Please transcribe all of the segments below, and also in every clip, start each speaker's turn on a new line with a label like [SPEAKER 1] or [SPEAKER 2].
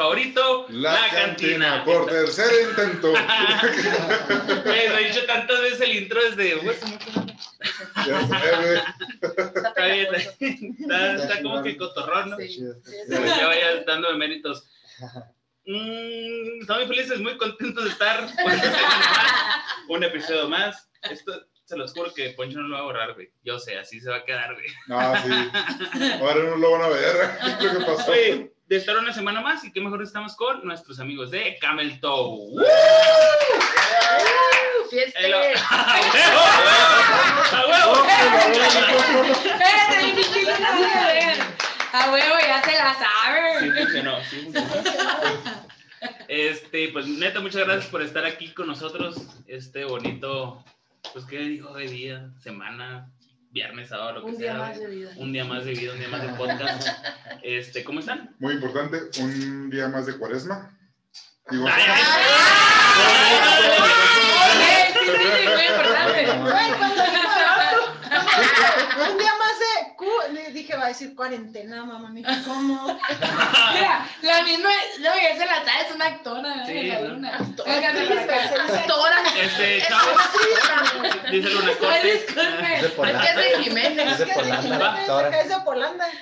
[SPEAKER 1] favorito,
[SPEAKER 2] La, cantina, por tercer intento.
[SPEAKER 1] Lo he dicho tantas veces el intro desde.
[SPEAKER 2] ya.
[SPEAKER 1] Está bien, está, está como que cotorrón, ¿no?
[SPEAKER 3] Sí.
[SPEAKER 1] Pero ya vaya dándome méritos. Mm, estamos muy felices, muy contentos de estar un episodio más. Esto se los juro que Poncho no lo va a borrar, güey. Yo sé, así se va a quedar, güey.
[SPEAKER 2] No, sí. Ahora no lo van a ver. ¿Qué es lo que pasó?
[SPEAKER 1] De estar una semana más y qué mejor estamos con nuestros amigos de Camel Toe.
[SPEAKER 3] Fiesta.
[SPEAKER 1] El- ¡A huevo! ¡A huevo!
[SPEAKER 3] A huevo, ya se la sabe.
[SPEAKER 1] Sí funcionó, sí funcionó. Este, pues neta, muchas gracias por estar aquí con nosotros. Este bonito, pues qué dijo de día, semana, viernes, sábado, lo que
[SPEAKER 3] Un
[SPEAKER 1] sea.
[SPEAKER 3] día más de vida.
[SPEAKER 1] Un día más de vida, un día más de podcast. Este, ¿cómo están?
[SPEAKER 2] Muy importante, un día más de cuaresma. Digo,
[SPEAKER 1] Ay, ay,
[SPEAKER 3] Oye, sí, sí, sí, muy importante.
[SPEAKER 4] Un día más le dije, va a decir cuarentena, mamá. Me ¿cómo?
[SPEAKER 3] Mira, la misma, no, ya se la sabe, es una actora.
[SPEAKER 1] Sí,
[SPEAKER 3] ¿eh? La
[SPEAKER 1] ¿no?
[SPEAKER 3] luna.
[SPEAKER 4] Actora.
[SPEAKER 3] Actora.
[SPEAKER 1] Este, chavos, dice Luna
[SPEAKER 3] Ay,
[SPEAKER 1] Corte.
[SPEAKER 3] disculpe.
[SPEAKER 4] Es
[SPEAKER 3] que es de Jiménez.
[SPEAKER 4] Es que
[SPEAKER 5] Polanda,
[SPEAKER 4] de acá es de Polanda.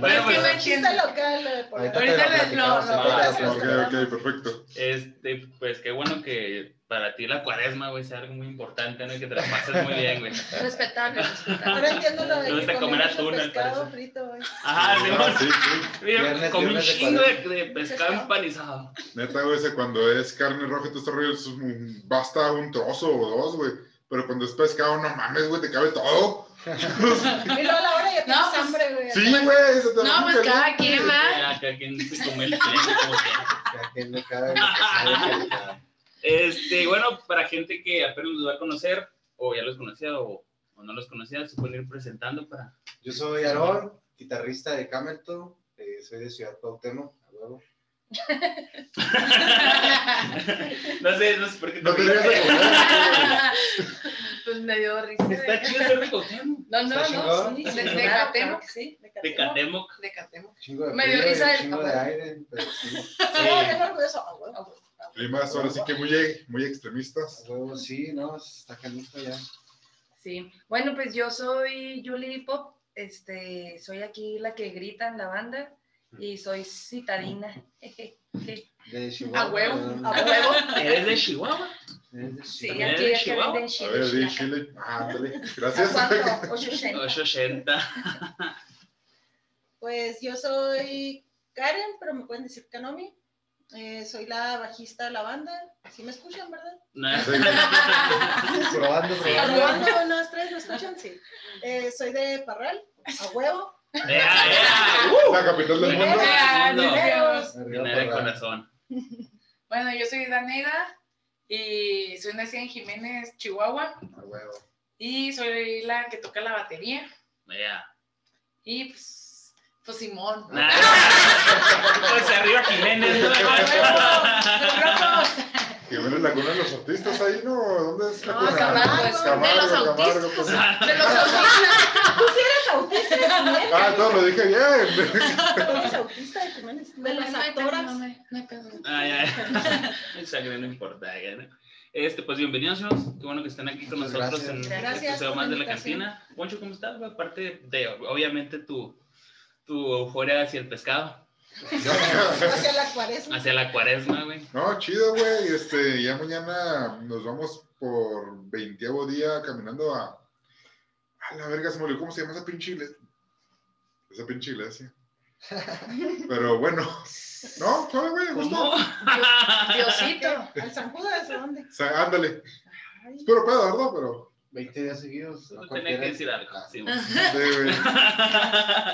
[SPEAKER 1] Bueno,
[SPEAKER 3] Es que entiendo.
[SPEAKER 4] chiste local lo de Polanda.
[SPEAKER 3] Ahorita les lo- lo-
[SPEAKER 5] lo
[SPEAKER 2] ok, perfecto.
[SPEAKER 1] Este, pues qué bueno que para ti la cuaresma, güey, sea algo muy importante, ¿no? Y que te la pases muy bien, güey.
[SPEAKER 3] Respetable, respetable.
[SPEAKER 4] Ahora entiendo lo de
[SPEAKER 1] gusta
[SPEAKER 4] que
[SPEAKER 1] comer atún,
[SPEAKER 4] pescado frito, güey.
[SPEAKER 1] Ajá, sí,
[SPEAKER 2] Ah, sí, sí.
[SPEAKER 1] Mira, comí un chingo de, de pescado empanizado.
[SPEAKER 2] Neta, güey, ese cuando es carne roja y todo este rollo, es un- basta un trozo o dos, güey. Pero cuando es pescado, no mames, güey, te cabe todo.
[SPEAKER 4] Y luego a la hora ya tienes
[SPEAKER 3] pues,
[SPEAKER 4] hambre, güey.
[SPEAKER 2] Sí, güey, te
[SPEAKER 3] No, pues cada quien va.
[SPEAKER 1] Ya, cada quien se come el pleno.
[SPEAKER 5] Ya que le cabe
[SPEAKER 1] Este, bueno, para gente que apenas los va a conocer, o ya los conocía, o, o no los conocía, se pueden ir presentando para.
[SPEAKER 5] Yo soy Aarón, guitarrista de Camelto, eh, soy de Ciudad Cuauhtémoc, a huevo.
[SPEAKER 1] No sé, no sé por qué
[SPEAKER 2] No
[SPEAKER 1] te.
[SPEAKER 3] Pues me dio risa.
[SPEAKER 1] Está chido ser de Cuauhtémoc,
[SPEAKER 3] No, no, no. sí,
[SPEAKER 4] Sí,
[SPEAKER 3] De, de
[SPEAKER 4] claro,
[SPEAKER 3] Catemo.
[SPEAKER 4] claro que sí, de
[SPEAKER 1] de
[SPEAKER 4] Catemo.
[SPEAKER 1] Catemoc.
[SPEAKER 3] De Catemo.
[SPEAKER 5] Chingo de
[SPEAKER 3] Me dio risa el-
[SPEAKER 5] chingo de aire, pero sí,
[SPEAKER 4] Sí, orgulloso. Ah,
[SPEAKER 2] Climas ahora sí que muy, muy extremistas.
[SPEAKER 5] sí, no, está canijo ya.
[SPEAKER 3] Sí. Bueno, pues yo soy Julie Pop. Este, soy aquí la que grita en la banda y soy citadina.
[SPEAKER 5] De Chihuahua.
[SPEAKER 3] A huevo,
[SPEAKER 4] a huevo.
[SPEAKER 1] ¿Eres de Chihuahua?
[SPEAKER 5] De
[SPEAKER 3] Sí,
[SPEAKER 1] ¿También
[SPEAKER 3] aquí,
[SPEAKER 1] eres de Chihuahua?
[SPEAKER 2] A ver, di
[SPEAKER 3] chilaca.
[SPEAKER 2] Chile. Ah, ándale.
[SPEAKER 4] ¿A
[SPEAKER 2] Gracias.
[SPEAKER 4] cuánto? 880.
[SPEAKER 1] 880.
[SPEAKER 4] Pues yo soy Karen, pero me pueden decir Kanomi. Eh, soy la bajista de la banda. ¿Sí me escuchan, verdad?
[SPEAKER 1] No.
[SPEAKER 2] Sí.
[SPEAKER 5] Probando,
[SPEAKER 1] Sí.
[SPEAKER 5] probando.
[SPEAKER 4] Uno, dos, tres, ¿me escuchan? Sí. Eh, soy de Parral, a huevo.
[SPEAKER 1] Ea, ea, uh,
[SPEAKER 2] La capital del mundo.
[SPEAKER 1] De corazón.
[SPEAKER 3] Bueno, yo soy Danega y soy nacida en Jiménez, Chihuahua.
[SPEAKER 5] A huevo.
[SPEAKER 3] Y soy la que toca la batería.
[SPEAKER 1] Ea.
[SPEAKER 3] Y pues, pues Simón.
[SPEAKER 1] Nah. Pues arriba Jiménez. ¿no?
[SPEAKER 2] Jiménez la cuna de los artistas ahí, ¿no? ¿Dónde es la
[SPEAKER 3] No,
[SPEAKER 2] cuna?
[SPEAKER 3] Camargo, es de los
[SPEAKER 2] Camargo, pues.
[SPEAKER 3] De los autistas.
[SPEAKER 4] ¿Tú sí eres autista de Jiménez?
[SPEAKER 2] Ah, todo lo dije bien.
[SPEAKER 4] ¿Tú eres autista de Jiménez? De las
[SPEAKER 3] No
[SPEAKER 4] actoras.
[SPEAKER 3] no hay- no.
[SPEAKER 1] Ay, ay. El sangre no importa. ya, ¿no? Este, pues bienvenidos. Qué bueno que estén aquí con
[SPEAKER 5] Muchas
[SPEAKER 1] nosotros
[SPEAKER 5] gracias.
[SPEAKER 1] en
[SPEAKER 4] Gracias
[SPEAKER 1] este episodio
[SPEAKER 4] por
[SPEAKER 1] más de la cantina. Poncho, ¿cómo estás? Aparte de, obviamente, tu, tu euforia hacia el pescado,
[SPEAKER 4] Hacia la cuaresma.
[SPEAKER 1] hacia la cuaresma, güey.
[SPEAKER 2] No, chido, güey. Este, ya mañana nos vamos por 20 día caminando a. A la verga, se me olvidó cómo se llama esa pinche iglesia. Esa pinche iglesia. Pero bueno. No, ¿sabe, güey? Justo.
[SPEAKER 1] ¿Cómo?
[SPEAKER 3] Diosito.
[SPEAKER 4] ¿Al San Judas dónde?
[SPEAKER 2] Ándale. Es puro pedo, ¿verdad? Pero.
[SPEAKER 5] 20 días seguidos.
[SPEAKER 1] Tenía
[SPEAKER 5] cualquiera.
[SPEAKER 1] que decir algo. sí, güey.
[SPEAKER 2] Sí, güey.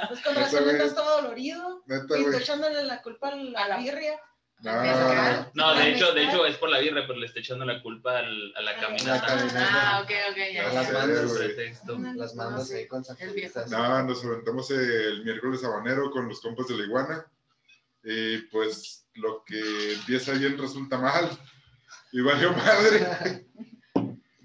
[SPEAKER 4] Pues con razón estás todo dolorido.
[SPEAKER 2] Neta,
[SPEAKER 4] Y tú
[SPEAKER 2] güey.
[SPEAKER 4] echándole la culpa a la, birria.
[SPEAKER 2] No.
[SPEAKER 1] No, de hecho, de hecho es por la birra, pero le estoy echando la culpa al- a la
[SPEAKER 5] La
[SPEAKER 1] caminata.
[SPEAKER 5] caminata.
[SPEAKER 3] Ah, ok, ok,
[SPEAKER 2] Ya
[SPEAKER 3] ya.
[SPEAKER 5] las
[SPEAKER 2] sé,
[SPEAKER 5] mandas,
[SPEAKER 2] güey.
[SPEAKER 1] Pretexto.
[SPEAKER 5] Las mandas ahí con. Juditas.
[SPEAKER 2] No, nos aventamos el miércoles habanero con los compas de la iguana. Y pues lo que empieza bien resulta mal. Y valió madre.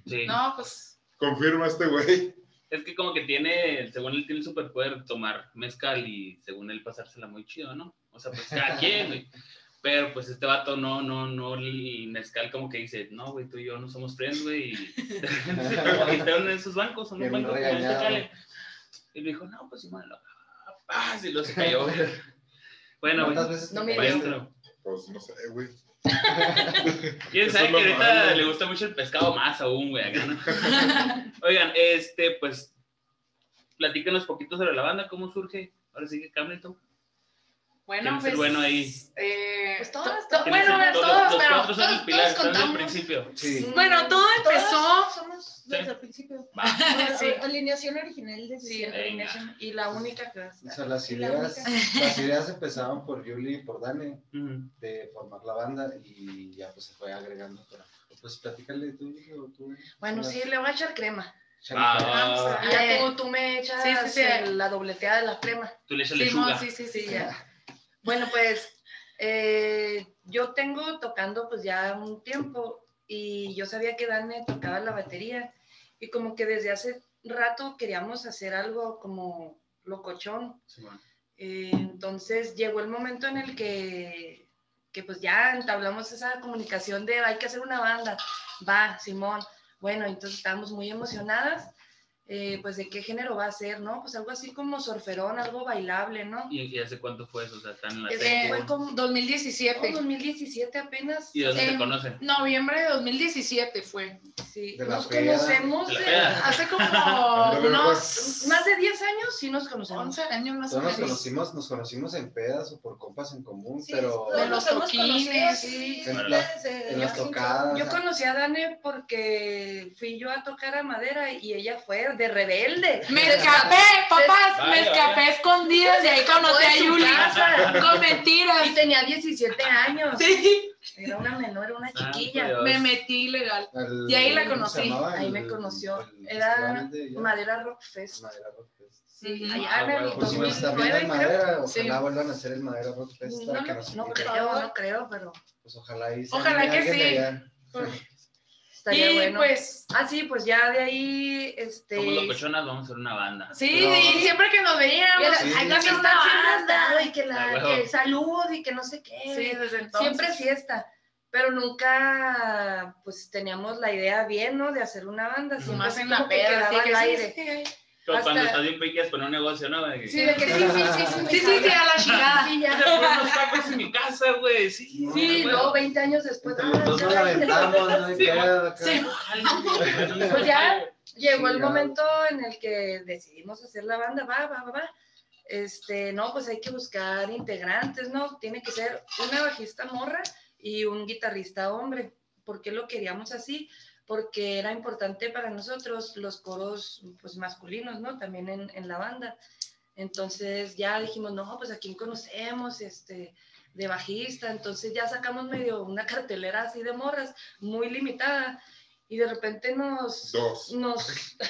[SPEAKER 1] Sí.
[SPEAKER 3] No, pues,
[SPEAKER 2] Confirma este güey.
[SPEAKER 1] Es que como que tiene, según él tiene el superpoder de tomar mezcal y según él pasársela muy chido, ¿no? O sea, pues cada quien, güey. Pero pues este vato no, no, no, el mezcal como que dice, no, güey, tú y yo no somos friends, güey. Y quitaron en esos bancos, son los bancos este. Y le dijo, no, pues sí, malo. Paz, y lo se cayó, güey. Bueno, güey.
[SPEAKER 5] ¿Cuántas veces
[SPEAKER 3] No me.
[SPEAKER 2] Pues no sé, güey.
[SPEAKER 1] ¿Quién sabe que ahorita
[SPEAKER 2] malo.
[SPEAKER 1] le gusta mucho el pescado más aún, güey? acá, ¿no? Oigan, este, pues, platícanos poquito sobre la banda, cómo surge. Ahora sí que Hamilton.
[SPEAKER 6] Bueno,
[SPEAKER 1] ¿Quién es el
[SPEAKER 6] pues.
[SPEAKER 1] bueno ahí?
[SPEAKER 6] eh,
[SPEAKER 3] Pues
[SPEAKER 6] to-
[SPEAKER 3] todas,
[SPEAKER 6] to- bueno,
[SPEAKER 1] ¿Quiénes son?
[SPEAKER 6] todos,
[SPEAKER 1] los, los
[SPEAKER 6] pero.
[SPEAKER 1] son el
[SPEAKER 6] todos-
[SPEAKER 1] pilar,
[SPEAKER 6] todos
[SPEAKER 1] están desde el
[SPEAKER 6] contamos.
[SPEAKER 1] principio.
[SPEAKER 5] Sí.
[SPEAKER 6] Bueno, todo empezó.
[SPEAKER 4] Todos somos desde
[SPEAKER 1] Sí.
[SPEAKER 4] el principio.
[SPEAKER 6] Sí.
[SPEAKER 4] Alineación original desde
[SPEAKER 3] Sí.
[SPEAKER 1] Venga.
[SPEAKER 3] y la única que
[SPEAKER 5] O sea, las
[SPEAKER 4] Y la
[SPEAKER 5] ideas, las ideas empezaban por Yuli y por Dane
[SPEAKER 1] Ujú.
[SPEAKER 5] de formar la banda y ya pues se fue agregando. Pero, pues platícale tú, o tú.
[SPEAKER 3] Bueno, sí, le voy a echar crema.
[SPEAKER 1] Ah,
[SPEAKER 3] Y ya tú, tú me echas
[SPEAKER 6] Sí, sí, sí.
[SPEAKER 3] el- la dobleteada de la crema.
[SPEAKER 1] tú le echas
[SPEAKER 6] Sí,
[SPEAKER 1] lechuga.
[SPEAKER 6] sí, sí, Sí, ya.
[SPEAKER 3] Bueno, pues eh, yo tengo tocando pues ya un tiempo y yo sabía que Dane tocaba la batería y como que desde hace rato queríamos hacer algo como locochón.
[SPEAKER 1] Sí, bueno.
[SPEAKER 3] Eh, entonces llegó el momento en el que, que pues ya entablamos esa comunicación de hay que hacer una banda. Va, Simón. Bueno, entonces estábamos muy emocionadas. Eh, pues de qué género va a ser, ¿no? Pues algo así como surferón, algo bailable, ¿no?
[SPEAKER 1] ¿Y, y hace cuánto fue eso? O sea, están en la secu.
[SPEAKER 3] fue como
[SPEAKER 6] 2017.
[SPEAKER 3] Oh, 2017 apenas.
[SPEAKER 1] ¿Y de dónde se
[SPEAKER 6] en-
[SPEAKER 1] conocen?
[SPEAKER 6] Noviembre de 2017 fue.
[SPEAKER 3] Sí,
[SPEAKER 5] De
[SPEAKER 3] nos conocemos
[SPEAKER 1] De
[SPEAKER 3] de-.
[SPEAKER 6] Hace como unos
[SPEAKER 3] más de 10 años, sí nos conocemos.
[SPEAKER 6] 11 años más o
[SPEAKER 5] Todos nos
[SPEAKER 6] menos.
[SPEAKER 5] conocimos, nos conocimos en pedas o por compas en común,
[SPEAKER 4] Sí,
[SPEAKER 5] pero
[SPEAKER 6] De los toquines,
[SPEAKER 4] conocido,
[SPEAKER 3] sí.
[SPEAKER 4] sí,
[SPEAKER 5] En las-
[SPEAKER 4] desde
[SPEAKER 5] en las
[SPEAKER 4] los
[SPEAKER 5] tocadas.
[SPEAKER 3] Yo conocí a Dane porque fui yo a tocar a madera y ella fue de rebelde.
[SPEAKER 6] Me escapé, papás,
[SPEAKER 1] Vaya,
[SPEAKER 6] me escapé
[SPEAKER 1] vaya.
[SPEAKER 6] escondidas y ahí conocí a
[SPEAKER 3] en
[SPEAKER 6] Yuli.
[SPEAKER 3] casa.
[SPEAKER 6] Con mentiras.
[SPEAKER 3] Y tenía 17 años.
[SPEAKER 6] Sí,
[SPEAKER 3] Era una menor, era una
[SPEAKER 1] Santo
[SPEAKER 3] chiquilla.
[SPEAKER 1] Dios.
[SPEAKER 6] me metí ilegal.
[SPEAKER 5] El-
[SPEAKER 6] Y ahí la
[SPEAKER 5] ¿cómo se
[SPEAKER 6] conocí,
[SPEAKER 3] ahí
[SPEAKER 5] El-
[SPEAKER 3] me conoció.
[SPEAKER 5] el
[SPEAKER 3] Era
[SPEAKER 5] de.
[SPEAKER 3] Madera Rock Fest.
[SPEAKER 5] Madera Rock Fest.
[SPEAKER 3] Sí, allá
[SPEAKER 1] Ah,
[SPEAKER 3] en el
[SPEAKER 5] Pues están viendo
[SPEAKER 3] 2009
[SPEAKER 5] en
[SPEAKER 3] creo.
[SPEAKER 5] Madera,
[SPEAKER 6] Sí.
[SPEAKER 5] ojalá vuelvan a hacer el Madera Rock Fest
[SPEAKER 3] No, no, creo, no creo, pero
[SPEAKER 5] Pues ojalá ahí
[SPEAKER 6] Ojalá que sí.
[SPEAKER 5] de.
[SPEAKER 3] Estaría
[SPEAKER 6] y
[SPEAKER 3] bueno.
[SPEAKER 6] pues,
[SPEAKER 3] Ah, sí, pues ya de ahí, este...
[SPEAKER 1] Como locochonas, vamos a hacer una banda.
[SPEAKER 6] sí, y siempre que nos veíamos,
[SPEAKER 5] Sí.
[SPEAKER 6] hay que
[SPEAKER 3] fiesta
[SPEAKER 6] una banda.
[SPEAKER 3] y que, la,
[SPEAKER 1] Ah,
[SPEAKER 3] que salud y que no sé qué.
[SPEAKER 6] Sí, desde entonces.
[SPEAKER 3] Siempre fiesta. Pero nunca, pues, teníamos la idea bien, ¿no? De hacer una banda. Siempre
[SPEAKER 6] Más
[SPEAKER 3] así
[SPEAKER 6] en la peda,
[SPEAKER 3] quedaba
[SPEAKER 6] así
[SPEAKER 3] al
[SPEAKER 6] que sí,
[SPEAKER 3] aire.
[SPEAKER 6] sí,
[SPEAKER 1] Como
[SPEAKER 3] hasta-
[SPEAKER 1] cuando estás bien pequeñas con un negocio, ¿no?
[SPEAKER 3] Sí, de que sí, sí, sí, sí.
[SPEAKER 6] Sí, sí, sí, a la chingada.
[SPEAKER 3] Sí, ya.
[SPEAKER 1] unos tacos en mi casa, güey. Sí,
[SPEAKER 3] Sí,
[SPEAKER 1] güey.
[SPEAKER 3] luego 20 años después. Ah,
[SPEAKER 5] nos aventamos, no hay
[SPEAKER 1] Sí.
[SPEAKER 6] Sí.
[SPEAKER 3] Pues ya llegó
[SPEAKER 5] Sí,
[SPEAKER 3] el
[SPEAKER 5] ya.
[SPEAKER 3] momento en el que decidimos hacer la banda, va, va, va, va. Este, no, pues hay que buscar integrantes, ¿no? Tiene que ser una bajista morra y un guitarrista hombre. ¿Por qué lo queríamos así? Porque era importante para nosotros los coros pues, masculinos, ¿no? También en, en la banda. Entonces ya dijimos, no, pues a quién conocemos, este, de bajista. Entonces ya sacamos medio una cartelera así de morras, muy limitada. Y de repente nos...
[SPEAKER 2] Dos.
[SPEAKER 3] Nos,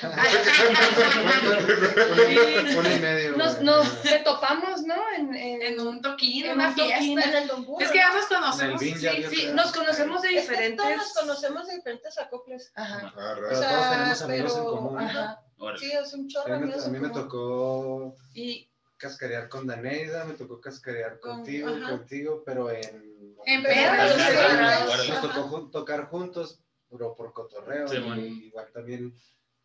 [SPEAKER 5] Uno y medio.
[SPEAKER 3] nos,
[SPEAKER 5] güey.
[SPEAKER 3] nos te topamos, ¿no? En, en-
[SPEAKER 6] En un toquín, en
[SPEAKER 3] En
[SPEAKER 6] una
[SPEAKER 3] toquín,
[SPEAKER 6] fiesta.
[SPEAKER 4] En el
[SPEAKER 6] Es que ya nos
[SPEAKER 5] En
[SPEAKER 6] conocemos.
[SPEAKER 3] Sí, sí, nos conocemos de
[SPEAKER 4] Es que
[SPEAKER 3] diferentes.
[SPEAKER 4] todos nos conocemos de diferentes acoples.
[SPEAKER 3] Ajá,
[SPEAKER 2] Ah.
[SPEAKER 4] O sea,
[SPEAKER 5] todos tenemos amigos en
[SPEAKER 4] pero-
[SPEAKER 5] común.
[SPEAKER 3] ajá.
[SPEAKER 4] Sí, es un chorro
[SPEAKER 5] A mí, a mí
[SPEAKER 4] en
[SPEAKER 5] me tocó
[SPEAKER 3] Y
[SPEAKER 5] cascarear con Daneida, me tocó cascarear
[SPEAKER 4] Con-
[SPEAKER 5] contigo,
[SPEAKER 4] ajá.
[SPEAKER 5] contigo, pero en...
[SPEAKER 6] En
[SPEAKER 4] en
[SPEAKER 1] Órale.
[SPEAKER 5] Nos tocó tocar juntos, pero por cotorreo.
[SPEAKER 1] Sí,
[SPEAKER 5] y igual también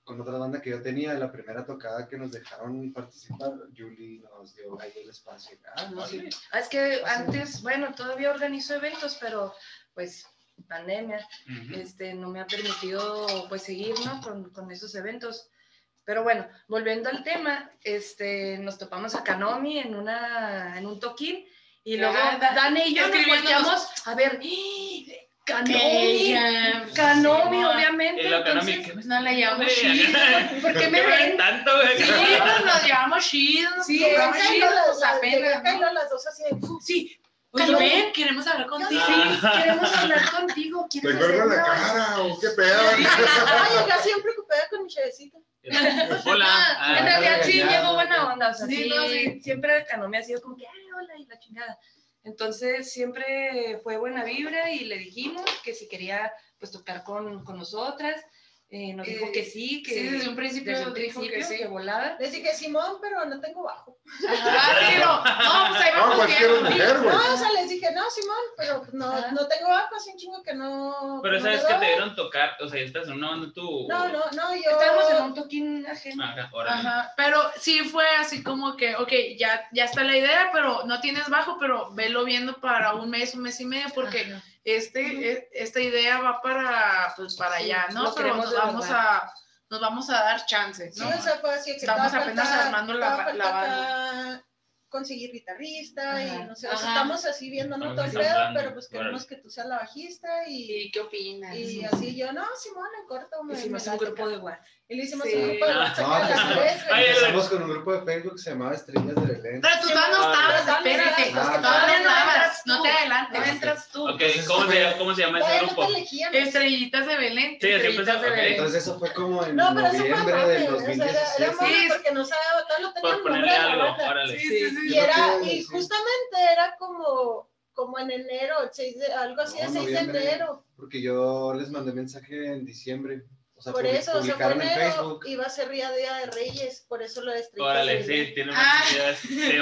[SPEAKER 5] con otra banda que yo tenía, la primera tocada que nos dejaron participar, Julie nos dio ahí el espacio. Ah, no, sí.
[SPEAKER 3] ah, es que antes, bueno, todavía organizo eventos, pero pues pandemia,
[SPEAKER 1] Ujú.
[SPEAKER 3] este, no me ha permitido pues seguir, ¿no? Con, con esos eventos. Pero bueno, volviendo al tema, este, nos topamos a Kanomi en, una, en un toquín y luego
[SPEAKER 6] Ah, da-
[SPEAKER 3] Dane y yo nos volteamos a ver, ¡Ah! Kanomi,
[SPEAKER 6] Ella,
[SPEAKER 3] Kanomi,
[SPEAKER 6] sí,
[SPEAKER 3] obviamente.
[SPEAKER 1] Y lo
[SPEAKER 3] entonces,
[SPEAKER 1] ¿qué me
[SPEAKER 6] No le llamamos
[SPEAKER 1] Sí,
[SPEAKER 6] chido.
[SPEAKER 3] ¿Por qué me
[SPEAKER 1] ¿Qué
[SPEAKER 3] ven?
[SPEAKER 1] tanto, güey?
[SPEAKER 6] Sí, pues nos llevamos chido. nos
[SPEAKER 3] Sí,
[SPEAKER 4] las-
[SPEAKER 6] pues
[SPEAKER 4] las-
[SPEAKER 6] apenas,
[SPEAKER 4] las dos así de,
[SPEAKER 6] Sí.
[SPEAKER 3] Oye,
[SPEAKER 6] Oye, ven, queremos hablar contigo.
[SPEAKER 3] Sí, queremos hablar contigo.
[SPEAKER 2] ¿Te
[SPEAKER 3] ¿Quieres
[SPEAKER 2] engorda la cara o qué pedo?
[SPEAKER 4] Ay, yo siempre ocupada con mi chevecita.
[SPEAKER 1] Hola.
[SPEAKER 3] En realidad sí llegó buena onda, o sea,
[SPEAKER 6] Sí,
[SPEAKER 3] sí,
[SPEAKER 6] no, sí.
[SPEAKER 3] siempre Kanomi ha sido como que, ay, hola, y la chingada. Entonces siempre fue buena vibra y le dijimos que si quería pues tocar con, con nosotras. Eh, nos
[SPEAKER 4] Eh,
[SPEAKER 3] dijo que sí, que
[SPEAKER 6] Sí, desde un principio
[SPEAKER 3] desde un
[SPEAKER 6] dijo que sí.
[SPEAKER 3] que volada.
[SPEAKER 4] Les dije, Simón, pero no tengo bajo.
[SPEAKER 6] Ajá, sí, no, no, pues ahí
[SPEAKER 2] No,
[SPEAKER 6] vamos
[SPEAKER 2] pues que mujer, güey.
[SPEAKER 4] No, o sea, les dije, no, Simón, pero no, no tengo bajo, así un chingo que no.
[SPEAKER 1] Pero
[SPEAKER 4] no
[SPEAKER 1] sabes que te dieron tocar, o sea, estás en una banda tú.
[SPEAKER 4] No, no, no, yo.
[SPEAKER 3] Estábamos en un toquín ajeno.
[SPEAKER 1] Ajá.
[SPEAKER 6] Ajá, pero sí fue así como que, ok, ya, ya está la idea, pero no tienes bajo, pero velo viendo para un mes, un mes y medio, porque
[SPEAKER 3] Ajá.
[SPEAKER 6] Este, e- esta idea va para, pues, para
[SPEAKER 3] Sí,
[SPEAKER 6] allá, ¿no? Pero nos vamos a, nos vamos a dar chances,
[SPEAKER 4] Sí,
[SPEAKER 6] ¿no?
[SPEAKER 4] o sea, que
[SPEAKER 6] Estamos apenas
[SPEAKER 4] falta-
[SPEAKER 6] armando la- la
[SPEAKER 4] acá conseguir guitarrista y no sé, o sea, estamos así viendo no todo pedo,
[SPEAKER 1] ensamblando,
[SPEAKER 4] pero pues queremos que tú seas la bajista y,
[SPEAKER 6] ¿Y qué opinas?
[SPEAKER 4] y así yo, no, Simón, en corto me,
[SPEAKER 3] Hicimos
[SPEAKER 4] me
[SPEAKER 3] un grupo
[SPEAKER 4] acá".
[SPEAKER 3] de WhatsApp.
[SPEAKER 4] Y le hicimos
[SPEAKER 6] Sí.
[SPEAKER 4] un grupo de
[SPEAKER 1] Ah.
[SPEAKER 4] WhatsApp
[SPEAKER 5] Empezamos con un grupo de Facebook que se llamaba Estrellas de Belén.
[SPEAKER 6] Pero tú todavía no
[SPEAKER 1] no,
[SPEAKER 6] estabas, espérate,
[SPEAKER 4] no,
[SPEAKER 5] no,
[SPEAKER 6] todavía
[SPEAKER 3] no,
[SPEAKER 6] estabas, no
[SPEAKER 3] tú.
[SPEAKER 6] te
[SPEAKER 3] No
[SPEAKER 6] adelantes.
[SPEAKER 3] entras tú.
[SPEAKER 1] Ok, ¿cómo se, ¿cómo se llama ese grupo?
[SPEAKER 6] Estrellitas de Belén,
[SPEAKER 1] Sí,
[SPEAKER 6] estrellitas de. Belén.
[SPEAKER 5] Entonces eso fue como en noviembre del
[SPEAKER 4] era, era
[SPEAKER 5] 2017.
[SPEAKER 4] mame
[SPEAKER 6] Sí.
[SPEAKER 4] porque no sabía, todavía no tenía
[SPEAKER 1] Por ponerle
[SPEAKER 4] de
[SPEAKER 1] algo, órale.
[SPEAKER 6] Sí, sí, sí.
[SPEAKER 4] Y era,
[SPEAKER 5] que
[SPEAKER 4] justamente era como, como en enero, el 6 de, algo así,
[SPEAKER 5] No,
[SPEAKER 4] el 6 de enero.
[SPEAKER 5] Porque yo les mandé mensaje en diciembre. O sea,
[SPEAKER 4] Por eso, o sea, fue enero, iba a ser Día Día de Reyes, por eso lo de Estrellitas
[SPEAKER 1] Órale, sí, tiene
[SPEAKER 6] Ah.
[SPEAKER 1] más. Sí,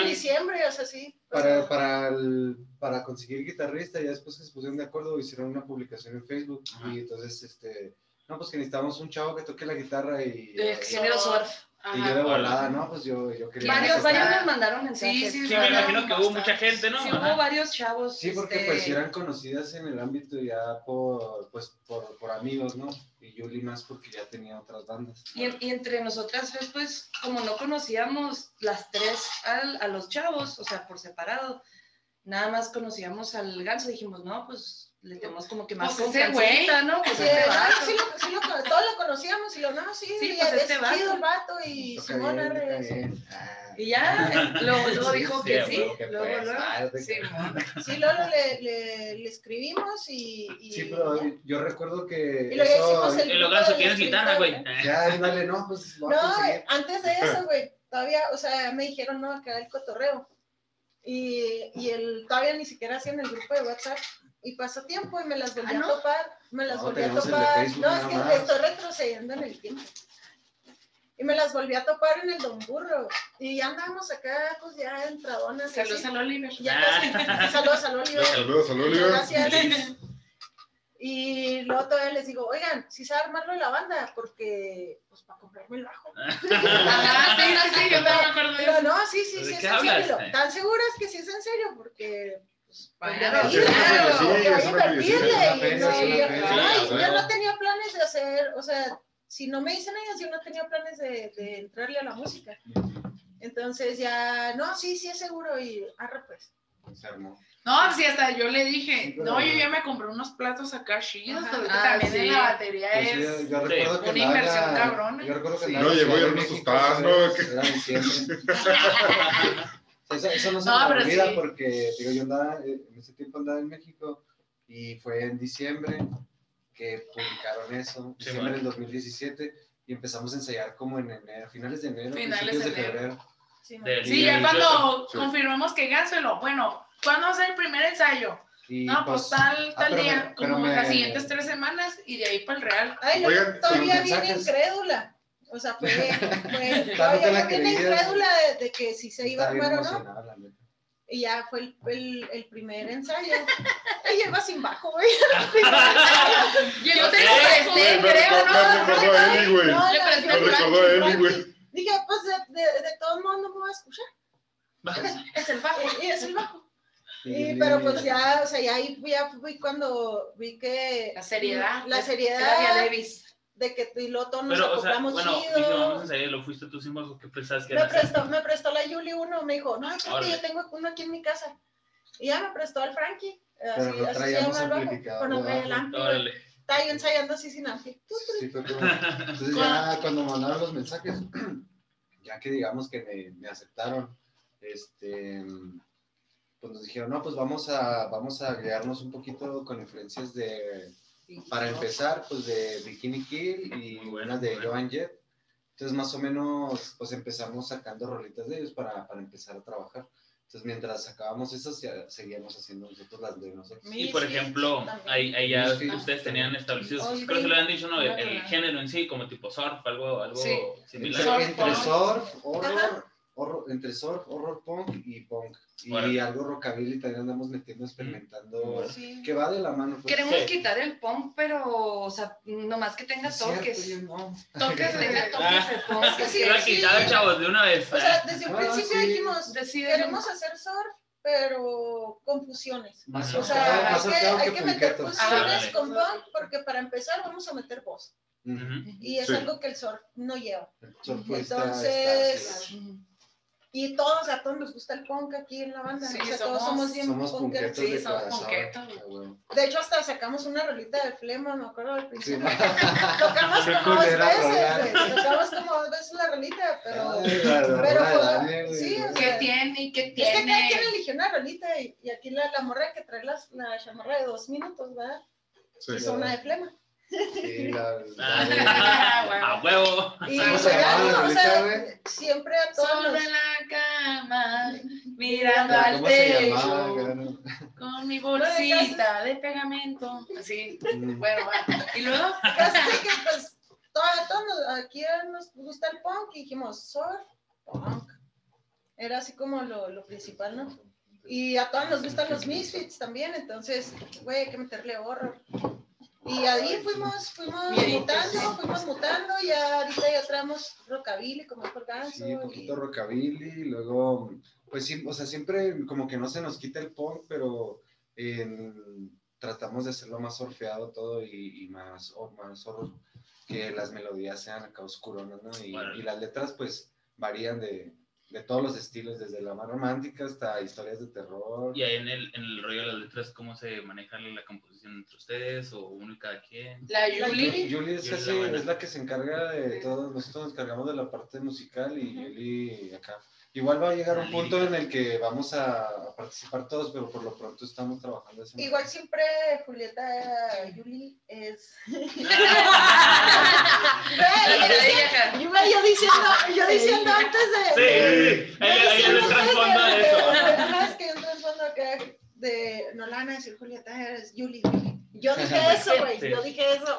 [SPEAKER 4] en diciembre, o sea, sí.
[SPEAKER 5] Para, para, el- para conseguir guitarrista, ya después que se pusieron de acuerdo, hicieron una publicación en Facebook.
[SPEAKER 1] Ajá.
[SPEAKER 5] Y entonces, este, no, pues que necesitamos un chavo que toque la guitarra y,
[SPEAKER 3] De género surf.
[SPEAKER 5] Yo
[SPEAKER 6] Ajá.
[SPEAKER 5] de volada, ¿no? Pues yo, yo quería.
[SPEAKER 3] Varios, varios nos mandaron mensajes.
[SPEAKER 6] Sí, sí,
[SPEAKER 1] Sí, me imagino que hubo
[SPEAKER 6] bastante.
[SPEAKER 1] mucha gente, ¿no?
[SPEAKER 3] Sí,
[SPEAKER 1] Ajá.
[SPEAKER 3] hubo varios chavos.
[SPEAKER 5] Sí, porque
[SPEAKER 3] este,
[SPEAKER 5] pues eran conocidas en el ámbito ya por, pues, por, por amigos, ¿no? Y Yuli más porque ya tenía otras bandas.
[SPEAKER 3] Y, y entre nosotras, pues, pues, como no conocíamos las tres al- a los chavos, o sea, por separado, nada más conocíamos al ganso, dijimos, no, pues, le tenemos como que más
[SPEAKER 6] Pues
[SPEAKER 3] confianza, ¿no? Pues
[SPEAKER 4] Sí,
[SPEAKER 3] este
[SPEAKER 4] no,
[SPEAKER 3] vato.
[SPEAKER 4] sí, lo, sí lo, todos lo conocíamos y lo, no, sí,
[SPEAKER 3] Sí,
[SPEAKER 4] y
[SPEAKER 3] pues
[SPEAKER 4] es
[SPEAKER 3] este vato.
[SPEAKER 4] el vato y Simón.
[SPEAKER 5] Ah.
[SPEAKER 3] Y ya, luego, luego dijo
[SPEAKER 1] Sí,
[SPEAKER 3] que sí,
[SPEAKER 5] que
[SPEAKER 3] luego,
[SPEAKER 5] pues,
[SPEAKER 3] luego.
[SPEAKER 5] ah,
[SPEAKER 3] Sí, mon.
[SPEAKER 4] Sí, luego le, le, le escribimos y, y
[SPEAKER 5] Sí, pero
[SPEAKER 4] ya.
[SPEAKER 5] yo recuerdo que
[SPEAKER 4] Y hicimos
[SPEAKER 5] eso,
[SPEAKER 4] el-
[SPEAKER 1] Y Ganso, ¿tienes guitarra, güey?
[SPEAKER 5] ya, dale, no, pues vamos a
[SPEAKER 4] No, antes de eso, güey, todavía, o sea, me dijeron, no, que era el cotorreo. Y, y el, todavía ni siquiera hacían el grupo de WhatsApp. Y pasó tiempo y me las volví
[SPEAKER 3] Ah,
[SPEAKER 4] a
[SPEAKER 3] ¿no?
[SPEAKER 4] topar. Me las
[SPEAKER 5] No,
[SPEAKER 4] volví a topar.
[SPEAKER 5] Facebook
[SPEAKER 4] No, es que
[SPEAKER 5] más.
[SPEAKER 4] estoy retrocediendo en el tiempo. Y me las volví a topar en el Don Burro. Y ya andábamos acá, pues ya entradonas.
[SPEAKER 6] Saludos al Oliver.
[SPEAKER 4] Ya casi. Saludos al Oliver.
[SPEAKER 2] Saludos, saludos, Oliver.
[SPEAKER 4] Gracias. Y luego todavía les digo, oigan, si sabe armarlo de la banda, porque, pues, para comprarme el bajo.
[SPEAKER 6] Ajá, sí, sí, sí, yo también me acuerdo de
[SPEAKER 4] Pero
[SPEAKER 6] eso.
[SPEAKER 4] no, sí, sí,
[SPEAKER 1] ¿De
[SPEAKER 4] sí, es en serio. ¿Tan seguras que sí es en serio? Porque, pues, a a yo- no tenía planes de hacer, o sea, si no me dicen ellos, yo no tenía planes de, de entrarle a la música. Entonces ya, no, sí, sí es seguro y arre pues.
[SPEAKER 5] Se armó.
[SPEAKER 6] No, sí, hasta yo le dije, no, yo ya me compré unos platos acá chidos,
[SPEAKER 3] Ah,
[SPEAKER 6] también
[SPEAKER 3] sí.
[SPEAKER 6] en la batería
[SPEAKER 5] Pues
[SPEAKER 6] es...
[SPEAKER 5] yo, yo recuerdo que
[SPEAKER 6] una inversión cabrona.
[SPEAKER 5] Yo recuerdo que
[SPEAKER 6] Sí.
[SPEAKER 2] No, llegó asustadas,
[SPEAKER 5] eso
[SPEAKER 2] ¿no?
[SPEAKER 5] Eso, eso no se
[SPEAKER 6] No,
[SPEAKER 5] me olvida
[SPEAKER 6] sí.
[SPEAKER 5] porque digo, yo andaba, eh, en ese tiempo andaba en México y fue en diciembre que publicaron eso,
[SPEAKER 1] Sí,
[SPEAKER 5] diciembre
[SPEAKER 1] bueno.
[SPEAKER 5] del 2017, y empezamos a ensayar como en enero, finales de enero,
[SPEAKER 6] Finales
[SPEAKER 5] principios de
[SPEAKER 6] enero.
[SPEAKER 5] febrero.
[SPEAKER 4] Sí,
[SPEAKER 6] Sí, ya cuando
[SPEAKER 2] Sí.
[SPEAKER 6] confirmamos que Ganselo, bueno, ¿cuándo va a ser el primer ensayo?
[SPEAKER 5] Y
[SPEAKER 6] No, pues tal,
[SPEAKER 5] ah,
[SPEAKER 6] tal
[SPEAKER 5] pero
[SPEAKER 6] día,
[SPEAKER 5] me- pero
[SPEAKER 6] como
[SPEAKER 5] me-
[SPEAKER 6] las siguientes tres semanas y de ahí para el Real.
[SPEAKER 4] Ay, no,
[SPEAKER 2] Oigan,
[SPEAKER 4] todavía bien incrédula. O sea, fue, fue
[SPEAKER 5] la
[SPEAKER 4] yo bien
[SPEAKER 5] creías.
[SPEAKER 4] incrédula de, de que si se iba a armar o no.
[SPEAKER 5] la neta.
[SPEAKER 4] Y ya fue el, el, el primer ensayo. Ella iba sin bajo, güey.
[SPEAKER 6] Yo te lo
[SPEAKER 1] Eh,
[SPEAKER 6] presté, creo, ¿no?
[SPEAKER 2] me recordó a Eli, güey.
[SPEAKER 4] La-
[SPEAKER 2] Me recordó a Eli, güey.
[SPEAKER 4] Dije, pues de, de, de todos modos no me voy a escuchar.
[SPEAKER 6] Es el bajo.
[SPEAKER 4] Y, es el bajo.
[SPEAKER 5] Yuli-
[SPEAKER 4] pero pues ya, o sea, ya ahí ya fui cuando vi que
[SPEAKER 6] La seriedad.
[SPEAKER 4] la seriedad
[SPEAKER 6] Davis.
[SPEAKER 4] De que tú y lo todos nos
[SPEAKER 1] Pero, o sea,
[SPEAKER 4] acoplamos
[SPEAKER 1] bueno,
[SPEAKER 4] chido.
[SPEAKER 1] vamos a ensayar, lo fuiste tú sin bajo, ¿qué pensabas que
[SPEAKER 4] me
[SPEAKER 1] era?
[SPEAKER 4] prestó, me prestó la Yuli uno, me dijo, no,
[SPEAKER 1] Órale.
[SPEAKER 4] yo tengo uno aquí en mi casa. Y ya me prestó al Frankie.
[SPEAKER 5] Pero
[SPEAKER 4] Así,
[SPEAKER 5] no
[SPEAKER 4] así se llama el bajo. Pero no traía el. Estaba yo ensayando así sin ampli.
[SPEAKER 5] Sí, fue como- Entonces ya cuando mandaron los mensajes, ya que digamos que me, me aceptaron, este, pues nos dijeron, no, pues vamos a, vamos a guiarnos un poquito con influencias de, para empezar, pues de Bikini Kill y una de. Joan Jett. Entonces más o menos, pues empezamos sacando rolitas de ellos para, para empezar a trabajar. Entonces, mientras sacábamos esas, ya seguíamos haciendo nosotros las de nosotros.
[SPEAKER 1] Y por ejemplo, ahí, ahí ya
[SPEAKER 5] Misfits.
[SPEAKER 1] ustedes tenían establecidos, creo que se lo habían dicho, ¿no? El, el género en sí, como tipo surf, algo, algo
[SPEAKER 6] Sí.
[SPEAKER 1] similar.
[SPEAKER 5] Entre, surf, horror,
[SPEAKER 4] Ajá.
[SPEAKER 5] Horror, entre surf, horror punk y punk. Y algo rockabilly también andamos metiendo, experimentando.
[SPEAKER 4] Sí.
[SPEAKER 5] Que va de la mano. Pues.
[SPEAKER 3] Queremos
[SPEAKER 1] Sí.
[SPEAKER 3] quitar el punk, pero, o sea, nomás que tenga
[SPEAKER 5] Es cierto,
[SPEAKER 3] toques.
[SPEAKER 5] no.
[SPEAKER 6] Toques
[SPEAKER 3] Que
[SPEAKER 6] de-
[SPEAKER 3] tenga toques de punk.
[SPEAKER 4] Es que sí,
[SPEAKER 1] Lo chavos, de una vez.
[SPEAKER 4] O sea, desde un
[SPEAKER 5] Ah,
[SPEAKER 4] principio
[SPEAKER 5] sí.
[SPEAKER 4] dijimos,
[SPEAKER 3] Deciden-
[SPEAKER 4] queremos hacer surf, pero con fusiones.
[SPEAKER 5] Más
[SPEAKER 1] O
[SPEAKER 4] sea,
[SPEAKER 5] más
[SPEAKER 4] hay que,
[SPEAKER 5] surfeado
[SPEAKER 4] hay
[SPEAKER 5] que
[SPEAKER 4] que meter fusiones
[SPEAKER 1] Árale.
[SPEAKER 4] con punk, porque para empezar vamos a meter voz. Y es
[SPEAKER 2] Sí.
[SPEAKER 4] algo que el surf no lleva.
[SPEAKER 5] El surf está-
[SPEAKER 4] Entonces,
[SPEAKER 5] está.
[SPEAKER 3] Ujú.
[SPEAKER 4] Y todos, a todos nos gusta el punk aquí en la banda.
[SPEAKER 6] Sí,
[SPEAKER 4] o sea,
[SPEAKER 6] somos-
[SPEAKER 4] todos somos bien
[SPEAKER 5] Somos
[SPEAKER 6] Sí,
[SPEAKER 5] de
[SPEAKER 6] somos.
[SPEAKER 5] Ah.
[SPEAKER 4] De hecho, hasta sacamos una rolita de flema, me acuerdo al
[SPEAKER 5] Sí,
[SPEAKER 4] principio.
[SPEAKER 5] ma-
[SPEAKER 4] Tocamos
[SPEAKER 5] Qué
[SPEAKER 4] como dos veces. Tocamos como dos veces la rolita, pero...
[SPEAKER 5] Ay, la rola
[SPEAKER 4] pero sí, o
[SPEAKER 6] ¿Qué
[SPEAKER 4] sea,
[SPEAKER 6] tiene y qué
[SPEAKER 4] Es que cada quien
[SPEAKER 6] tiene?
[SPEAKER 4] eligió una rolita y, y aquí la, la morra que trae las, la chamarra de dos minutos, ¿verdad?
[SPEAKER 2] Sí.
[SPEAKER 4] Hizo una de flema.
[SPEAKER 5] Sí, la,
[SPEAKER 1] Ah, A huevo.
[SPEAKER 4] Y
[SPEAKER 5] ¿Cómo se
[SPEAKER 4] pues, o sea, siempre a todos
[SPEAKER 6] Solo en la cama, mirando al techo, con mi bolsita de pegamento. Así,
[SPEAKER 5] Mm.
[SPEAKER 6] bueno, va. Y luego,
[SPEAKER 4] Así que pues todos nos- aquí nos gusta el punk y dijimos surf, punk. Era así como lo, lo principal, ¿no? Y a todos nos gustan los misfits también, entonces, güey, hay que meterle horror. Y ahí fuimos, fuimos mutando, fuimos mutando, y ahorita ya traemos rockabilly como dijo el ganso.
[SPEAKER 5] Sí, un poquito
[SPEAKER 4] y-
[SPEAKER 5] rockabilly, y luego, pues sí, o sea, siempre como que no se nos quita el punk, pero en- tratamos de hacerlo más surfeado todo y, y más, o más horror, que las melodías sean acá oscuronas, ¿no? Y,
[SPEAKER 1] Órale.
[SPEAKER 5] y las letras pues varían de, de todos los estilos, desde la más romántica hasta historias de terror.
[SPEAKER 1] Y ahí en el, en el rollo de las letras, ¿cómo se maneja la composición entre ustedes o uno y cada quien?
[SPEAKER 6] la Yuli,
[SPEAKER 5] Yuli, es,
[SPEAKER 1] Yuli es la buena.
[SPEAKER 5] es la que se encarga de todo, nosotros nos encargamos de la parte musical y
[SPEAKER 6] Ujú.
[SPEAKER 5] Yuli acá. Igual va a llegar
[SPEAKER 1] La
[SPEAKER 5] un punto en el que vamos a, participar todos, pero por lo pronto estamos trabajando ese
[SPEAKER 4] Igual siempre Julieta Yuli es.
[SPEAKER 3] Ella-
[SPEAKER 4] Yo, yo diciendo, yo diciendo antes
[SPEAKER 1] Sí,
[SPEAKER 4] de.
[SPEAKER 1] sí, sí. Un trasfondo de eso.
[SPEAKER 4] Ajá, es que un trasfondo acá de. No la van a decir Julieta, eres Yuli. Yo dije eso, güey. Yo dije eso.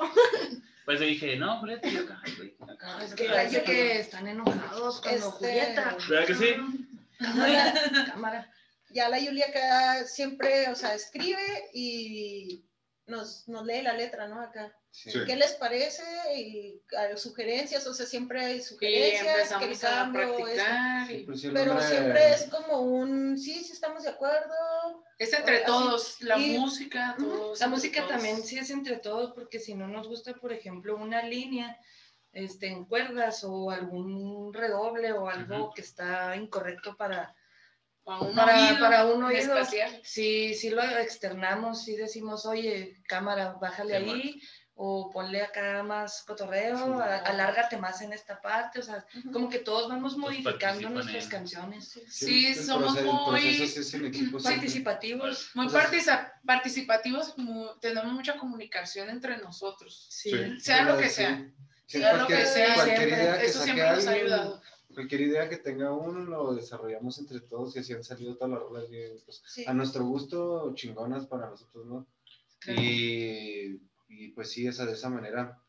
[SPEAKER 1] Pues yo dije, no, Julieta, yo acá, güey. acá.
[SPEAKER 3] Es que parece que están enojados cuando
[SPEAKER 4] Este-
[SPEAKER 3] Julieta.
[SPEAKER 1] ¿Verdad que sí?
[SPEAKER 3] Cámara, cámara.
[SPEAKER 4] Ya la Yuli acá siempre, o sea, escribe y nos, nos lee la letra, ¿no? Acá.
[SPEAKER 5] Sí.
[SPEAKER 4] ¿Qué les parece? Y sugerencias, o sea, siempre hay sugerencias, que el cambio,
[SPEAKER 6] practicar.
[SPEAKER 5] Sí,
[SPEAKER 4] Pero siempre es como un, sí, sí estamos de acuerdo.
[SPEAKER 6] Es entre todos, la
[SPEAKER 4] Y-
[SPEAKER 6] música, todos.
[SPEAKER 3] La música
[SPEAKER 6] todos.
[SPEAKER 3] también sí es entre todos, porque si no nos gusta, por ejemplo, una línea este, en cuerdas o algún redoble o algo que está incorrecto para,
[SPEAKER 6] Para un
[SPEAKER 3] para,
[SPEAKER 6] oído
[SPEAKER 3] para un oído.
[SPEAKER 6] especial.
[SPEAKER 3] Sí, sí lo externamos, sí decimos, oye, cámara, bájale
[SPEAKER 1] Sí,
[SPEAKER 3] ahí, o ponle acá más cotorreo,
[SPEAKER 5] Sí.
[SPEAKER 3] a- alárgate más en esta parte, o sea, como que todos vamos modificando nuestras
[SPEAKER 1] en-
[SPEAKER 3] canciones.
[SPEAKER 6] Sí, somos
[SPEAKER 5] proceso-
[SPEAKER 6] muy-
[SPEAKER 5] equipo.
[SPEAKER 3] Participativos.
[SPEAKER 6] Muy
[SPEAKER 5] O sea,
[SPEAKER 6] participa- participativos, mu- tenemos mucha comunicación entre nosotros.
[SPEAKER 3] Sí.
[SPEAKER 2] Sí.
[SPEAKER 6] Sea lo que
[SPEAKER 5] sí,
[SPEAKER 6] sea.
[SPEAKER 5] sí,
[SPEAKER 6] sea lo que sea,
[SPEAKER 5] cualquier
[SPEAKER 3] siempre.
[SPEAKER 5] idea que
[SPEAKER 6] Eso siempre nos ha ayudado.
[SPEAKER 5] Cualquier idea que tenga uno lo desarrollamos entre todos y así han salido todas las rolas bien, pues,
[SPEAKER 4] Sí.
[SPEAKER 5] a nuestro gusto chingonas para nosotros, ¿no? Y, y pues sí, esa, de esa manera,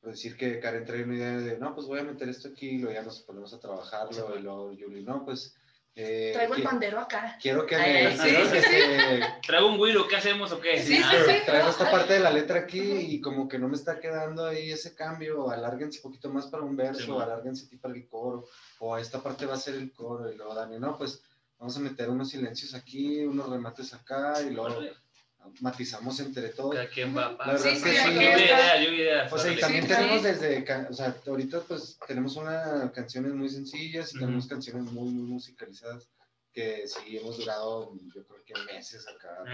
[SPEAKER 5] pues decir que Karen trae una idea de, no, pues voy a meter esto aquí, y luego ya nos ponemos a trabajarlo, y luego Yuli, no, pues... eh,
[SPEAKER 3] Traigo el pandero acá.
[SPEAKER 5] Quiero que
[SPEAKER 3] Ay,
[SPEAKER 5] me...
[SPEAKER 3] sí,
[SPEAKER 1] ¿Traigo un güiro? ¿Qué hacemos o qué?
[SPEAKER 6] Sí, sí, sí.
[SPEAKER 5] traigo esta parte de la letra aquí y como que no me está quedando ahí ese cambio, alárguense un poquito más para un verso, alárguense aquí para el coro, o esta parte va a ser el coro, y luego Dani, no, pues vamos a meter unos silencios aquí, unos remates acá, y luego matizamos entre todos.
[SPEAKER 1] Cada quien va
[SPEAKER 5] La verdad
[SPEAKER 6] Sí,
[SPEAKER 5] es que sí,
[SPEAKER 1] ideas, lluvia de ideas.
[SPEAKER 5] o sea, y también
[SPEAKER 6] Sí,
[SPEAKER 5] tenemos
[SPEAKER 6] sí.
[SPEAKER 5] desde, o sea, ahorita pues tenemos una canciones muy sencillas y
[SPEAKER 1] Ujú.
[SPEAKER 5] tenemos canciones muy, muy musicalizadas que sí hemos durado, yo creo que meses acá.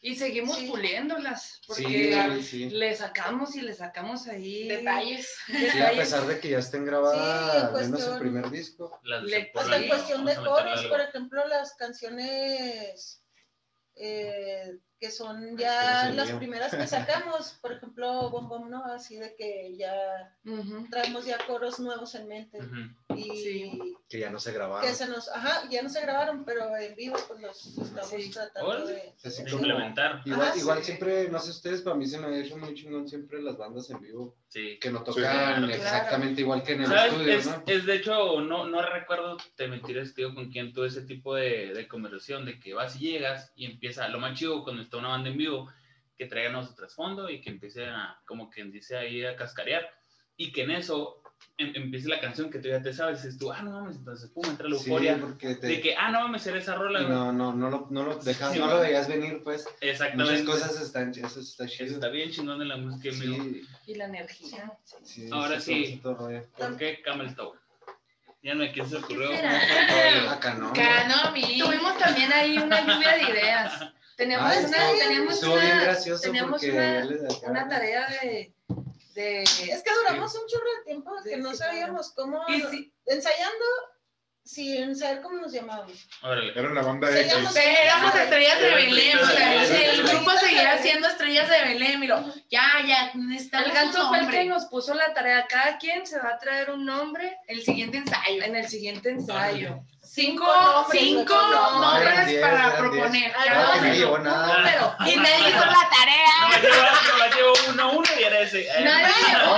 [SPEAKER 3] Y seguimos
[SPEAKER 4] Sí.
[SPEAKER 3] puliéndolas, porque
[SPEAKER 5] Sí, sí.
[SPEAKER 3] le sacamos y le sacamos ahí
[SPEAKER 6] Detalles.
[SPEAKER 5] Sí, a pesar de que ya estén grabadas,
[SPEAKER 4] Sí,
[SPEAKER 5] al menos el primer disco.
[SPEAKER 3] Le-
[SPEAKER 4] Hasta
[SPEAKER 1] ahí,
[SPEAKER 4] en cuestión de
[SPEAKER 1] a
[SPEAKER 4] coros, por ejemplo, las canciones eh, que son ya las primeras que sacamos, por ejemplo, Bom Bom, ¿no? Así de que ya traemos ya coros nuevos en mente y
[SPEAKER 6] Sí.
[SPEAKER 5] Que ya no se grabaron.
[SPEAKER 4] que se nos, ajá, ya no se grabaron, pero en vivo pues los estamos
[SPEAKER 3] Sí.
[SPEAKER 4] tratando de,
[SPEAKER 1] De implementar.
[SPEAKER 5] Igual,
[SPEAKER 4] Ajá,
[SPEAKER 5] igual
[SPEAKER 4] sí.
[SPEAKER 5] siempre, no sé ustedes, para mí se me ha hecho muy chingón siempre las bandas en vivo,
[SPEAKER 1] Sí.
[SPEAKER 5] que no
[SPEAKER 2] Sí.
[SPEAKER 5] tocan
[SPEAKER 1] Claro.
[SPEAKER 5] exactamente igual que en el
[SPEAKER 1] ¿Sabes?
[SPEAKER 5] estudio,
[SPEAKER 1] Es,
[SPEAKER 5] ¿no?
[SPEAKER 1] es de hecho, no, no recuerdo, te mentiré, tío, con quién tuve ese tipo de, de conversación, de que vas y llegas y empieza, lo más chido cuando está una banda en vivo, que traigan a su trasfondo y que empiece a, como quien dice ahí, a cascarear, y que en eso em- empiece la canción que tú ya te sabes, dices tú, ah, no mames, entonces, pum, entra la
[SPEAKER 5] Sí,
[SPEAKER 1] euforia,
[SPEAKER 5] porque te-
[SPEAKER 1] de que, ah, no mames, era esa rola,
[SPEAKER 5] no, no, no lo, no lo dejas,
[SPEAKER 1] Sí,
[SPEAKER 5] no lo veías venir, pues. Muchas
[SPEAKER 1] Exactamente.
[SPEAKER 5] cosas están, eso está
[SPEAKER 1] Eso
[SPEAKER 5] chido.
[SPEAKER 1] está bien chingón de la música en.
[SPEAKER 5] Sí,
[SPEAKER 3] Y la energía.
[SPEAKER 5] sí,
[SPEAKER 1] Ahora sí. ¿Por qué Camel Toe? Ya no me quién se ocurrió.
[SPEAKER 5] no.
[SPEAKER 6] Canomi.
[SPEAKER 3] Tuvimos también ahí una lluvia de ideas.
[SPEAKER 5] Ah,
[SPEAKER 3] una,
[SPEAKER 5] Estuvo bien
[SPEAKER 3] una,
[SPEAKER 5] porque
[SPEAKER 3] una-
[SPEAKER 5] de acá.
[SPEAKER 3] una tarea de, de
[SPEAKER 4] Es que duramos un chorro de tiempo que no sabíamos cómo,
[SPEAKER 3] y
[SPEAKER 4] ensayando sin saber cómo nos llamábamos.
[SPEAKER 1] Órale.
[SPEAKER 2] Era la banda
[SPEAKER 6] Pero éramos estrellas de Belén, o sea, el grupo seguía siendo estrellas de Belén, y lo, ya, ya, necesitamos
[SPEAKER 3] el
[SPEAKER 6] un
[SPEAKER 3] ganso fue el que
[SPEAKER 6] nombre.
[SPEAKER 3] nos puso la tarea. Cada quien se va a traer un nombre
[SPEAKER 6] El siguiente ensayo.
[SPEAKER 3] en el siguiente ensayo.
[SPEAKER 6] Cinco,
[SPEAKER 4] nombres,
[SPEAKER 6] cinco nombres
[SPEAKER 5] diez,
[SPEAKER 6] para proponer.
[SPEAKER 3] Ah,
[SPEAKER 5] no llevó nada.
[SPEAKER 6] Y me hizo la tarea.
[SPEAKER 1] Nomás llevo, nomás llevo uno, uno y era ese.
[SPEAKER 3] Nadie
[SPEAKER 2] No, no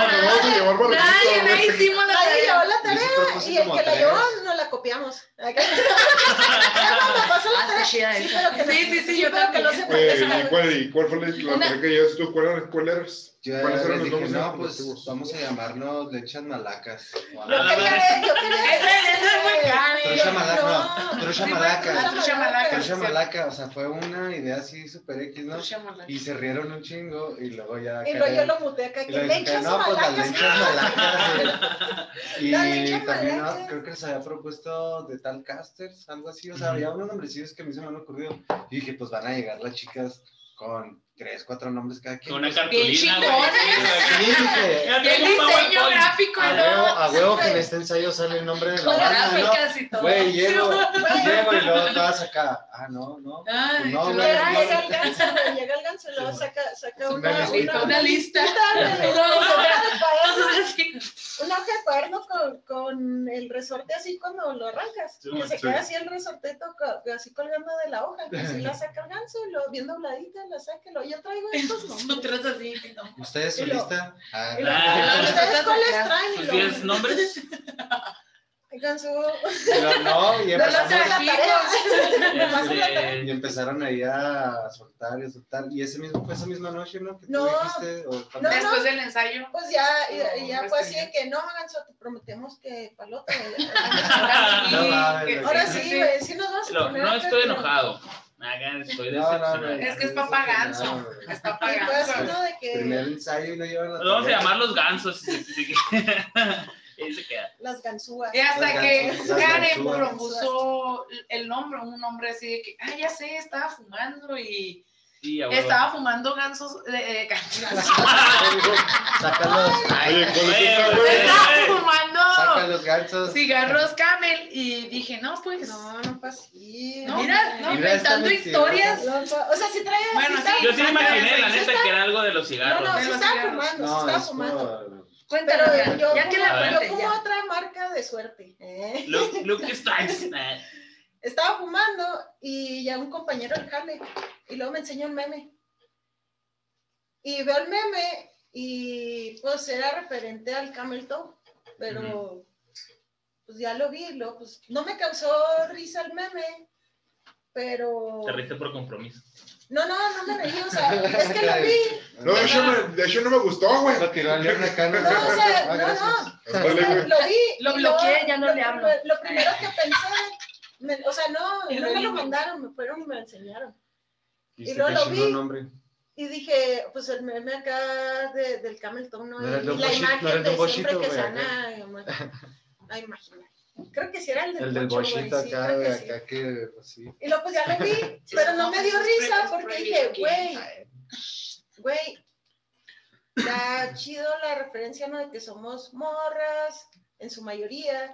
[SPEAKER 2] para
[SPEAKER 6] Nadie, nadie hicimos la
[SPEAKER 4] Nadie llevó
[SPEAKER 6] tarea.
[SPEAKER 4] la y el que la llevó nos la copiamos. La
[SPEAKER 3] Ah,
[SPEAKER 4] tarea. Sí, pero que
[SPEAKER 6] Sí, sí, sí, yo
[SPEAKER 4] pero que no
[SPEAKER 6] también.
[SPEAKER 4] se
[SPEAKER 2] Oye,
[SPEAKER 4] parece
[SPEAKER 2] ¿y
[SPEAKER 4] a-
[SPEAKER 2] cuál, fue la, tarea que llevaste tú? ¿Cuál eran- ¿Cuál eras?
[SPEAKER 5] Yo
[SPEAKER 2] ¿Cuáles eran
[SPEAKER 5] les
[SPEAKER 2] los
[SPEAKER 5] dije, no, pues vamos a llamarnos lechas malacas.
[SPEAKER 4] Yo quería, yo quería.
[SPEAKER 6] Es muy
[SPEAKER 4] No.
[SPEAKER 5] trucha malaca.
[SPEAKER 6] la trucha malaca.
[SPEAKER 5] Trucha malaca, o sea, fue una idea así super X, ¿no?
[SPEAKER 6] Trucha
[SPEAKER 5] Y se rieron un chingo y luego ya.
[SPEAKER 4] Y luego yo lo muteé acá, que lechas
[SPEAKER 5] no, pues las
[SPEAKER 4] malacas.
[SPEAKER 5] lechas malacas. Y, también creo que les había propuesto de tal casters, algo así. O sea, había unos nombrecillos que a mí se me han ocurrido. Y dije, pues van a llegar las chicas con tres, cuatro nombres cada quien.
[SPEAKER 1] Con una
[SPEAKER 5] Pues,
[SPEAKER 1] cartulina,
[SPEAKER 5] dije,
[SPEAKER 1] Ya
[SPEAKER 6] Y el
[SPEAKER 1] un
[SPEAKER 6] diseño gráfico y
[SPEAKER 5] a huevo, a huevo que en este ensayo sale el nombre de la
[SPEAKER 3] Con
[SPEAKER 5] banda, ¿no?
[SPEAKER 3] gráficas y todo.
[SPEAKER 5] Güey, llego, llego y luego todas acá. Ah, no, no.
[SPEAKER 6] Ay,
[SPEAKER 5] No,
[SPEAKER 6] qué
[SPEAKER 5] güey,
[SPEAKER 4] Llega, el ganso, güey, llega el ganso, y luego saca, saca
[SPEAKER 5] Una
[SPEAKER 4] una,
[SPEAKER 5] listita,
[SPEAKER 4] una,
[SPEAKER 6] Una lista.
[SPEAKER 4] una, una hoja de cuaderno, con, con el resorte así cuando lo arrancas. Que se queda así el resorteto co- así colgando de la hoja. Así la saca el ganso, y lo bien dobladita, la saca, y luego yo traigo estos nombres.
[SPEAKER 6] Así. ¿no?
[SPEAKER 5] ¿Ustedes su lista? Ah,
[SPEAKER 1] Ah.
[SPEAKER 4] ¿Ustedes cuáles traen? Y
[SPEAKER 1] ¿Tus
[SPEAKER 4] lo-
[SPEAKER 1] 10 nombres?
[SPEAKER 5] pero no, y
[SPEAKER 6] No
[SPEAKER 4] la tarea.
[SPEAKER 1] Este,
[SPEAKER 5] y empezaron ahí a soltar y a soltar. Y ese mismo, fue esa misma noche, ¿no? Que tú
[SPEAKER 4] No.
[SPEAKER 5] dijiste. O
[SPEAKER 4] No, no.
[SPEAKER 6] Después del ensayo.
[SPEAKER 4] Pues ya, y, y ya
[SPEAKER 6] No,
[SPEAKER 4] fue así de que no, ganso, te prometemos que palota.
[SPEAKER 6] Ahora sí,
[SPEAKER 5] No.
[SPEAKER 4] Ahora
[SPEAKER 6] sí,
[SPEAKER 4] nos vas a poner
[SPEAKER 1] no estoy
[SPEAKER 4] pero-
[SPEAKER 1] enojado. Hagan, estoy
[SPEAKER 5] No, no,
[SPEAKER 1] decepcionado.
[SPEAKER 5] güey.
[SPEAKER 6] Es que es papá ganso.
[SPEAKER 5] ¿no?
[SPEAKER 4] De que
[SPEAKER 5] Primer ensayo y no llevan la
[SPEAKER 1] Los vamos a llamar los gansos. sí, sí, sí. Y ahí se queda.
[SPEAKER 4] las ganzúas.
[SPEAKER 6] Y hasta
[SPEAKER 5] Las
[SPEAKER 6] que Karen propuso el nombre, un nombre así de que, ah, ya sé, estaba fumando y
[SPEAKER 1] Sí,
[SPEAKER 6] estaba fumando gansos, estaba
[SPEAKER 5] saca
[SPEAKER 6] fumando
[SPEAKER 5] los gansos.
[SPEAKER 6] cigarros Camel y dije, no, pues,
[SPEAKER 4] No, no pasa.
[SPEAKER 6] No,
[SPEAKER 3] Mira,
[SPEAKER 6] no,
[SPEAKER 3] inventando historias.
[SPEAKER 4] No, no, o sea, sí traía.
[SPEAKER 6] Bueno,
[SPEAKER 4] sí,
[SPEAKER 6] sí,
[SPEAKER 1] Yo sí me imaginé, la neta, que era algo de los
[SPEAKER 4] No,
[SPEAKER 1] cigarros.
[SPEAKER 4] no,
[SPEAKER 6] De
[SPEAKER 4] sí estaba fumando, sí
[SPEAKER 5] No,
[SPEAKER 4] estaba
[SPEAKER 5] es
[SPEAKER 4] fumando.
[SPEAKER 3] Cuéntalo,
[SPEAKER 4] Pero
[SPEAKER 3] ya,
[SPEAKER 4] yo,
[SPEAKER 3] ya que la
[SPEAKER 4] yo otra marca de suerte. ¿eh?
[SPEAKER 1] Look, look strikes.
[SPEAKER 4] Estaba fumando y ya un compañero del jale y luego me enseñó un meme. Y veo el meme y pues era referente al Camel Toe, pero pues ya lo vi luego pues no me causó risa el meme, pero...
[SPEAKER 1] Te riste por compromiso.
[SPEAKER 4] No, no, no me reí, o sea, es que lo vi.
[SPEAKER 2] No, de hecho, me, de hecho no me gustó, güey.
[SPEAKER 5] Lo tiró al león acá.
[SPEAKER 4] No, o sea,
[SPEAKER 5] Ah,
[SPEAKER 4] no, no. Lo vi.
[SPEAKER 3] Lo bloqueé, ya no
[SPEAKER 4] lo
[SPEAKER 3] le hablo.
[SPEAKER 4] Lo primero que pensé, me- o sea, no, no me lo mandaron, me fueron y me lo enseñaron.
[SPEAKER 5] Y
[SPEAKER 4] Y luego lo vi.
[SPEAKER 5] nombre.
[SPEAKER 4] Y dije, pues el meme acá de- del Camel Toe, ¿no?
[SPEAKER 5] No era el
[SPEAKER 4] Y
[SPEAKER 5] de
[SPEAKER 4] la
[SPEAKER 5] bochito,
[SPEAKER 4] imagen
[SPEAKER 5] no de
[SPEAKER 4] de siempre
[SPEAKER 5] bochito,
[SPEAKER 4] que se
[SPEAKER 5] güey,
[SPEAKER 4] van a, ima- a imaginar. Creo que sí era el del,
[SPEAKER 5] El del
[SPEAKER 4] bocho,
[SPEAKER 5] bochito
[SPEAKER 4] sí,
[SPEAKER 5] acá,
[SPEAKER 4] creo
[SPEAKER 5] güey,
[SPEAKER 4] que sí.
[SPEAKER 5] acá que, pues sí.
[SPEAKER 4] Y luego pues ya lo vi, pero no me dio risa porque dije, güey, güey, está chido la referencia, ¿no? De que somos morras, en su mayoría,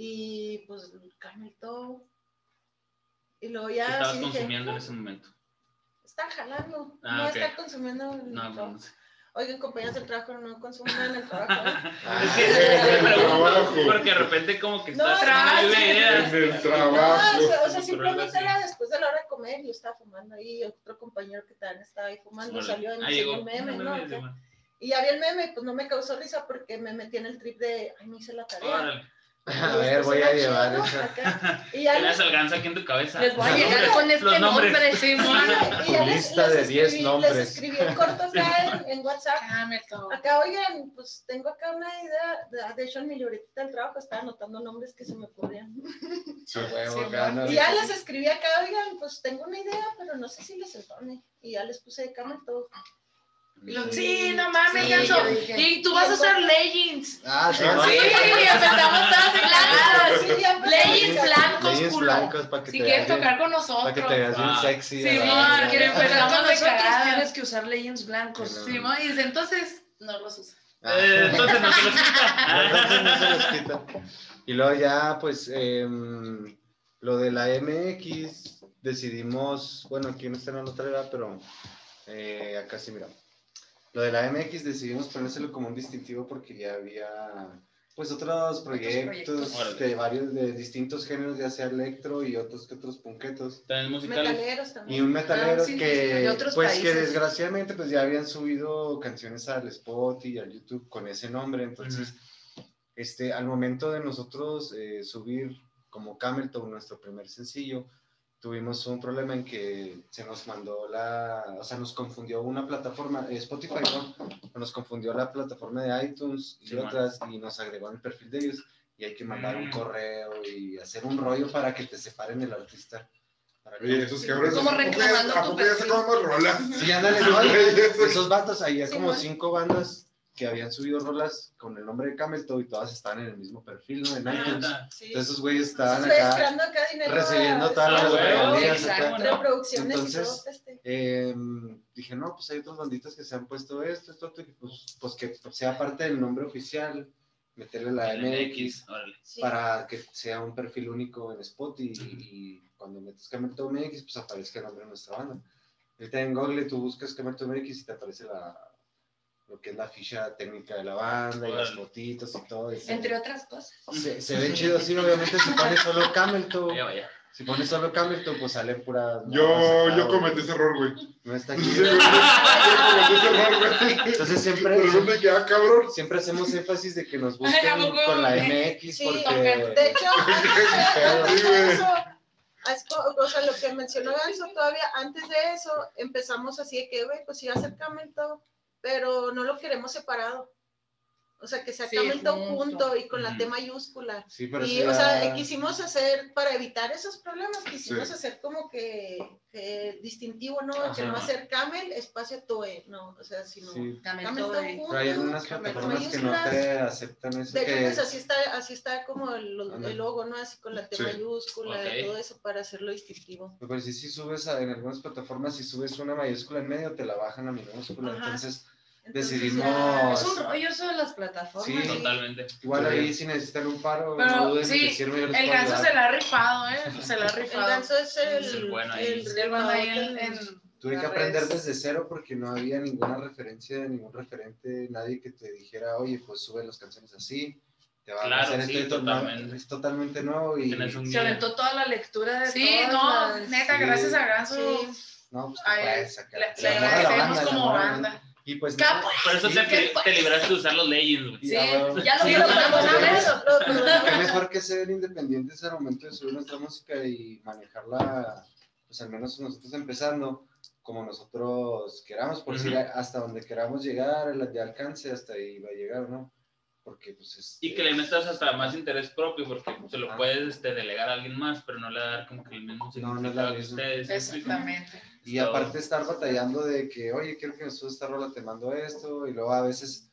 [SPEAKER 4] y pues Camel Toe. Y luego
[SPEAKER 1] ¿Qué
[SPEAKER 4] ya
[SPEAKER 1] estabas
[SPEAKER 4] así dije,
[SPEAKER 1] consumiendo en ese momento?
[SPEAKER 4] están jalando,
[SPEAKER 1] Ah,
[SPEAKER 4] no
[SPEAKER 1] ok.
[SPEAKER 4] están consumiendo el
[SPEAKER 1] No,
[SPEAKER 4] trabajo.
[SPEAKER 1] no sé.
[SPEAKER 4] Oigan, compañeros del trabajo, no consuman en el trabajo. ¿eh?
[SPEAKER 1] Es que
[SPEAKER 2] Ah,
[SPEAKER 1] te pregunto, porque de repente como que
[SPEAKER 4] No,
[SPEAKER 1] estás ideas.
[SPEAKER 2] En el
[SPEAKER 4] No,
[SPEAKER 2] trabajo.
[SPEAKER 4] o sea, o sea, simplemente era después de la hora de comer, yo estaba fumando ahí, otro compañero que también estaba ahí fumando, salió me
[SPEAKER 1] Ah, llegó.
[SPEAKER 4] el meme,
[SPEAKER 1] No,
[SPEAKER 4] ¿no? Y ya vi el meme, pues no me causó risa porque me metí en el trip de, ay, me hice la tarea.
[SPEAKER 1] Órale.
[SPEAKER 5] A
[SPEAKER 4] Y
[SPEAKER 5] ver, voy a llevar esa.
[SPEAKER 4] Acá. Y ya les-
[SPEAKER 1] aquí en tu cabeza.
[SPEAKER 3] Les voy a
[SPEAKER 1] Los
[SPEAKER 3] llegar
[SPEAKER 1] nombres,
[SPEAKER 3] con este
[SPEAKER 1] los nombres.
[SPEAKER 3] nombre, Simón.
[SPEAKER 4] y ya les-
[SPEAKER 5] Lista
[SPEAKER 4] les
[SPEAKER 5] de 10
[SPEAKER 4] escribí-
[SPEAKER 5] nombres.
[SPEAKER 4] Les escribí en corto acá en, en WhatsApp.
[SPEAKER 6] Hamilton.
[SPEAKER 4] Acá, oigan, pues tengo acá una idea. De, hecho, en mi libretita del trabajo estaba anotando nombres que se me ocurrían.
[SPEAKER 6] Sí.
[SPEAKER 4] Y ya les escribí acá, oigan, pues tengo una idea, pero no sé si les entone. Y ya les puse de cama todo.
[SPEAKER 6] Sí, no mames,
[SPEAKER 3] Sí,
[SPEAKER 6] Ganso. Y tú vas a hacer legends.
[SPEAKER 5] Ah, sí,
[SPEAKER 6] Sí, empezamos todas blancas.
[SPEAKER 4] Sí, ya empezamos
[SPEAKER 6] Legends
[SPEAKER 4] acá.
[SPEAKER 6] blancos, culo.
[SPEAKER 5] blancos para que
[SPEAKER 6] Si
[SPEAKER 5] te
[SPEAKER 6] quieres
[SPEAKER 5] veas
[SPEAKER 6] tocar
[SPEAKER 5] bien-
[SPEAKER 6] con
[SPEAKER 5] Para que te
[SPEAKER 6] nosotros.
[SPEAKER 5] veas bien
[SPEAKER 1] Ah.
[SPEAKER 5] sexy.
[SPEAKER 6] Sí, quiero
[SPEAKER 3] Pero
[SPEAKER 6] empezar
[SPEAKER 3] con
[SPEAKER 6] de
[SPEAKER 3] nosotros tienes que usar legends blancos.
[SPEAKER 5] Sí,
[SPEAKER 6] Sí, mon, y dice, entonces no los usa.
[SPEAKER 1] Eh, entonces no se los
[SPEAKER 5] Ah, entonces no se
[SPEAKER 1] quita.
[SPEAKER 5] los quita. Y luego ya, pues, em, lo de la MX, decidimos, bueno, aquí no está en la otra edad, pero eh, acá sí, mira. Lo de la MX decidimos ponérselo como un distintivo porque ya había, pues, otros proyectos,
[SPEAKER 3] proyectos.
[SPEAKER 5] de varios, de distintos géneros, ya sea electro y otros que otros punquetos.
[SPEAKER 1] También musicales.
[SPEAKER 4] Metaleros
[SPEAKER 5] Y
[SPEAKER 4] también.
[SPEAKER 5] un metalero
[SPEAKER 3] Ah, sí,
[SPEAKER 5] que, pues que
[SPEAKER 3] países.
[SPEAKER 5] desgraciadamente pues ya habían subido canciones al Spotify y al YouTube con ese nombre, entonces este, al momento de nosotros eh, subir como Camelton nuestro primer sencillo, tuvimos un problema en que se nos mandó la, o sea, nos confundió una plataforma, eh, Spotify, ¿no? Nos confundió la plataforma de iTunes y
[SPEAKER 1] Sí,
[SPEAKER 5] otras y nos agregó en el perfil de ellos y hay que mandar un
[SPEAKER 1] Mm.
[SPEAKER 5] correo y hacer un rollo para que te separen el artista.
[SPEAKER 2] Oye, esos cabrones.
[SPEAKER 3] Como
[SPEAKER 2] ¿a poco ya-
[SPEAKER 3] reclamando
[SPEAKER 2] ¿A poco ya sacamos rolas?
[SPEAKER 5] Sí, ándale, no, esos vatos, ahí hay
[SPEAKER 4] Sí,
[SPEAKER 5] como
[SPEAKER 4] man.
[SPEAKER 5] cinco bandas que habían subido rolas con el nombre de Camelto y todas estaban en el mismo perfil, ¿no? En iTunes.
[SPEAKER 4] Sí.
[SPEAKER 5] Entonces esos güeyes estaban acá
[SPEAKER 4] esperando acá dinero.
[SPEAKER 5] recibiendo
[SPEAKER 4] a-
[SPEAKER 5] todas las
[SPEAKER 1] Ah, güey,
[SPEAKER 5] regalías Entonces,
[SPEAKER 4] todo este.
[SPEAKER 5] Eh, dije, no, pues hay otras banditas que se han puesto esto, esto, y pues, pues que sea parte del nombre oficial, meterle la MX.
[SPEAKER 4] Sí.
[SPEAKER 5] para que sea un perfil único en Spotify y, cuando metes Camelto MX, pues aparezca el nombre de nuestra banda. Ahorita en Google tú buscas Camelto MX y te aparece la, lo que es la ficha técnica de la banda y las fotitos y todo. y se-
[SPEAKER 3] Entre otras cosas.
[SPEAKER 5] se, se ve chido así, obviamente si pones solo Camelto,
[SPEAKER 1] Vaya, vaya.
[SPEAKER 5] si pones solo Camelto, pues salen puras...
[SPEAKER 2] Yo, yo cometí ese error, güey.
[SPEAKER 5] No está
[SPEAKER 2] Yo
[SPEAKER 5] aquí.
[SPEAKER 2] cometí ese error, güey.
[SPEAKER 5] Entonces
[SPEAKER 2] Pero
[SPEAKER 5] siempre,
[SPEAKER 2] que, ah, cabrón.
[SPEAKER 5] siempre hacemos énfasis de que nos
[SPEAKER 6] ¿A
[SPEAKER 5] busquen con la MX
[SPEAKER 4] Sí,
[SPEAKER 5] porque...
[SPEAKER 4] De hecho,
[SPEAKER 2] Sí, güey.
[SPEAKER 4] o sea, lo que mencionó Ganso todavía, antes de eso, empezamos así de que, güey, pues sí va a ser Camelto, pero no lo queremos separado. O sea, que sea
[SPEAKER 6] Sí,
[SPEAKER 4] Camelto
[SPEAKER 3] junto.
[SPEAKER 4] junto y con la
[SPEAKER 1] Ujú.
[SPEAKER 4] T mayúscula.
[SPEAKER 5] Sí, pero
[SPEAKER 4] Y,
[SPEAKER 5] sí
[SPEAKER 4] o sea,
[SPEAKER 5] ya-
[SPEAKER 4] quisimos hacer, para evitar esos problemas, quisimos
[SPEAKER 2] Sí.
[SPEAKER 4] hacer como que, que distintivo, ¿no? Que no
[SPEAKER 5] Ajá.
[SPEAKER 4] hacer Camel, espacio Toe, no, o sea, sino
[SPEAKER 5] sí,
[SPEAKER 3] Camelto
[SPEAKER 4] Camelto
[SPEAKER 3] y-
[SPEAKER 4] junto.
[SPEAKER 5] pero hay algunas
[SPEAKER 4] Camelto
[SPEAKER 5] plataformas que no te aceptan eso
[SPEAKER 4] De hecho,
[SPEAKER 5] que...
[SPEAKER 4] pues así está, así está como el, el logo, ¿no? Así con la T
[SPEAKER 2] Sí.
[SPEAKER 4] mayúscula
[SPEAKER 1] Ok.
[SPEAKER 4] y todo eso para hacerlo distintivo.
[SPEAKER 5] Pero si sí subes a- en algunas plataformas, si subes una mayúscula en medio, te la bajan a minúscula.
[SPEAKER 4] Ajá.
[SPEAKER 5] Entonces,
[SPEAKER 4] Entonces,
[SPEAKER 5] Decidimos-
[SPEAKER 4] ya-
[SPEAKER 3] Es un rollo eso de las plataformas.
[SPEAKER 5] Sí.
[SPEAKER 1] Totalmente.
[SPEAKER 5] igual
[SPEAKER 2] Sí.
[SPEAKER 5] ahí si necesitan un paro,
[SPEAKER 6] Pero,
[SPEAKER 5] no duden en
[SPEAKER 6] sí, El ganso se la ha rifado, ¿eh? Se la ha
[SPEAKER 4] El
[SPEAKER 6] rifado.
[SPEAKER 4] ganso es el,
[SPEAKER 1] Es el bueno ahí.
[SPEAKER 4] el
[SPEAKER 6] El banda ahí en,
[SPEAKER 4] rival
[SPEAKER 6] en-
[SPEAKER 5] Tuve que aprender
[SPEAKER 4] redes.
[SPEAKER 5] desde cero porque no había ninguna referencia, ningún referente, nadie que te dijera, oye, pues sube las canciones así, te va
[SPEAKER 1] Claro,
[SPEAKER 5] a hacer
[SPEAKER 1] sí,
[SPEAKER 5] esto, y todo".
[SPEAKER 1] totalmente.
[SPEAKER 5] es totalmente nuevo y
[SPEAKER 3] Se aventó toda la lectura de
[SPEAKER 6] Sí,
[SPEAKER 3] todas
[SPEAKER 6] no,
[SPEAKER 3] las-
[SPEAKER 6] neta,
[SPEAKER 5] sí.
[SPEAKER 6] gracias a Ganso.
[SPEAKER 4] Sí.
[SPEAKER 5] no, pues
[SPEAKER 6] Ay,
[SPEAKER 5] puedes sacar.
[SPEAKER 6] le, le
[SPEAKER 5] la
[SPEAKER 6] agradecemos
[SPEAKER 5] banda,
[SPEAKER 6] como banda.
[SPEAKER 5] Y pues
[SPEAKER 3] ¿Qué
[SPEAKER 5] nada,
[SPEAKER 1] Por eso te, te libraste de usar los Legends, güey.
[SPEAKER 3] Sí, ya lo
[SPEAKER 6] Sí,
[SPEAKER 3] vi,
[SPEAKER 6] lo
[SPEAKER 3] pero
[SPEAKER 6] perdonamos.
[SPEAKER 3] ¿sabes?
[SPEAKER 4] Lo- lo perdonamos.
[SPEAKER 5] Qué mejor que ser independientes al momento de subir nuestra música y manejarla, pues al menos nosotros empezando, como nosotros queramos, por decir,
[SPEAKER 1] Ujú.
[SPEAKER 5] hasta donde queramos llegar, el de alcance, hasta ahí va a llegar, ¿no? Porque pues es...
[SPEAKER 1] Y que le metas hasta más interés propio, porque se lo
[SPEAKER 5] Ah.
[SPEAKER 1] puedes este, delegar a alguien más, pero no le va a dar como que el mismo
[SPEAKER 5] No, no es
[SPEAKER 1] significado
[SPEAKER 5] la
[SPEAKER 1] que
[SPEAKER 5] misma.
[SPEAKER 1] ustedes.
[SPEAKER 6] Exactamente.
[SPEAKER 5] Y aparte estar batallando de que, oye, quiero que me subas esta rola, te mando esto, y luego a veces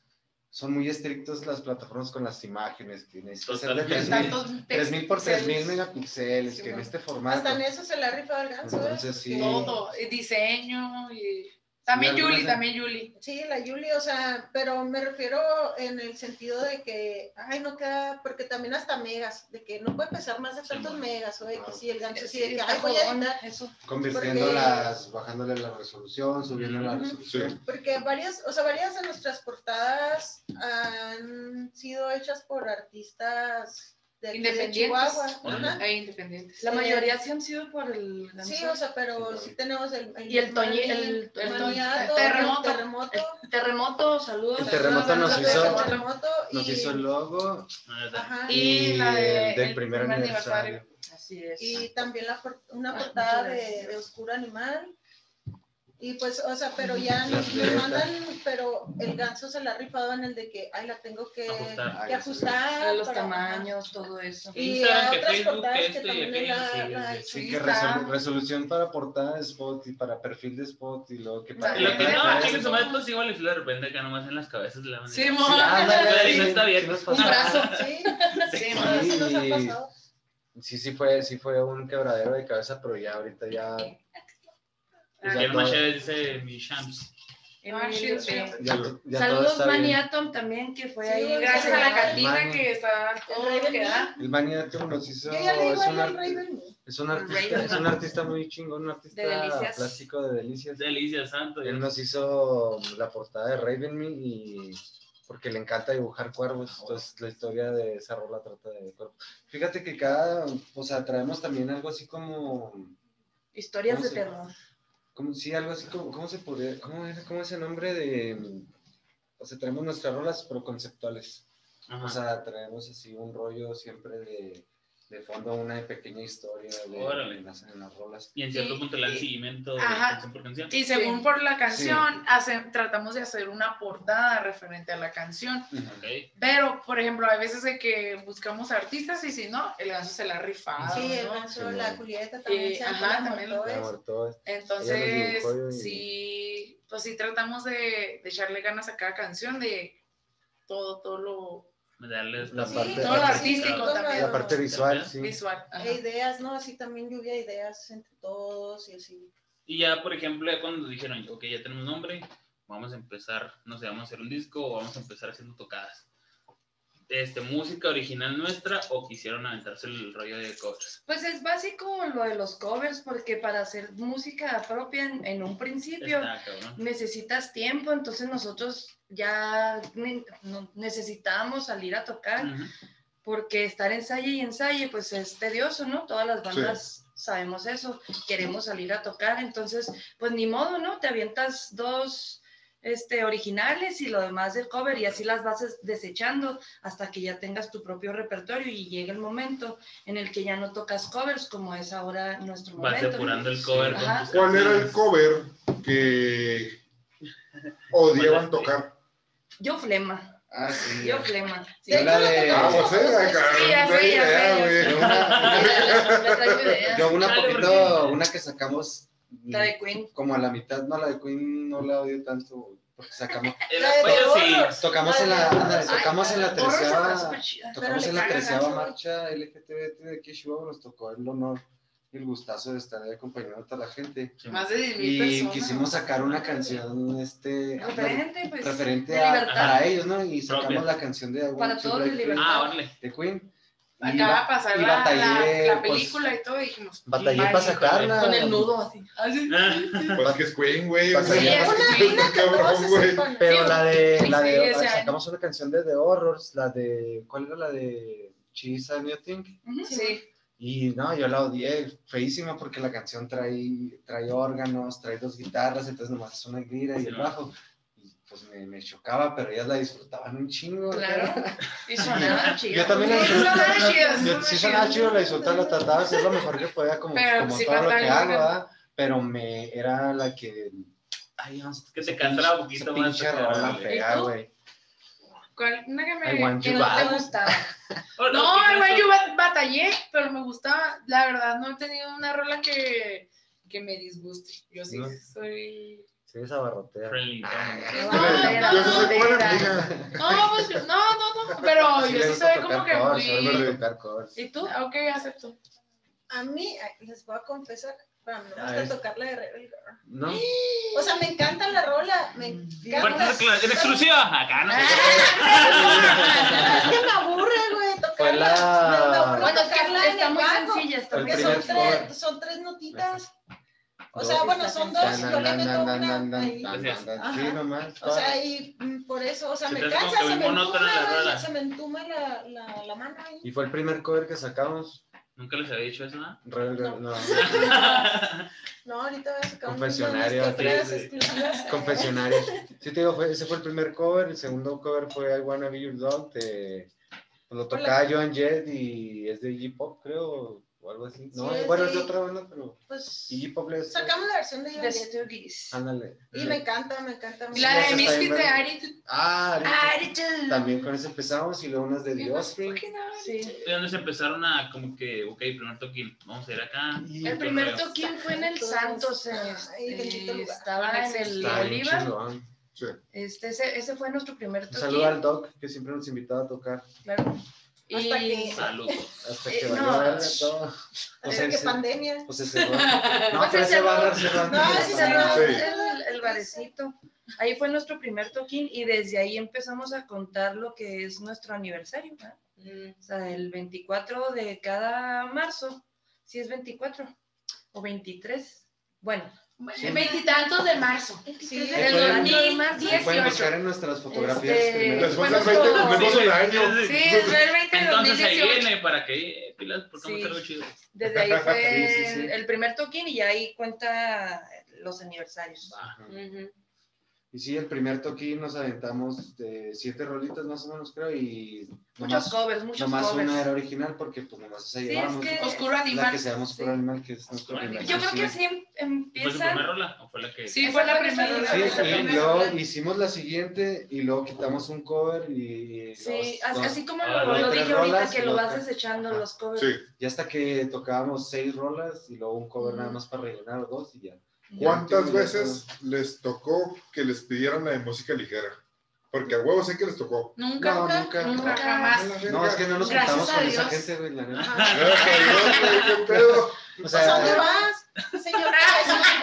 [SPEAKER 5] son muy estrictos las plataformas con las imágenes, que necesitas hacer de
[SPEAKER 1] Totalmente.
[SPEAKER 5] 3000
[SPEAKER 6] Tantos
[SPEAKER 5] 3000 por 3000
[SPEAKER 6] píxeles,
[SPEAKER 5] megapíxeles,
[SPEAKER 6] Sí,
[SPEAKER 5] que en este formato.
[SPEAKER 4] Hasta en eso se la rifa el ganso. ¿eh?
[SPEAKER 5] Entonces sí.
[SPEAKER 6] Todo, y diseño y También
[SPEAKER 5] Sí,
[SPEAKER 6] Yuli, también Yuli.
[SPEAKER 4] Sí, la Yuli, o sea, pero me refiero en el sentido de que, ay, no queda, porque también hasta megas, de que no puede pesar más de tantos
[SPEAKER 1] Sí,
[SPEAKER 4] megas, o de que sí, el ganso, sí,
[SPEAKER 3] Sí,
[SPEAKER 4] de que, ay, voy a editar.
[SPEAKER 3] eso.
[SPEAKER 5] Convirtiéndolas, bajándole la resolución, subiendo la resolución.
[SPEAKER 4] Porque varias, o sea, varias de nuestras portadas han sido hechas por artistas de, aquí de
[SPEAKER 6] Independientes.
[SPEAKER 4] Chihuahua. Ajá.
[SPEAKER 6] E independientes.
[SPEAKER 3] La
[SPEAKER 4] Eh,
[SPEAKER 3] mayoría sí han sido por el
[SPEAKER 4] Sí, o sea, pero sí tenemos el,
[SPEAKER 3] Y el Toñi- el- el
[SPEAKER 4] el
[SPEAKER 6] terremoto.
[SPEAKER 4] terremoto,
[SPEAKER 3] El terremoto, saludos.
[SPEAKER 5] El terremoto nos hizo-
[SPEAKER 4] terremoto
[SPEAKER 5] Nos hizo el logo.
[SPEAKER 4] Ajá.
[SPEAKER 6] Y
[SPEAKER 5] y
[SPEAKER 6] la de-
[SPEAKER 5] el del
[SPEAKER 6] el
[SPEAKER 5] primer
[SPEAKER 6] primer
[SPEAKER 5] aniversario.
[SPEAKER 3] Así es.
[SPEAKER 4] y también la, una
[SPEAKER 3] Ah,
[SPEAKER 4] portada de Oscuro Animal. Y pues, o sea, pero ya nos, mandan, pero el ganso se la ha rifado en el de que, ay, la tengo que
[SPEAKER 1] Ajustar.
[SPEAKER 4] que ajustar.
[SPEAKER 3] los
[SPEAKER 4] para-
[SPEAKER 3] tamaños, todo eso.
[SPEAKER 4] Y
[SPEAKER 1] Instagram,
[SPEAKER 4] a
[SPEAKER 1] que
[SPEAKER 4] otras
[SPEAKER 1] Facebook,
[SPEAKER 4] portadas
[SPEAKER 1] que
[SPEAKER 4] que
[SPEAKER 1] esto y
[SPEAKER 4] también la-
[SPEAKER 1] sí,
[SPEAKER 4] la-
[SPEAKER 1] sí,
[SPEAKER 5] Sí,
[SPEAKER 3] Sí,
[SPEAKER 5] que resolu- resolución para portada de spot y para perfil de spot y luego que para...
[SPEAKER 3] Y
[SPEAKER 1] Lo que no, chingue su madre, pues igual y de repente acá nomás en las cabezas de la banda.
[SPEAKER 6] Sí, mo.
[SPEAKER 5] Sí, sí,
[SPEAKER 1] no está bien.
[SPEAKER 3] Un brazo.
[SPEAKER 4] Sí,
[SPEAKER 3] Sí,
[SPEAKER 4] sí, nos ha pasado.
[SPEAKER 5] Sí, sí fue, sí fue un quebradero de cabeza, pero ya ahorita ya... Todo-
[SPEAKER 1] dice mi Shams.
[SPEAKER 6] Ah,
[SPEAKER 5] ya ya
[SPEAKER 3] Saludos
[SPEAKER 5] bien.
[SPEAKER 3] Maniatom también, que fue
[SPEAKER 4] Sí,
[SPEAKER 3] ahí.
[SPEAKER 6] Gracias a la
[SPEAKER 3] cantina
[SPEAKER 6] que está todo lo que da.
[SPEAKER 5] El Maniatum nos hizo...
[SPEAKER 4] Yo ya le digo
[SPEAKER 5] es, un art- es artista, es un artista muy chingón, un artista
[SPEAKER 3] De delicias.
[SPEAKER 5] plástico de delicias.
[SPEAKER 1] Delicia Santo.
[SPEAKER 5] Él nos hizo la portada de Raven Me y porque le encanta dibujar cuervos, entonces la historia de esa rola trata de cuervos. Fíjate que cada, o sea, traemos también algo así como,
[SPEAKER 3] Historias
[SPEAKER 5] ¿Cómo
[SPEAKER 3] de terror.
[SPEAKER 5] Como sí, algo así como, ¿cómo se podría, cómo era, cómo es el nombre de, o sea, traemos nuestras rolas pero conceptuales,
[SPEAKER 1] Ajá.
[SPEAKER 5] o sea, traemos así un rollo siempre de, de fondo, una pequeña historia de,
[SPEAKER 1] Órale.
[SPEAKER 5] en, las, en las rolas.
[SPEAKER 1] y en cierto
[SPEAKER 6] y-
[SPEAKER 1] punto le dan
[SPEAKER 6] y-
[SPEAKER 1] seguimiento
[SPEAKER 6] Ajá.
[SPEAKER 1] canción por canción.
[SPEAKER 6] Y según
[SPEAKER 3] Sí.
[SPEAKER 6] por la canción, hace- tratamos de hacer una portada referente a la canción.
[SPEAKER 1] Ok.
[SPEAKER 6] Pero, por ejemplo, hay veces de que buscamos artistas y si no, el ganso se la ha rifado.
[SPEAKER 4] Sí, el ganso,
[SPEAKER 5] Sí,
[SPEAKER 4] la. Julieta también
[SPEAKER 6] Eh,
[SPEAKER 4] se
[SPEAKER 6] ajá, también
[SPEAKER 5] Ya
[SPEAKER 4] es.
[SPEAKER 6] Entonces,
[SPEAKER 5] y-
[SPEAKER 6] sí, pues sí tratamos de, de echarle ganas a cada canción, de todo, todo lo
[SPEAKER 1] Darles
[SPEAKER 5] La
[SPEAKER 1] la
[SPEAKER 5] parte-
[SPEAKER 6] todo artístico
[SPEAKER 4] sí,
[SPEAKER 6] también,
[SPEAKER 5] la parte visual, sí.
[SPEAKER 6] visual.
[SPEAKER 4] E ideas, ¿no? Así también lluvia de ideas entre todos y así.
[SPEAKER 1] Y ya, por ejemplo, ya cuando dijeron, ok, ya tenemos nombre, vamos a empezar, no sé, vamos a hacer un disco o vamos a empezar haciendo tocadas. Este, música original nuestra o quisieron aventarse el rollo de covers.
[SPEAKER 3] Pues es básico lo de los covers, porque para hacer música propia en, en un principio necesitas tiempo, entonces nosotros ya necesitábamos salir a tocar, porque estar ensaye y ensaye, pues es tedioso, ¿no? Todas las bandas sabemos eso, queremos salir a tocar, entonces, pues ni modo, ¿no? Te avientas dos este, originales y lo demás del cover y así las vas des- desechando hasta que ya tengas tu propio repertorio y llegue el momento en el que ya no tocas covers como es ahora nuestro
[SPEAKER 1] Vas
[SPEAKER 3] momento. ¿no?
[SPEAKER 1] depurando el cover con
[SPEAKER 2] ¿Cuál era el cover que odiaban tocar?
[SPEAKER 3] Yo flema,
[SPEAKER 5] Ah, sí.
[SPEAKER 3] yo flema. Sí.
[SPEAKER 5] Yo la de...
[SPEAKER 2] Ah, pues eh, acá,
[SPEAKER 3] Sí, ya
[SPEAKER 2] no
[SPEAKER 3] sé,
[SPEAKER 2] hay
[SPEAKER 3] ya sé,
[SPEAKER 2] idea.
[SPEAKER 5] Yo una, poquito, una que sacamos
[SPEAKER 3] La de Queen.
[SPEAKER 5] como a la mitad, no, la de Queen no la odio tanto, porque sacamos,
[SPEAKER 4] La
[SPEAKER 1] sí.
[SPEAKER 5] Tocamos en la, ándale, tocamos en la
[SPEAKER 3] chida.
[SPEAKER 5] tocamos en la
[SPEAKER 4] Ganso.
[SPEAKER 5] marcha LGBT de aquí Chihuahua, nos tocó el honor y el gustazo de estar acompañando a toda la gente,
[SPEAKER 6] Más de 10 mil
[SPEAKER 5] y
[SPEAKER 6] personas.
[SPEAKER 5] quisimos sacar una canción, este,
[SPEAKER 3] Referente, pues.
[SPEAKER 5] referente a, ellos, ¿no? Y sacamos
[SPEAKER 1] Propia.
[SPEAKER 5] la canción de
[SPEAKER 3] Para
[SPEAKER 5] to
[SPEAKER 3] todos de libertad.
[SPEAKER 1] Ah, órale.
[SPEAKER 5] de Queen.
[SPEAKER 6] Acaba
[SPEAKER 5] ba-
[SPEAKER 6] de pasar la,
[SPEAKER 5] batallé,
[SPEAKER 6] la, la
[SPEAKER 5] pues,
[SPEAKER 6] película y todo, y dijimos.
[SPEAKER 5] Batallé
[SPEAKER 6] "Vale,
[SPEAKER 5] para
[SPEAKER 6] híjole".
[SPEAKER 5] sacarla.
[SPEAKER 3] Con el nudo así. Así.
[SPEAKER 2] Pues que es Queen, güey.
[SPEAKER 5] Sí,
[SPEAKER 6] es
[SPEAKER 2] cabrón.
[SPEAKER 5] Pero
[SPEAKER 6] Sí,
[SPEAKER 5] la de,
[SPEAKER 6] sí,
[SPEAKER 5] la
[SPEAKER 6] sí,
[SPEAKER 5] de, sacamos una canción de The Horrors, la de, ¿cuál era la de Cheese and You Think?
[SPEAKER 3] Ujú.
[SPEAKER 6] Sí.
[SPEAKER 5] Y no, yo la odié, feísima porque la canción trae, trae órganos, trae dos guitarras, entonces nomás es una lira y el bajo. Pues me, me chocaba, pero ellas la disfrutaban un chingo.
[SPEAKER 3] Claro. Y sonaba chido.
[SPEAKER 5] Yo también la
[SPEAKER 6] Sí,
[SPEAKER 5] disfruté.
[SPEAKER 6] sonaba chido,
[SPEAKER 5] Yo
[SPEAKER 6] sonaba
[SPEAKER 5] sí sonaba
[SPEAKER 6] chido.
[SPEAKER 5] la disfrutaba, la trataba de hacer lo mejor que podía, como,
[SPEAKER 6] Pero
[SPEAKER 5] como
[SPEAKER 6] sí
[SPEAKER 5] todo lo que hago. ¿verdad? Pero me, era la que... Ay, vamos,
[SPEAKER 1] Que te
[SPEAKER 5] pinche-
[SPEAKER 1] un poquito más
[SPEAKER 5] pinche rola
[SPEAKER 1] güey.
[SPEAKER 6] ¿Cuál? Una que me. que no te
[SPEAKER 3] te
[SPEAKER 6] gusta.
[SPEAKER 3] gustaba.
[SPEAKER 1] Oh,
[SPEAKER 6] No,
[SPEAKER 1] ¿qué
[SPEAKER 6] igual yo batallé, pero me gustaba. La verdad, no he tenido una rola que, que me disguste. Yo sí
[SPEAKER 5] No.
[SPEAKER 6] soy.
[SPEAKER 5] Sí, esa. Ah.
[SPEAKER 6] No, pues no, no, no. Pero
[SPEAKER 5] Sí
[SPEAKER 6] yo sí soy como que muy.
[SPEAKER 3] ¿Y tú?
[SPEAKER 6] Ok, acepto.
[SPEAKER 4] A mí, les voy a confesar, para mí no me
[SPEAKER 5] Ah,
[SPEAKER 4] gusta
[SPEAKER 5] es-
[SPEAKER 4] tocar la de Rebel Girl.
[SPEAKER 5] ¿No?
[SPEAKER 4] O sea, me encanta la rola, me encanta.
[SPEAKER 1] declara- En exclusiva, acá no.
[SPEAKER 4] Es que me aburre, güey, tocarla. Me, me aburre tocarla en el bajo. Porque son tres notitas. O sea, bueno, son dos, yo le meto una ahí.
[SPEAKER 5] Sí, nomás.
[SPEAKER 4] O sea, y mm, por eso, o sea,
[SPEAKER 1] Se
[SPEAKER 4] me
[SPEAKER 1] te
[SPEAKER 4] cansa, se me entuma, se me entuma la, la, la mano ahí.
[SPEAKER 5] Y fue el primer cover que sacamos.
[SPEAKER 1] Nunca les había dicho eso, ¿no?
[SPEAKER 4] No.
[SPEAKER 5] no.
[SPEAKER 4] No, ahorita voy a sacar unas
[SPEAKER 5] Confesionario,
[SPEAKER 1] sí,
[SPEAKER 5] te digo, fue- ese fue el primer cover. El segundo cover fue I Wanna Be Your Dog. De, pues, lo tocaba Joan Jett y es de Iggy Pop, creo, o algo así. No,
[SPEAKER 4] Sí,
[SPEAKER 5] bueno, es de otra banda, pero
[SPEAKER 4] Pues
[SPEAKER 5] Iggy Pop le
[SPEAKER 4] sacamos la versión de
[SPEAKER 3] The Stooges.
[SPEAKER 5] Ándale.
[SPEAKER 4] Y me encanta, me encanta.
[SPEAKER 6] La de Misfit de. Ari.
[SPEAKER 5] Ah,
[SPEAKER 3] Attitude.
[SPEAKER 5] también con eso empezamos y luego unas de The Offspring.
[SPEAKER 3] Sí.
[SPEAKER 1] ¿De dónde se empezaron a, como que, ok, primer toquín, vamos a ir acá?
[SPEAKER 5] Y
[SPEAKER 3] El primer toquín fue en el Santos. Este, en el.
[SPEAKER 2] Sí.
[SPEAKER 3] Este, ese, ese fue nuestro primer
[SPEAKER 5] Un
[SPEAKER 3] toquín.
[SPEAKER 5] saludo al Doc, que siempre nos invitaba a tocar.
[SPEAKER 3] Claro.
[SPEAKER 4] Hasta
[SPEAKER 3] Y-
[SPEAKER 4] que-
[SPEAKER 1] Saludos.
[SPEAKER 5] Hasta
[SPEAKER 3] Eh,
[SPEAKER 5] que
[SPEAKER 3] no.
[SPEAKER 5] verga todo. Sea,
[SPEAKER 4] que
[SPEAKER 5] se-
[SPEAKER 4] pandemia.
[SPEAKER 5] pues se cerró. No,
[SPEAKER 3] Pues
[SPEAKER 5] pero
[SPEAKER 3] se
[SPEAKER 5] ese
[SPEAKER 3] cerró.
[SPEAKER 4] No,
[SPEAKER 5] pandemia.
[SPEAKER 4] cerró.
[SPEAKER 3] el, el barecito. Ahí fue nuestro primer toquín y desde ahí empezamos a contar lo que es nuestro aniversario. ¿verdad? O sea, el 24 de cada marzo, si es 24 o 23. Bueno,
[SPEAKER 6] veintitantos de marzo.
[SPEAKER 3] sí,
[SPEAKER 4] Ahí
[SPEAKER 3] el
[SPEAKER 5] pueden-
[SPEAKER 3] 2018.
[SPEAKER 5] Se pueden buscar en nuestras fotografías
[SPEAKER 3] Este,
[SPEAKER 5] primero.
[SPEAKER 2] Después
[SPEAKER 3] Bueno,
[SPEAKER 2] del 20
[SPEAKER 3] no,
[SPEAKER 2] cumplimos
[SPEAKER 1] sí,
[SPEAKER 2] un año.
[SPEAKER 1] sí,
[SPEAKER 6] Sí, fue el 20 de
[SPEAKER 1] Entonces ahí
[SPEAKER 6] 2018.
[SPEAKER 1] viene para que, eh, pilas, porque algo chido.
[SPEAKER 3] Desde ahí fue
[SPEAKER 5] Sí, sí, sí.
[SPEAKER 3] el primer toquín y ahí cuenta los aniversarios.
[SPEAKER 5] Y sí, el primer toquín nos aventamos de siete rolitas más o menos, creo, y
[SPEAKER 3] Muchos
[SPEAKER 5] nomás,
[SPEAKER 3] covers, muchos
[SPEAKER 5] nomás
[SPEAKER 3] covers.
[SPEAKER 5] una era original porque pues nomás esa
[SPEAKER 3] Sí,
[SPEAKER 5] llevábamos.
[SPEAKER 3] es que-
[SPEAKER 6] Oscuro
[SPEAKER 5] La
[SPEAKER 6] animal.
[SPEAKER 5] que se llama Oscuro
[SPEAKER 3] Sí.
[SPEAKER 5] Animal, que es nuestro primer
[SPEAKER 3] Yo creo que así em-
[SPEAKER 1] ¿Fue su
[SPEAKER 3] empieza.
[SPEAKER 1] primera rola o fue la que?
[SPEAKER 6] Sí, fue la
[SPEAKER 3] fue
[SPEAKER 6] primera.
[SPEAKER 3] nuestra
[SPEAKER 5] Sí, y luego
[SPEAKER 3] rola.
[SPEAKER 5] hicimos la siguiente y luego quitamos un cover y
[SPEAKER 3] Sí,
[SPEAKER 5] dos-
[SPEAKER 3] así, como
[SPEAKER 1] Ah,
[SPEAKER 3] lo, lo dije ahorita, que lo
[SPEAKER 5] otra.
[SPEAKER 3] vas desechando
[SPEAKER 5] Ajá.
[SPEAKER 3] los covers.
[SPEAKER 2] Sí.
[SPEAKER 5] y hasta que tocábamos seis rolas y luego un cover
[SPEAKER 3] Ujú.
[SPEAKER 5] nada más para rellenar o dos y ya.
[SPEAKER 2] ¿Cuántas veces les tocó que les pidieran la de música ligera? Porque a huevo sé que les tocó.
[SPEAKER 6] Nunca,
[SPEAKER 5] No,
[SPEAKER 6] nunca,
[SPEAKER 5] nunca.
[SPEAKER 6] nunca, jamás.
[SPEAKER 5] No, es que no nos juntamos con esa gente, güey, la neta.
[SPEAKER 2] Gracias a Dios, güey, qué pedo.
[SPEAKER 5] O
[SPEAKER 4] sea, ¿dónde vas? Señora,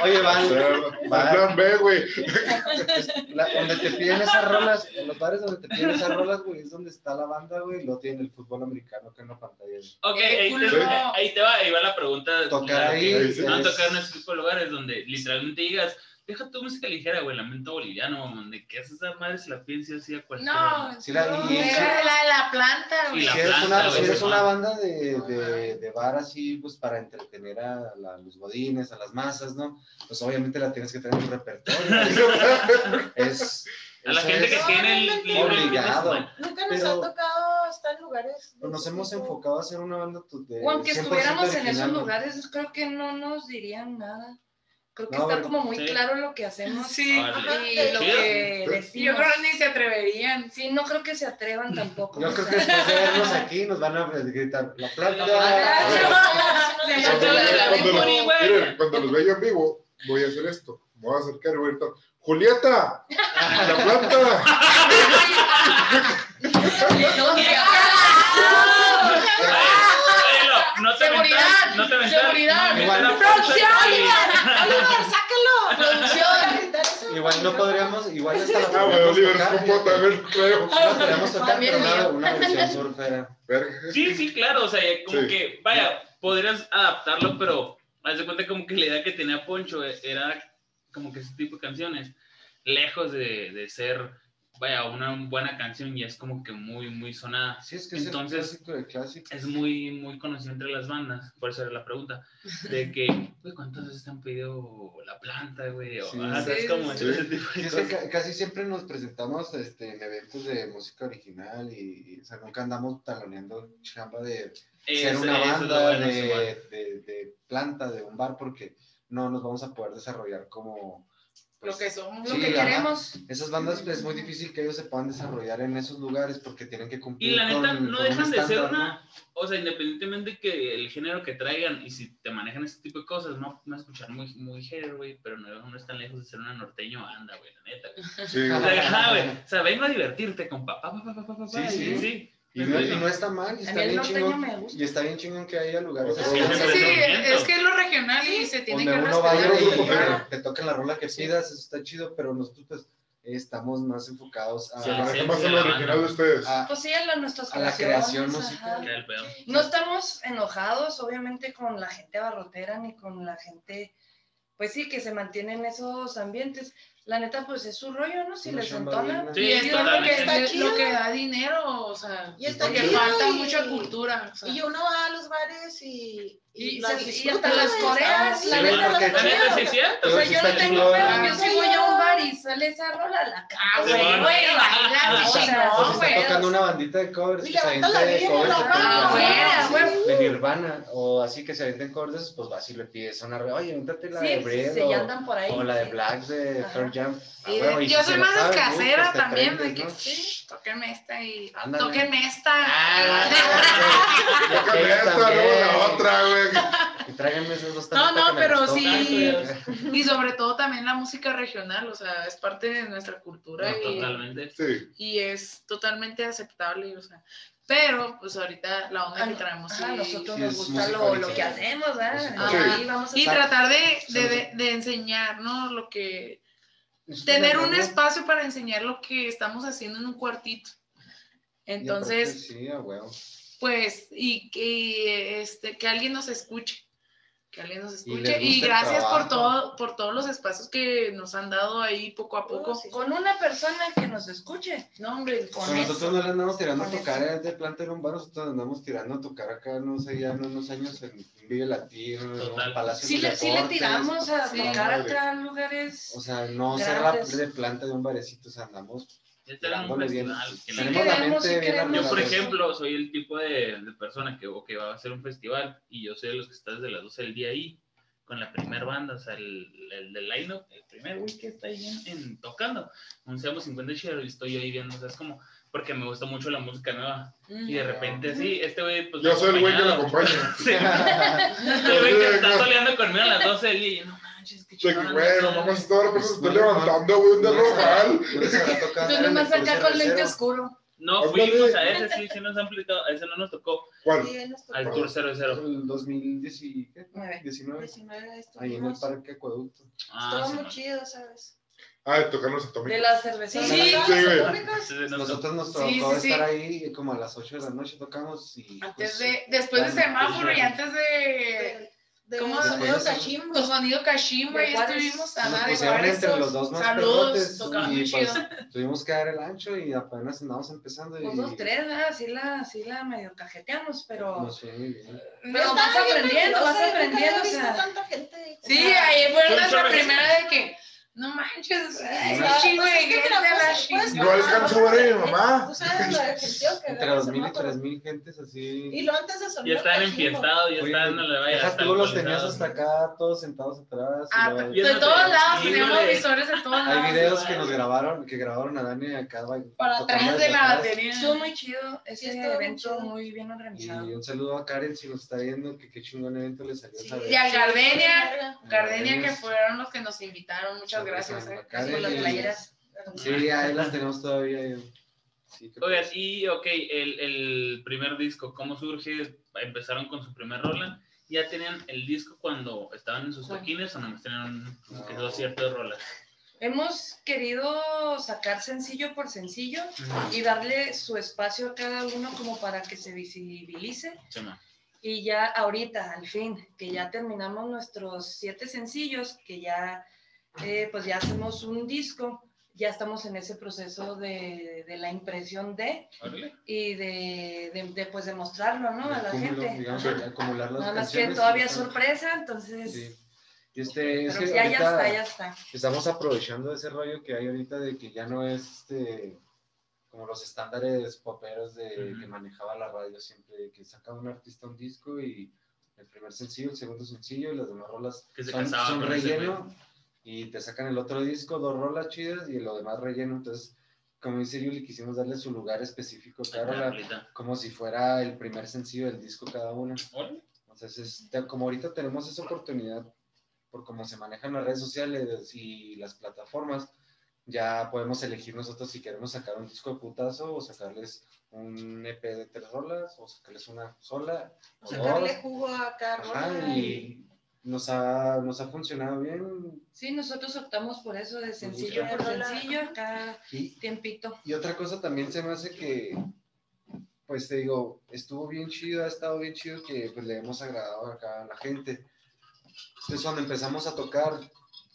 [SPEAKER 5] oye, Van, Va.
[SPEAKER 2] al plan B, güey.
[SPEAKER 5] donde te piden esas rolas, en los bares donde te piden esas rolas, güey, es donde está la banda, güey, y lo tiene el fútbol americano acá en la pantalla. güey.
[SPEAKER 1] Ok,
[SPEAKER 6] Eh,
[SPEAKER 1] ahí te,
[SPEAKER 6] culo.
[SPEAKER 1] ahí te va, ahí va la pregunta.
[SPEAKER 5] Tocar ahí
[SPEAKER 1] que-
[SPEAKER 2] es-
[SPEAKER 1] No tocar en ese tipo de lugares donde literalmente digas, deja tu música ligera, güey, lamento boliviano, donde que haces esa madre se la piensa así a cualquiera.
[SPEAKER 6] No,
[SPEAKER 5] Sí, la-
[SPEAKER 6] de la planta, güey.
[SPEAKER 1] la
[SPEAKER 5] Si eres
[SPEAKER 1] planta,
[SPEAKER 5] una, si eres banda de, de, de bar así, pues para entretener a, la- los godines, a las masas, ¿no? Pues obviamente la tienes que tener en un repertorio. es,
[SPEAKER 1] A la
[SPEAKER 5] eso
[SPEAKER 1] gente que
[SPEAKER 5] es-
[SPEAKER 1] tiene el
[SPEAKER 4] Obligado.
[SPEAKER 1] fin de semana.
[SPEAKER 4] Nunca nos ha tocado estar en lugares. de
[SPEAKER 5] pues, nos hemos
[SPEAKER 4] tipo.
[SPEAKER 5] enfocado a hacer una banda tu- de
[SPEAKER 3] O aunque
[SPEAKER 5] 100%
[SPEAKER 3] estuviéramos en esos lugares, creo que no nos dirían nada. Creo que
[SPEAKER 5] No,
[SPEAKER 3] está como muy
[SPEAKER 1] sí.
[SPEAKER 3] claro lo que hacemos
[SPEAKER 6] Sí,
[SPEAKER 3] y lo que
[SPEAKER 6] yo
[SPEAKER 3] decimos.
[SPEAKER 6] creo que ni se atreverían.
[SPEAKER 3] Sí, no creo que se atrevan tampoco.
[SPEAKER 5] Yo creo que después de vernos aquí nos van a gritar la planta.
[SPEAKER 2] Miren, cuando los vea yo en vivo, voy a hacer esto. Me voy a acercar y voy a gritar, Julieta, la planta.
[SPEAKER 1] no te
[SPEAKER 6] Seguridad,
[SPEAKER 1] no te
[SPEAKER 6] seguridad.
[SPEAKER 1] no
[SPEAKER 5] Igual.
[SPEAKER 6] ¡Producción!
[SPEAKER 4] Oliver, sácalo.
[SPEAKER 6] Producción.
[SPEAKER 5] Igual no podríamos, igual hasta la
[SPEAKER 2] Ah,
[SPEAKER 5] podríamos
[SPEAKER 2] Oliver, es un también, creo.
[SPEAKER 5] La podríamos tocar, pero una, versión surfera.
[SPEAKER 1] Sí, sí, claro, o sea, como
[SPEAKER 2] Sí.
[SPEAKER 1] que, vaya, podrías adaptarlo, pero haz de cuenta como que la idea que tenía Poncho era como que ese tipo de canciones, lejos de, de ser, vaya, una buena canción y es como que muy, muy sonada.
[SPEAKER 5] Sí, es que es
[SPEAKER 1] Entonces-
[SPEAKER 5] el clásico de
[SPEAKER 1] es muy, muy conocido entre las bandas, por eso era la pregunta, de que, güey, ¿cuántas veces te han pedido la planta, güey? O,
[SPEAKER 5] Sí,
[SPEAKER 1] ah, ¿sabes
[SPEAKER 6] sí,
[SPEAKER 1] cómo?
[SPEAKER 2] sí.
[SPEAKER 1] Ese tipo
[SPEAKER 5] Sí,
[SPEAKER 1] de
[SPEAKER 5] es que casi siempre nos presentamos este, en eventos de música original y, y, o sea, nunca andamos taloneando chamba de ser
[SPEAKER 1] Eso-
[SPEAKER 5] una
[SPEAKER 1] es
[SPEAKER 5] banda
[SPEAKER 1] bueno,
[SPEAKER 5] de, de- de planta, de un bar, porque no nos vamos a poder desarrollar como... pues,
[SPEAKER 6] Lo que somos.
[SPEAKER 3] Lo que
[SPEAKER 5] ajá.
[SPEAKER 3] queremos.
[SPEAKER 5] Esas bandas pues, es muy difícil que ellos se puedan desarrollar en esos lugares porque tienen que cumplir
[SPEAKER 1] Y la neta,
[SPEAKER 5] con-
[SPEAKER 1] no
[SPEAKER 5] con
[SPEAKER 1] dejan de ser una, o sea, independientemente que el género que traigan y si te manejan este tipo de cosas, no van a escuchar muy, muy güey, pero no, no están lejos de ser una norteño banda, güey, la neta.
[SPEAKER 2] Sí,
[SPEAKER 1] O
[SPEAKER 2] güey.
[SPEAKER 1] sea, ajá, güey, o sea, vengo a divertirte con papá, papá, papá, papá,
[SPEAKER 5] Sí, sí.
[SPEAKER 1] sí.
[SPEAKER 5] Y no, y no está mal, y
[SPEAKER 3] A
[SPEAKER 5] está bien chingón. Y está bien chingón que haya lugares
[SPEAKER 2] Es
[SPEAKER 5] así.
[SPEAKER 2] que
[SPEAKER 6] Sí, sí,
[SPEAKER 2] es
[SPEAKER 6] que es lo regional y se tiene
[SPEAKER 5] donde
[SPEAKER 6] que
[SPEAKER 5] uno vaya
[SPEAKER 6] respetar.
[SPEAKER 5] y
[SPEAKER 2] Ajá.
[SPEAKER 5] te toquen la rola que pidas, eso está chido, pero nosotros pues estamos más enfocados a,
[SPEAKER 1] Sí, sí,
[SPEAKER 2] más
[SPEAKER 1] sí,
[SPEAKER 2] en lo
[SPEAKER 1] la
[SPEAKER 2] original de ustedes.
[SPEAKER 5] a-
[SPEAKER 3] Pues sí, a la,
[SPEAKER 5] a creación musical.
[SPEAKER 3] No estamos enojados, obviamente, con la gente abarrotera ni con la gente, pues sí, que se mantiene en esos ambientes. La neta, pues es su rollo, ¿no? Si
[SPEAKER 5] Una
[SPEAKER 3] les entona.
[SPEAKER 1] Sí,
[SPEAKER 6] Y es lo que,
[SPEAKER 4] Está
[SPEAKER 6] lo
[SPEAKER 4] chido.
[SPEAKER 6] que da dinero, o sea,
[SPEAKER 4] Y está
[SPEAKER 6] porque
[SPEAKER 4] chido
[SPEAKER 6] falta
[SPEAKER 4] y-
[SPEAKER 6] mucha cultura. o sea.
[SPEAKER 4] Y uno va a los bares y,
[SPEAKER 3] Y
[SPEAKER 4] las
[SPEAKER 3] se- y hasta las coreas,
[SPEAKER 4] ¿sabes?
[SPEAKER 3] la neta,
[SPEAKER 4] porque
[SPEAKER 3] las
[SPEAKER 1] La neta
[SPEAKER 3] coreas.
[SPEAKER 1] sí es cierto.
[SPEAKER 3] O sea, yo no tengo pedo, yo
[SPEAKER 4] Sí,
[SPEAKER 3] voy a
[SPEAKER 4] yo-
[SPEAKER 3] un bar y sale esa rola, la
[SPEAKER 6] Ah,
[SPEAKER 3] canto,
[SPEAKER 6] güey,
[SPEAKER 1] Simón.
[SPEAKER 6] güey, baila,
[SPEAKER 3] O sea,
[SPEAKER 6] chingón,
[SPEAKER 5] Pues
[SPEAKER 6] güey.
[SPEAKER 5] está tocando una bandita de covers,
[SPEAKER 4] Y
[SPEAKER 5] se
[SPEAKER 4] levanta la vida, la
[SPEAKER 3] güey,
[SPEAKER 5] de Nirvana, o así que se avienten covers, pues vas y le pides una, re- oye, avéntate la de
[SPEAKER 3] sí,
[SPEAKER 5] Bread,
[SPEAKER 3] sí, ya andan por ahí.
[SPEAKER 5] o la de
[SPEAKER 3] sí.
[SPEAKER 5] Black de. Ah,
[SPEAKER 6] Y de-
[SPEAKER 5] huevo, y
[SPEAKER 6] yo
[SPEAKER 5] si
[SPEAKER 6] soy más
[SPEAKER 5] sabes, uh,
[SPEAKER 6] casera
[SPEAKER 5] pues
[SPEAKER 6] también,
[SPEAKER 5] prendes,
[SPEAKER 6] de que
[SPEAKER 5] ¿no?
[SPEAKER 6] sí, tóquenme esta y
[SPEAKER 5] Ándale.
[SPEAKER 6] tóquenme esta.
[SPEAKER 5] Ah,
[SPEAKER 2] Ya
[SPEAKER 5] ya ella
[SPEAKER 2] esta, luego la otra, güey.
[SPEAKER 5] Y tráiganme esos dos
[SPEAKER 6] No, no, pero sí. Y sobre todo también la música regional, o sea, es parte de nuestra cultura
[SPEAKER 1] No,
[SPEAKER 6] y,
[SPEAKER 1] totalmente.
[SPEAKER 2] Sí.
[SPEAKER 6] y es totalmente aceptable, o sea, pero pues ahorita la onda que traemos sí-
[SPEAKER 3] a nosotros
[SPEAKER 5] sí
[SPEAKER 3] nos gusta lo, lo que hacemos, ¿verdad? Vamos a
[SPEAKER 6] y tratar de, de, de- de enseñar, ¿no? Lo que tener un espacio para enseñar lo que estamos haciendo en un cuartito. Entonces,
[SPEAKER 5] sí,
[SPEAKER 6] pues, y que, este, que alguien nos escuche. Que alguien nos escuche. Y, gracias por todo, por todos los espacios que nos han dado ahí poco a poco.
[SPEAKER 4] Oh, sí.
[SPEAKER 3] Con una persona que nos escuche.
[SPEAKER 6] No, hombre,
[SPEAKER 3] Con
[SPEAKER 5] Pero nosotros
[SPEAKER 3] eso.
[SPEAKER 5] no le andamos tirando a
[SPEAKER 3] Con
[SPEAKER 5] tocar
[SPEAKER 3] eso.
[SPEAKER 5] eh, de planta en un bar, nosotros andamos tirando a tocar acá, no sé, ya en unos años en Vive Latino, en
[SPEAKER 1] Total.
[SPEAKER 5] Palacio
[SPEAKER 3] Sí
[SPEAKER 5] de
[SPEAKER 3] le, sí le tiramos a
[SPEAKER 6] Sí.
[SPEAKER 3] tocar
[SPEAKER 2] Madre.
[SPEAKER 3] acá en lugares.
[SPEAKER 5] O sea, no ser la de planta de un barecito, o sea, andamos
[SPEAKER 1] Un
[SPEAKER 5] bien.
[SPEAKER 1] festival. que la-
[SPEAKER 5] Tenemos la mente bien.
[SPEAKER 1] Yo, por ejemplo, soy el tipo de, de persona que, o que va a hacer un festival y yo soy de los que está desde las 12 del día ahí con la primer banda, o sea, el, el del line el primer güey que está ahí en, en- tocando. Anunciamos 50 Share y estoy ahí viendo, o sea, es como, porque me gusta mucho la música nueva. Y de repente, sí, este güey, pues.
[SPEAKER 2] Yo soy el güey que lo
[SPEAKER 1] acompañado.
[SPEAKER 2] acompaña.
[SPEAKER 1] Sí, este güey que está soleando conmigo a las 12 del día y yo, no manches, qué
[SPEAKER 2] De que,
[SPEAKER 1] chingón.
[SPEAKER 2] güey, no mames, esta hora apenas se está
[SPEAKER 5] No, no,
[SPEAKER 2] levantando, güey, un
[SPEAKER 5] habrá tocado
[SPEAKER 3] Tú nomás acá con lente oscuro.
[SPEAKER 1] No, fuimos a ese, sí, sí nos han aplicado, a ese no nos tocó,
[SPEAKER 2] ¿Cuál?
[SPEAKER 4] Sí, nos tocó.
[SPEAKER 1] al Tour 00.
[SPEAKER 5] El 2019,
[SPEAKER 3] Nueve.
[SPEAKER 5] 19,
[SPEAKER 4] 19
[SPEAKER 5] ahí en el. Parque Acueducto.
[SPEAKER 1] Ah,
[SPEAKER 4] Estuvo muy chido, ¿sabes?
[SPEAKER 2] Ah, de tocar los
[SPEAKER 3] De
[SPEAKER 2] atómicos.
[SPEAKER 3] las
[SPEAKER 4] Sí,
[SPEAKER 3] cervecitas.
[SPEAKER 6] Sí,
[SPEAKER 4] sí,
[SPEAKER 2] güey.
[SPEAKER 1] Sí,
[SPEAKER 5] Nosotros nos tocó
[SPEAKER 6] Sí, sí, sí.
[SPEAKER 5] estar ahí como a las 8 de la noche tocamos y...
[SPEAKER 6] Antes
[SPEAKER 5] pues,
[SPEAKER 6] de, después de semáforo
[SPEAKER 5] pues,
[SPEAKER 6] y antes de
[SPEAKER 4] De,
[SPEAKER 6] ¿Cómo?
[SPEAKER 4] sonido cachimbo.
[SPEAKER 6] tu sonido
[SPEAKER 3] De
[SPEAKER 6] ahí estuvimos a nada de
[SPEAKER 5] pusieron
[SPEAKER 6] Juárez,
[SPEAKER 5] entre los dos más
[SPEAKER 6] Saludos,
[SPEAKER 5] y pues tuvimos que dar el ancho y apenas andamos empezando y
[SPEAKER 3] Los dos, tres, ¿verdad? Sí la, sí la medio cajeteamos, pero.
[SPEAKER 5] nos fue muy bien.
[SPEAKER 3] Pero vas aprendiendo, vas aprendiendo, o sea.
[SPEAKER 4] tanta gente.
[SPEAKER 6] Sí, ahí fue nuestra primera de que, no manches, es
[SPEAKER 4] no,
[SPEAKER 6] un chingo de
[SPEAKER 4] pues es que
[SPEAKER 6] gente la chingada.
[SPEAKER 2] No alcanzo a ver a mi mamá.
[SPEAKER 4] Tú sabes lo de que
[SPEAKER 5] Entre
[SPEAKER 4] agarra
[SPEAKER 5] 2000 y
[SPEAKER 4] semáforo.
[SPEAKER 5] 3000 gentes así.
[SPEAKER 4] Y lo antes de
[SPEAKER 1] Ya
[SPEAKER 4] sonido
[SPEAKER 1] están enfiestados, ya están, no le vaya
[SPEAKER 5] tú los tenías hasta acá, todos sentados atrás. y
[SPEAKER 6] Ah, de todos lados teníamos visores de todos lados.
[SPEAKER 5] Hay videos que nos grabaron, que grabaron a Dani acá
[SPEAKER 6] Para atrás de la batería.
[SPEAKER 3] Estuvo muy chido ese evento, muy bien
[SPEAKER 5] Y
[SPEAKER 3] organizado.
[SPEAKER 5] un saludo a Karen si nos está viendo, que qué chingón evento le salió
[SPEAKER 4] Sí.
[SPEAKER 5] esa vez.
[SPEAKER 6] Y a Gardenia. Gardenia que fueron los que nos invitaron, muchas gracias. eh.
[SPEAKER 3] Por las playeras.
[SPEAKER 5] Sí, ahí las tenemos todavía. Sí,
[SPEAKER 1] Oigan, y ok, el, el primer disco, ¿cómo surge? Empezaron con su primer rola. ¿Ya tenían el disco cuando estaban en sus toquines o nomás tenían como que dos ciertas rolas?
[SPEAKER 3] Hemos querido sacar sencillo por sencillo y darle su espacio a cada uno como para que se visibilice.
[SPEAKER 1] Sí, ma.
[SPEAKER 3] Y ya ahorita, al fin, que ya terminamos nuestros siete sencillos, que ya, eh, pues ya hacemos un disco, ya estamos en ese proceso de, de la impresión de y de, de, de, pues de mostrarlo, ¿no? A la gente.
[SPEAKER 5] digamos, acumular las
[SPEAKER 3] Nada más que todavía es sorpresa, entonces,
[SPEAKER 5] Sí. Y este, es que
[SPEAKER 3] ya, ya está, ya está.
[SPEAKER 5] estamos aprovechando ese rollo que hay ahorita de que ya no es este como los estándares poperos de
[SPEAKER 1] Ujú.
[SPEAKER 5] que manejaba la radio siempre, que saca un artista un disco y el primer sencillo, el segundo sencillo y las demás rolas
[SPEAKER 1] Que se
[SPEAKER 5] son, son
[SPEAKER 1] con ese
[SPEAKER 5] relleno y te sacan el otro disco, dos rolas chidas y lo demás relleno. Entonces, como dice Yuli, quisimos darle su lugar específico a cada como si fuera el primer sencillo del disco cada una.
[SPEAKER 1] Órale.
[SPEAKER 5] Entonces, es- como ahorita tenemos esa oportunidad, por cómo se manejan las redes sociales y las plataformas, ya podemos elegir nosotros si queremos sacar un disco de putazo o sacarles un EP de tres rolas o sacarles una sola o dos.
[SPEAKER 4] Sacarle jugo a cada rola y
[SPEAKER 5] nos ha, nos ha funcionado bien.
[SPEAKER 3] Sí, nosotros optamos por eso de sencillo por sencillo, cada
[SPEAKER 5] Y,
[SPEAKER 3] tiempito.
[SPEAKER 5] y otra cosa también se me hace que, pues te digo, estuvo bien chido, ha estado bien chido que pues, le hemos agradado acá a la gente. Entonces cuando empezamos a tocar,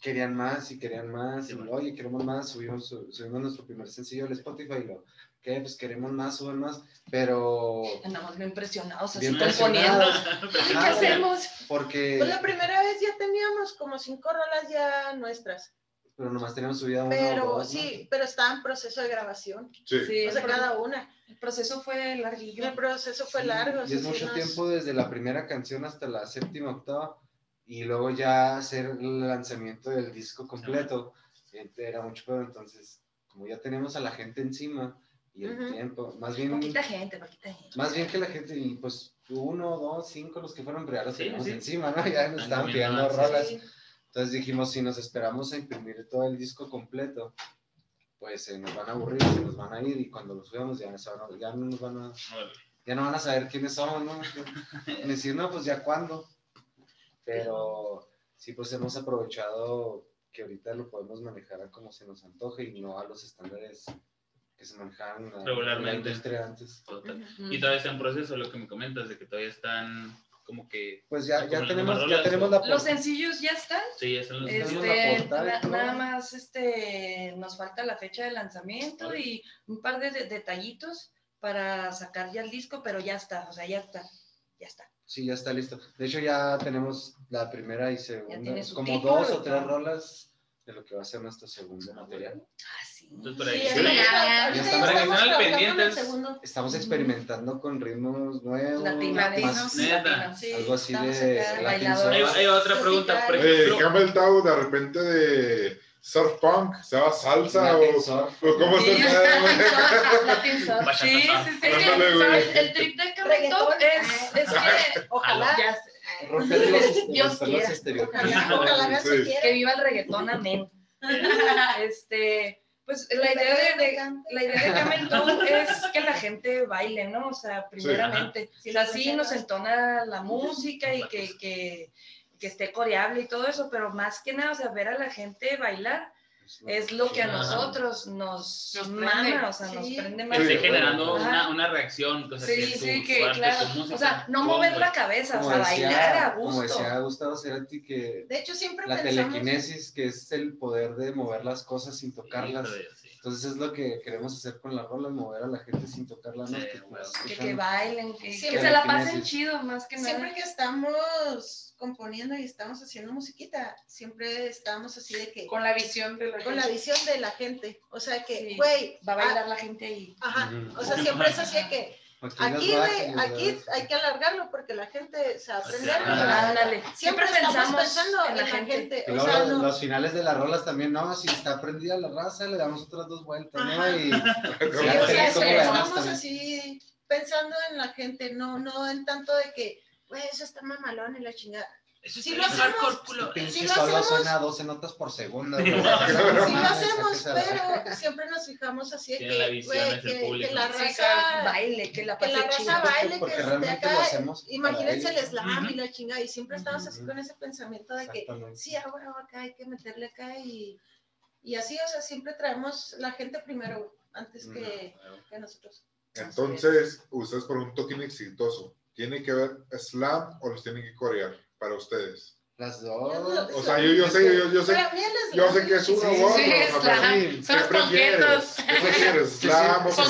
[SPEAKER 5] querían más y querían más,
[SPEAKER 1] Sí,
[SPEAKER 5] y
[SPEAKER 1] bueno.
[SPEAKER 5] oye, queremos más, subimos, su- subimos nuestro primer sencillo al Spotify y lo, ¿qué? Pues queremos más, suben más, pero
[SPEAKER 3] Andamos bien impresionados, así componiendo.
[SPEAKER 5] presionados,
[SPEAKER 3] ¿Qué hacemos?
[SPEAKER 5] porque,
[SPEAKER 4] Pues la primera vez ya teníamos como cinco rolas ya nuestras,
[SPEAKER 5] pero nomás teníamos subida una o
[SPEAKER 4] pero
[SPEAKER 5] dos, ¿no?
[SPEAKER 4] sí, pero estaba en proceso de grabación,
[SPEAKER 2] Sí.
[SPEAKER 3] Sí,
[SPEAKER 4] o sea, cada una.
[SPEAKER 3] el proceso fue larguillo.
[SPEAKER 4] El proceso fue
[SPEAKER 5] Sí,
[SPEAKER 4] largo.
[SPEAKER 5] Y es mucho
[SPEAKER 4] nos-
[SPEAKER 5] tiempo desde la primera canción hasta la séptima, octava, y luego ya hacer el lanzamiento del disco completo. eh, Era mucho peor, entonces, como ya tenemos a la gente encima y el
[SPEAKER 4] Ujú.
[SPEAKER 5] tiempo, más bien,
[SPEAKER 3] Poquita gente, poquita gente.
[SPEAKER 5] más bien que la gente, y pues uno, dos, cinco, los que fueron, pero ya los
[SPEAKER 1] Sí,
[SPEAKER 5] tenemos
[SPEAKER 1] sí.
[SPEAKER 5] encima, ¿no? Ya nos estaban
[SPEAKER 1] sí,
[SPEAKER 5] rolas.
[SPEAKER 4] Sí.
[SPEAKER 5] Entonces dijimos, si nos esperamos a imprimir todo el disco completo, pues se nos van a aburrir, se nos van a ir, y cuando los veamos ya, ya no nos van a ya no van a saber quiénes somos, ¿no? Decir, no, pues ya cuándo. Pero sí, pues hemos aprovechado que ahorita lo podemos manejar a como se nos antoje y no a los estándares que se manejaban en la, en la
[SPEAKER 1] Regularmente.
[SPEAKER 5] industria antes.
[SPEAKER 1] Total. Y todavía está en proceso lo que me comentas, de que todavía están como que...
[SPEAKER 5] Pues ya, ya tenemos, ya tenemos la
[SPEAKER 3] Los sencillos ya están.
[SPEAKER 1] Sí, ya están los...
[SPEAKER 5] La
[SPEAKER 3] Este, nada más este, nos falta la fecha de lanzamiento
[SPEAKER 1] Vale.
[SPEAKER 3] y un par de, de- detallitos para sacar ya el disco, pero ya está, o sea, ya está, ya está.
[SPEAKER 5] Sí, ya está listo. De hecho, ya tenemos la primera y segunda, como
[SPEAKER 3] título
[SPEAKER 5] dos o tres rolas de lo que va a ser nuestro segundo material.
[SPEAKER 3] Ah, sí.
[SPEAKER 1] Entonces, por
[SPEAKER 4] Sí,
[SPEAKER 1] ahí.
[SPEAKER 4] estamos-
[SPEAKER 6] ya, ya,
[SPEAKER 1] Para que pendientes.
[SPEAKER 5] experimentando con ritmos nuevos,
[SPEAKER 3] Latinos. Sí,
[SPEAKER 5] algo así de
[SPEAKER 1] ahí va otra pregunta, por
[SPEAKER 2] Eh,
[SPEAKER 1] ejemplo...
[SPEAKER 2] De repente de surf punk, ¿se va salsa
[SPEAKER 5] Latin
[SPEAKER 2] o,
[SPEAKER 5] Surf.
[SPEAKER 2] o cómo
[SPEAKER 3] Soul.
[SPEAKER 1] Bachata
[SPEAKER 3] Sí, sí, sí. El trip de es, es que,
[SPEAKER 4] Ojalá,
[SPEAKER 3] ya sé,
[SPEAKER 5] Romper los,
[SPEAKER 3] Dios
[SPEAKER 5] romper los
[SPEAKER 3] quiera.
[SPEAKER 5] estereotipos.
[SPEAKER 4] ojalá, ojalá
[SPEAKER 2] Sí.
[SPEAKER 4] se quiera.
[SPEAKER 3] que viva el reggaetón, amén. Este, pues la idea de, de- la idea de Camel Toe es que la gente baile, ¿no? O sea, primeramente.
[SPEAKER 4] Sí.
[SPEAKER 3] o sea, sí nos entona la música y que, que, que esté coreable y todo eso, pero más que nada, o sea, ver a la gente bailar es lo que a nosotros nos,
[SPEAKER 6] Nos prende.
[SPEAKER 3] mama, o sea, nos
[SPEAKER 4] Sí.
[SPEAKER 3] prende
[SPEAKER 1] Que
[SPEAKER 3] más.
[SPEAKER 1] esté generando una, una reacción. O sea,
[SPEAKER 3] Sí,
[SPEAKER 1] tu-
[SPEAKER 3] sí, que
[SPEAKER 1] arte,
[SPEAKER 3] claro.
[SPEAKER 1] música,
[SPEAKER 3] O sea, no mover la cabeza, o
[SPEAKER 5] Como
[SPEAKER 3] sea, bailar a
[SPEAKER 5] como
[SPEAKER 3] gusto.
[SPEAKER 5] decía Gustavo Cerati, que
[SPEAKER 4] De hecho, siempre
[SPEAKER 5] la
[SPEAKER 4] pensamos.
[SPEAKER 5] telequinesis, que es el poder de mover las cosas sin tocarlas.
[SPEAKER 1] Sí.
[SPEAKER 5] Entonces es lo que queremos hacer con las rolas, mover a la gente sin tocarlas, ¿no?
[SPEAKER 1] Sí,
[SPEAKER 5] Que,
[SPEAKER 3] bailen, que, se la pasen chido, más que nada.
[SPEAKER 4] Siempre que estamos componiendo y estamos haciendo musiquita, siempre estamos así de que
[SPEAKER 6] Con la visión de la
[SPEAKER 4] con la
[SPEAKER 6] gente.
[SPEAKER 4] visión de la gente. O sea que,
[SPEAKER 3] Sí.
[SPEAKER 4] güey,
[SPEAKER 3] Va a
[SPEAKER 4] ah,
[SPEAKER 3] bailar la gente ahí.
[SPEAKER 4] Ajá. O sea, siempre es así de que aquí,
[SPEAKER 5] bajas,
[SPEAKER 4] aquí
[SPEAKER 5] las-
[SPEAKER 4] hay que alargarlo porque la gente se va a aprender.
[SPEAKER 1] Ah,
[SPEAKER 3] Ándale.
[SPEAKER 4] Siempre
[SPEAKER 3] Siempre pensamos
[SPEAKER 4] pensando
[SPEAKER 3] en la gente.
[SPEAKER 5] Y
[SPEAKER 4] O
[SPEAKER 5] luego
[SPEAKER 4] sea,
[SPEAKER 5] los,
[SPEAKER 4] no.
[SPEAKER 5] los finales de las rolas también, no, si está prendida la raza, le damos otras dos vueltas, ¿no? Y
[SPEAKER 4] Sí, o sea, estamos así pensando en la gente, no, no en tanto de que, güey, eso está mamalón y la chingada.
[SPEAKER 1] Eso
[SPEAKER 4] Sí
[SPEAKER 1] es
[SPEAKER 4] lo hacemos. Sí lo
[SPEAKER 5] solo
[SPEAKER 4] hacemos.
[SPEAKER 5] suena a 12 notas por segundo. No
[SPEAKER 4] lo hacemos, pero siempre nos fijamos así de que, que, la raza,
[SPEAKER 3] baile, que la
[SPEAKER 4] que la
[SPEAKER 3] pase
[SPEAKER 4] raza baile, que
[SPEAKER 5] lo
[SPEAKER 4] acá. Imagínense el slam y la chingada, y siempre estamos así con ese pensamiento de que, sí, ah, bueno, acá hay que meterle acá y, y así, o sea, siempre traemos la gente primero, antes que, que nosotros.
[SPEAKER 2] Entonces, ustedes por un token exitoso, ¿tiene que ver slam o los tienen que corear para ustedes?
[SPEAKER 5] Las dos.
[SPEAKER 2] O sea, yo, yo sé, yo, yo sé, yo sé que es uno
[SPEAKER 5] Sí,
[SPEAKER 2] u otro.
[SPEAKER 6] sí, Son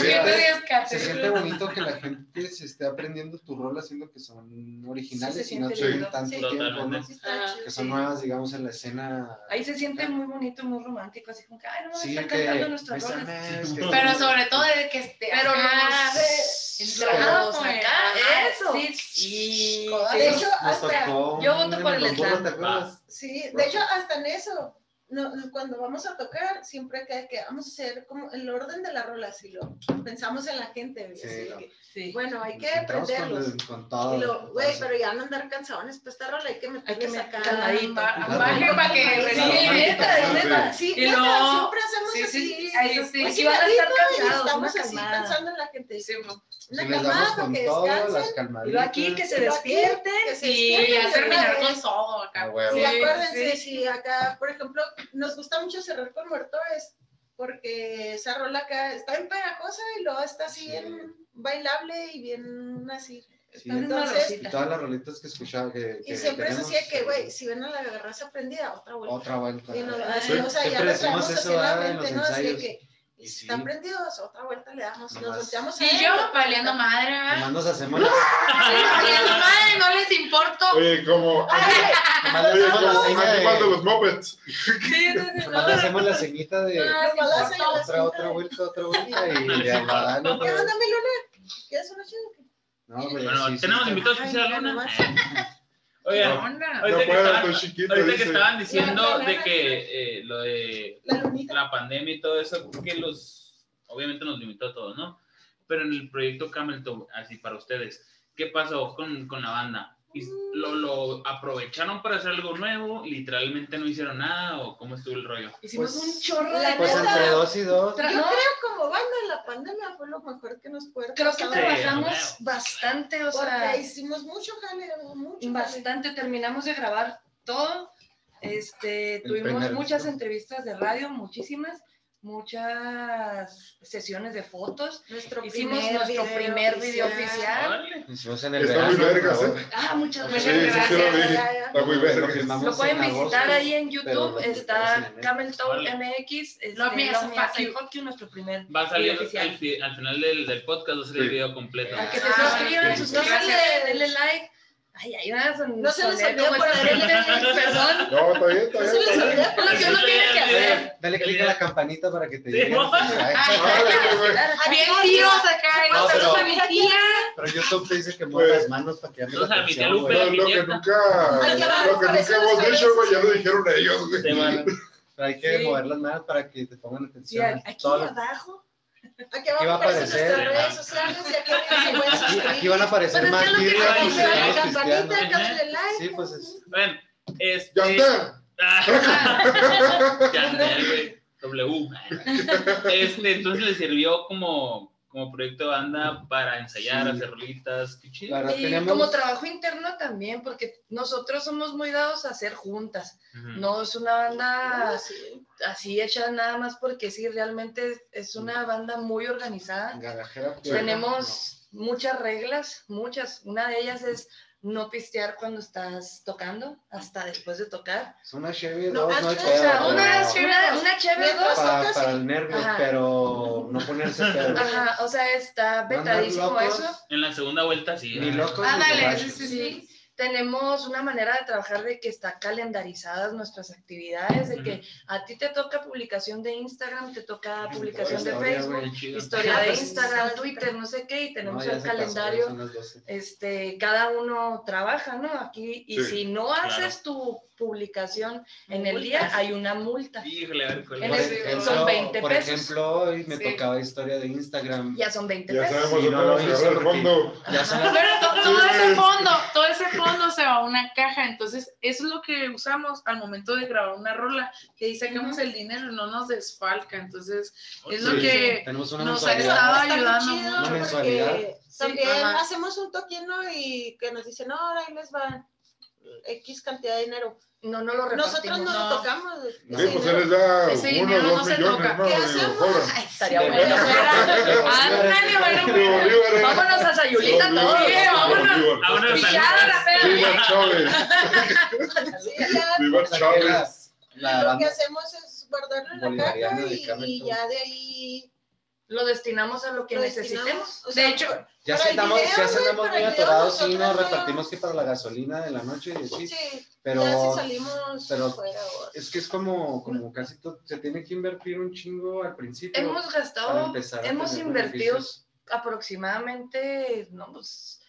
[SPEAKER 6] y
[SPEAKER 5] Se siente bonito que la gente se esté aprendiendo tu rol haciendo que son originales
[SPEAKER 3] Sí,
[SPEAKER 5] y no tienen tanto
[SPEAKER 4] Sí.
[SPEAKER 5] tiempo, ¿no?
[SPEAKER 6] Ah,
[SPEAKER 5] Que son nuevas, digamos, en la escena.
[SPEAKER 3] Ahí se siente muy bonito, muy romántico, así como que, ay, no me
[SPEAKER 5] Sí,
[SPEAKER 3] están cantando
[SPEAKER 5] mes, que-
[SPEAKER 6] Pero sobre todo de que esté
[SPEAKER 3] Pero los
[SPEAKER 6] pues,
[SPEAKER 3] acá,
[SPEAKER 6] ajá,
[SPEAKER 3] eso.
[SPEAKER 6] sí,
[SPEAKER 3] Sí, sí.
[SPEAKER 4] De hecho, hasta,
[SPEAKER 3] yo voto por el
[SPEAKER 4] sí, de hecho, hasta en eso, no, cuando vamos a tocar, siempre que, que vamos a hacer como el orden de la rola, si lo pensamos en la gente, güey,
[SPEAKER 5] Sí,
[SPEAKER 4] así
[SPEAKER 5] no.
[SPEAKER 4] que,
[SPEAKER 3] Sí.
[SPEAKER 4] bueno, hay que
[SPEAKER 5] Entramos con,
[SPEAKER 4] aprenderlos.
[SPEAKER 5] con.
[SPEAKER 4] Y lo, güey, pero ya no andar cansadones, pues esta rola hay que meterles
[SPEAKER 3] me-
[SPEAKER 4] acá.
[SPEAKER 6] Baje para que
[SPEAKER 4] Sí, sí,
[SPEAKER 6] Y
[SPEAKER 4] siempre hacemos
[SPEAKER 6] sí,
[SPEAKER 4] así.
[SPEAKER 6] sí, eso sí.
[SPEAKER 3] Sí
[SPEAKER 4] y
[SPEAKER 3] una
[SPEAKER 4] así
[SPEAKER 3] calmada.
[SPEAKER 4] pensando en la gente.
[SPEAKER 6] Sí, mo.
[SPEAKER 4] Una
[SPEAKER 5] si les
[SPEAKER 4] calmada
[SPEAKER 5] damos con
[SPEAKER 4] que
[SPEAKER 5] todo,
[SPEAKER 4] descansen.
[SPEAKER 5] las
[SPEAKER 3] Y
[SPEAKER 5] calmaditas.
[SPEAKER 3] luego aquí que se
[SPEAKER 4] Y luego aquí,
[SPEAKER 3] despierten.
[SPEAKER 4] que se
[SPEAKER 6] Y
[SPEAKER 4] despierten,
[SPEAKER 6] ya terminar con todo acá.
[SPEAKER 5] Ah.
[SPEAKER 4] Sí,
[SPEAKER 6] Sí,
[SPEAKER 4] acuérdense,
[SPEAKER 6] sí.
[SPEAKER 4] si acá, por ejemplo, nos gusta mucho cerrar con muertores, porque esa rola acá está bien pegajosa y luego está así
[SPEAKER 5] Sí.
[SPEAKER 4] bien bailable y bien así.
[SPEAKER 5] Sí,
[SPEAKER 4] Entonces,
[SPEAKER 5] y todas las rolitas que escuchaba que,
[SPEAKER 4] y
[SPEAKER 5] que
[SPEAKER 4] siempre así de
[SPEAKER 5] tenemos,
[SPEAKER 4] que, güey, si ven a la raza prendida, otra vuelta.
[SPEAKER 5] Otra vuelta.
[SPEAKER 4] Y nos-
[SPEAKER 5] Ah, sí.
[SPEAKER 4] o sea, ya
[SPEAKER 5] Siempre
[SPEAKER 4] lo
[SPEAKER 5] decimos
[SPEAKER 4] traemos así
[SPEAKER 5] eso
[SPEAKER 4] en
[SPEAKER 5] los ensayos.
[SPEAKER 4] que, y si
[SPEAKER 5] sí.
[SPEAKER 4] están prendidos, otra vuelta le damos, nos volteamos a
[SPEAKER 6] Y
[SPEAKER 4] ver,
[SPEAKER 6] yo
[SPEAKER 4] vuelta.
[SPEAKER 6] madre, ¿verdad?
[SPEAKER 5] Nomás nos hacemos las,
[SPEAKER 6] Valiendo madre, no les importo.
[SPEAKER 2] Oye, como
[SPEAKER 5] nomás la
[SPEAKER 2] los mopeds.
[SPEAKER 3] Sí, sí, sí,
[SPEAKER 5] nomás le hacemos la ceñita de
[SPEAKER 4] la
[SPEAKER 6] sí,
[SPEAKER 5] otra, otra vuelta, otra vuelta y ya va. no,
[SPEAKER 4] ¿Qué onda, mi luna? ¿Quieres una chica?
[SPEAKER 5] No, güey,
[SPEAKER 1] Bueno,
[SPEAKER 5] sí, sí,
[SPEAKER 1] tenemos invitados especiales,
[SPEAKER 4] mira
[SPEAKER 1] Luna.
[SPEAKER 4] Nomás.
[SPEAKER 6] ¿Qué
[SPEAKER 1] Oigan,
[SPEAKER 6] onda?
[SPEAKER 1] ahorita
[SPEAKER 2] No
[SPEAKER 1] que
[SPEAKER 2] puedo,
[SPEAKER 1] estaban-
[SPEAKER 2] estoy chiquito,
[SPEAKER 1] ahorita que
[SPEAKER 2] dice.
[SPEAKER 1] estaban diciendo
[SPEAKER 4] La- la-
[SPEAKER 1] de que eh, lo de
[SPEAKER 4] la
[SPEAKER 1] pandemia y todo eso, que los, obviamente nos limitó a todos, ¿no? Pero en el proyecto Camelton, así para ustedes, ¿qué pasó con, con la banda? ¿Y ¿Lo, ¿Lo aprovecharon para hacer algo nuevo? ¿Literalmente no hicieron nada? ¿O cómo estuvo el rollo?
[SPEAKER 3] Hicimos
[SPEAKER 5] Pues-
[SPEAKER 3] un chorro de
[SPEAKER 5] Pues
[SPEAKER 3] cosas.
[SPEAKER 5] entre dos y dos.
[SPEAKER 3] Tra-
[SPEAKER 4] Yo
[SPEAKER 3] no,
[SPEAKER 4] creo como banda la pandemia fue lo mejor que nos puede
[SPEAKER 3] creo que trabajamos
[SPEAKER 1] Sí,
[SPEAKER 3] bastante, o
[SPEAKER 4] Porque
[SPEAKER 3] sea,
[SPEAKER 4] hicimos mucho jale, mucho jale.
[SPEAKER 3] bastante. Terminamos de grabar todo. Este, tuvimos
[SPEAKER 5] primer
[SPEAKER 3] muchas entrevistas de radio, muchísimas, muchas sesiones de fotos.
[SPEAKER 4] Nuestro
[SPEAKER 3] Hicimos
[SPEAKER 4] primer
[SPEAKER 3] nuestro
[SPEAKER 4] video
[SPEAKER 3] primer video oficial.
[SPEAKER 1] Órale.
[SPEAKER 5] Hicimos en el
[SPEAKER 2] Está muy. ¿eh?
[SPEAKER 3] Ah, muchas
[SPEAKER 2] Sí,
[SPEAKER 3] muchas
[SPEAKER 2] sí, sí,
[SPEAKER 3] gracias.
[SPEAKER 2] lo. Está muy
[SPEAKER 5] Lo
[SPEAKER 3] Lo pueden
[SPEAKER 5] agosto,
[SPEAKER 3] visitar ahí en YouTube, está Camel. MX, este,
[SPEAKER 6] fuck you,
[SPEAKER 3] nuestro primer
[SPEAKER 1] Va a salir al, al final del, del podcast, va a salir el video completo.
[SPEAKER 3] Para que se
[SPEAKER 6] Ah,
[SPEAKER 3] suscriban, suscríbanse,
[SPEAKER 4] Gracias.
[SPEAKER 3] denle like. Ay, ay, van a son-
[SPEAKER 4] No se les
[SPEAKER 3] como esta
[SPEAKER 4] poner el-
[SPEAKER 3] perdón.
[SPEAKER 2] No, está bien, está
[SPEAKER 4] No
[SPEAKER 2] bien.
[SPEAKER 4] se les olvide poner
[SPEAKER 3] Lo que uno tiene que hacer.
[SPEAKER 5] Dale click a la campanita para que te llegue.
[SPEAKER 6] Bien tíos acá,
[SPEAKER 5] No,
[SPEAKER 6] no
[SPEAKER 5] pero-
[SPEAKER 6] saludos a mi tía.
[SPEAKER 5] Pero YouTube te dice que mueve
[SPEAKER 2] Pues-
[SPEAKER 5] las manos para que llame la atención.
[SPEAKER 2] No, lo que nunca, lo que
[SPEAKER 4] por
[SPEAKER 2] nunca hemos dicho, güey, ya lo dijeron ellos, güey.
[SPEAKER 5] Pero hay que mover las manos para que te pongan atención.
[SPEAKER 3] aquí abajo.
[SPEAKER 4] Aquí abajo
[SPEAKER 5] Aquí va a aparecer.
[SPEAKER 4] nuestras redes sociales y aquí
[SPEAKER 5] Aquí, van a aparecer más
[SPEAKER 4] la campanita, like.
[SPEAKER 5] Sí, pues es.
[SPEAKER 1] Ven, este...
[SPEAKER 2] Yandel.
[SPEAKER 1] Ah, Yandel, güey. W. Este, entonces le sirvió como, como proyecto de banda para ensayar,
[SPEAKER 5] Sí.
[SPEAKER 1] hacer rolitas. Qué chido.
[SPEAKER 5] La verdad,
[SPEAKER 3] Y
[SPEAKER 5] teníamos-
[SPEAKER 3] como trabajo interno también, porque nosotros somos muy dados a hacer juntas.
[SPEAKER 1] Ujú.
[SPEAKER 3] No es una banda
[SPEAKER 4] Ah, sí.
[SPEAKER 3] así hecha nada más porque sí, realmente es una banda muy organizada.
[SPEAKER 5] Garajera,
[SPEAKER 2] Sí.
[SPEAKER 3] Tenemos muchas reglas, muchas. Una de ellas es no pistear cuando estás tocando, hasta después de tocar.
[SPEAKER 5] Es una Chevy
[SPEAKER 4] No,
[SPEAKER 5] 2, no hay
[SPEAKER 4] o
[SPEAKER 5] pedo.
[SPEAKER 4] sea,
[SPEAKER 5] pero
[SPEAKER 3] Una, una, una chévere
[SPEAKER 4] Mientras-
[SPEAKER 3] dos.
[SPEAKER 5] para,
[SPEAKER 4] tocas,
[SPEAKER 5] para el nervio,
[SPEAKER 3] Ajá.
[SPEAKER 5] pero no ponerse pedo.
[SPEAKER 3] Ajá, o sea, está vetadísimo eso.
[SPEAKER 1] En la segunda vuelta sí.
[SPEAKER 5] Ni locos
[SPEAKER 6] Ah,
[SPEAKER 5] ni
[SPEAKER 6] dale, sí, sí, sí.
[SPEAKER 3] Tenemos una manera de trabajar de que está calendarizadas nuestras actividades, de que a ti te toca publicación de Instagram, te toca publicación de Facebook, historia de Instagram. Twitter, no sé qué, y
[SPEAKER 5] No,
[SPEAKER 3] tenemos
[SPEAKER 5] ya
[SPEAKER 3] el
[SPEAKER 5] pasó,
[SPEAKER 3] calendario
[SPEAKER 5] son las 12.
[SPEAKER 3] este, cada uno trabaja, ¿no? Aquí, y
[SPEAKER 2] Sí,
[SPEAKER 3] si no haces tu publicación en el día, hay una multa.
[SPEAKER 1] Híjole, a ver cuál
[SPEAKER 3] En
[SPEAKER 1] es.
[SPEAKER 5] ejemplo,
[SPEAKER 3] son 20
[SPEAKER 5] por
[SPEAKER 3] pesos.
[SPEAKER 5] ejemplo, hoy me
[SPEAKER 6] Sí.
[SPEAKER 5] tocaba historia de Instagram.
[SPEAKER 3] Ya son 20
[SPEAKER 2] Ya
[SPEAKER 3] pesos.
[SPEAKER 2] sabemos
[SPEAKER 5] Sí,
[SPEAKER 2] dónde
[SPEAKER 5] no lo
[SPEAKER 2] vamos a
[SPEAKER 5] hice
[SPEAKER 2] agarrar el
[SPEAKER 5] porque-
[SPEAKER 2] fondo.
[SPEAKER 5] Ya son
[SPEAKER 6] Pero to- todo
[SPEAKER 2] Sí.
[SPEAKER 6] ese fondo, todo ese fondo se va a una caja, entonces eso es lo que usamos al momento de grabar una rola, que ahí sacamos el dinero, no nos desfalca, entonces es lo
[SPEAKER 5] Sí,
[SPEAKER 6] que
[SPEAKER 5] tenemos una
[SPEAKER 6] nos ha
[SPEAKER 5] mensualidad.
[SPEAKER 6] estado
[SPEAKER 4] Está muy
[SPEAKER 6] ayudando
[SPEAKER 4] chido
[SPEAKER 6] mucho.
[SPEAKER 5] Una mensualidad.
[SPEAKER 4] porque También
[SPEAKER 6] ajá.
[SPEAKER 4] hacemos un toquino y que nos dicen, no, ahora ahí les va X cantidad de dinero.
[SPEAKER 3] No, no lo
[SPEAKER 4] Nosotros no,
[SPEAKER 6] no.
[SPEAKER 4] lo tocamos.
[SPEAKER 5] Sí,
[SPEAKER 2] pues él les da
[SPEAKER 6] Ese
[SPEAKER 2] uno
[SPEAKER 6] no
[SPEAKER 2] dos
[SPEAKER 6] se
[SPEAKER 2] millones,
[SPEAKER 6] toca.
[SPEAKER 2] ¿no?
[SPEAKER 4] ¿Qué hacemos?
[SPEAKER 3] Ay, estaría bueno.
[SPEAKER 6] Ándale, bueno.
[SPEAKER 3] Vámonos a Sayulita todos.
[SPEAKER 6] vámonos.
[SPEAKER 1] Vámonos a
[SPEAKER 6] la.
[SPEAKER 2] Viva Chávez. Viva Chávez.
[SPEAKER 4] lo que hacemos es guardarlo en la caja y ya de ahí
[SPEAKER 3] Lo destinamos a lo que
[SPEAKER 4] lo
[SPEAKER 3] necesitemos.
[SPEAKER 6] De hecho,
[SPEAKER 5] ya andamos,
[SPEAKER 4] video,
[SPEAKER 5] ya andamos muy atorados,
[SPEAKER 4] nosotros
[SPEAKER 5] nos
[SPEAKER 4] no-
[SPEAKER 5] repartimos que para la gasolina de la noche y así.
[SPEAKER 4] Sí,
[SPEAKER 5] Pero
[SPEAKER 4] ya si salimos
[SPEAKER 5] pero-
[SPEAKER 4] fuera o
[SPEAKER 5] es que es como, como casi todo, se tiene que invertir un chingo al principio.
[SPEAKER 3] Hemos gastado, hemos invertido
[SPEAKER 5] beneficios.
[SPEAKER 3] aproximadamente, no, pues,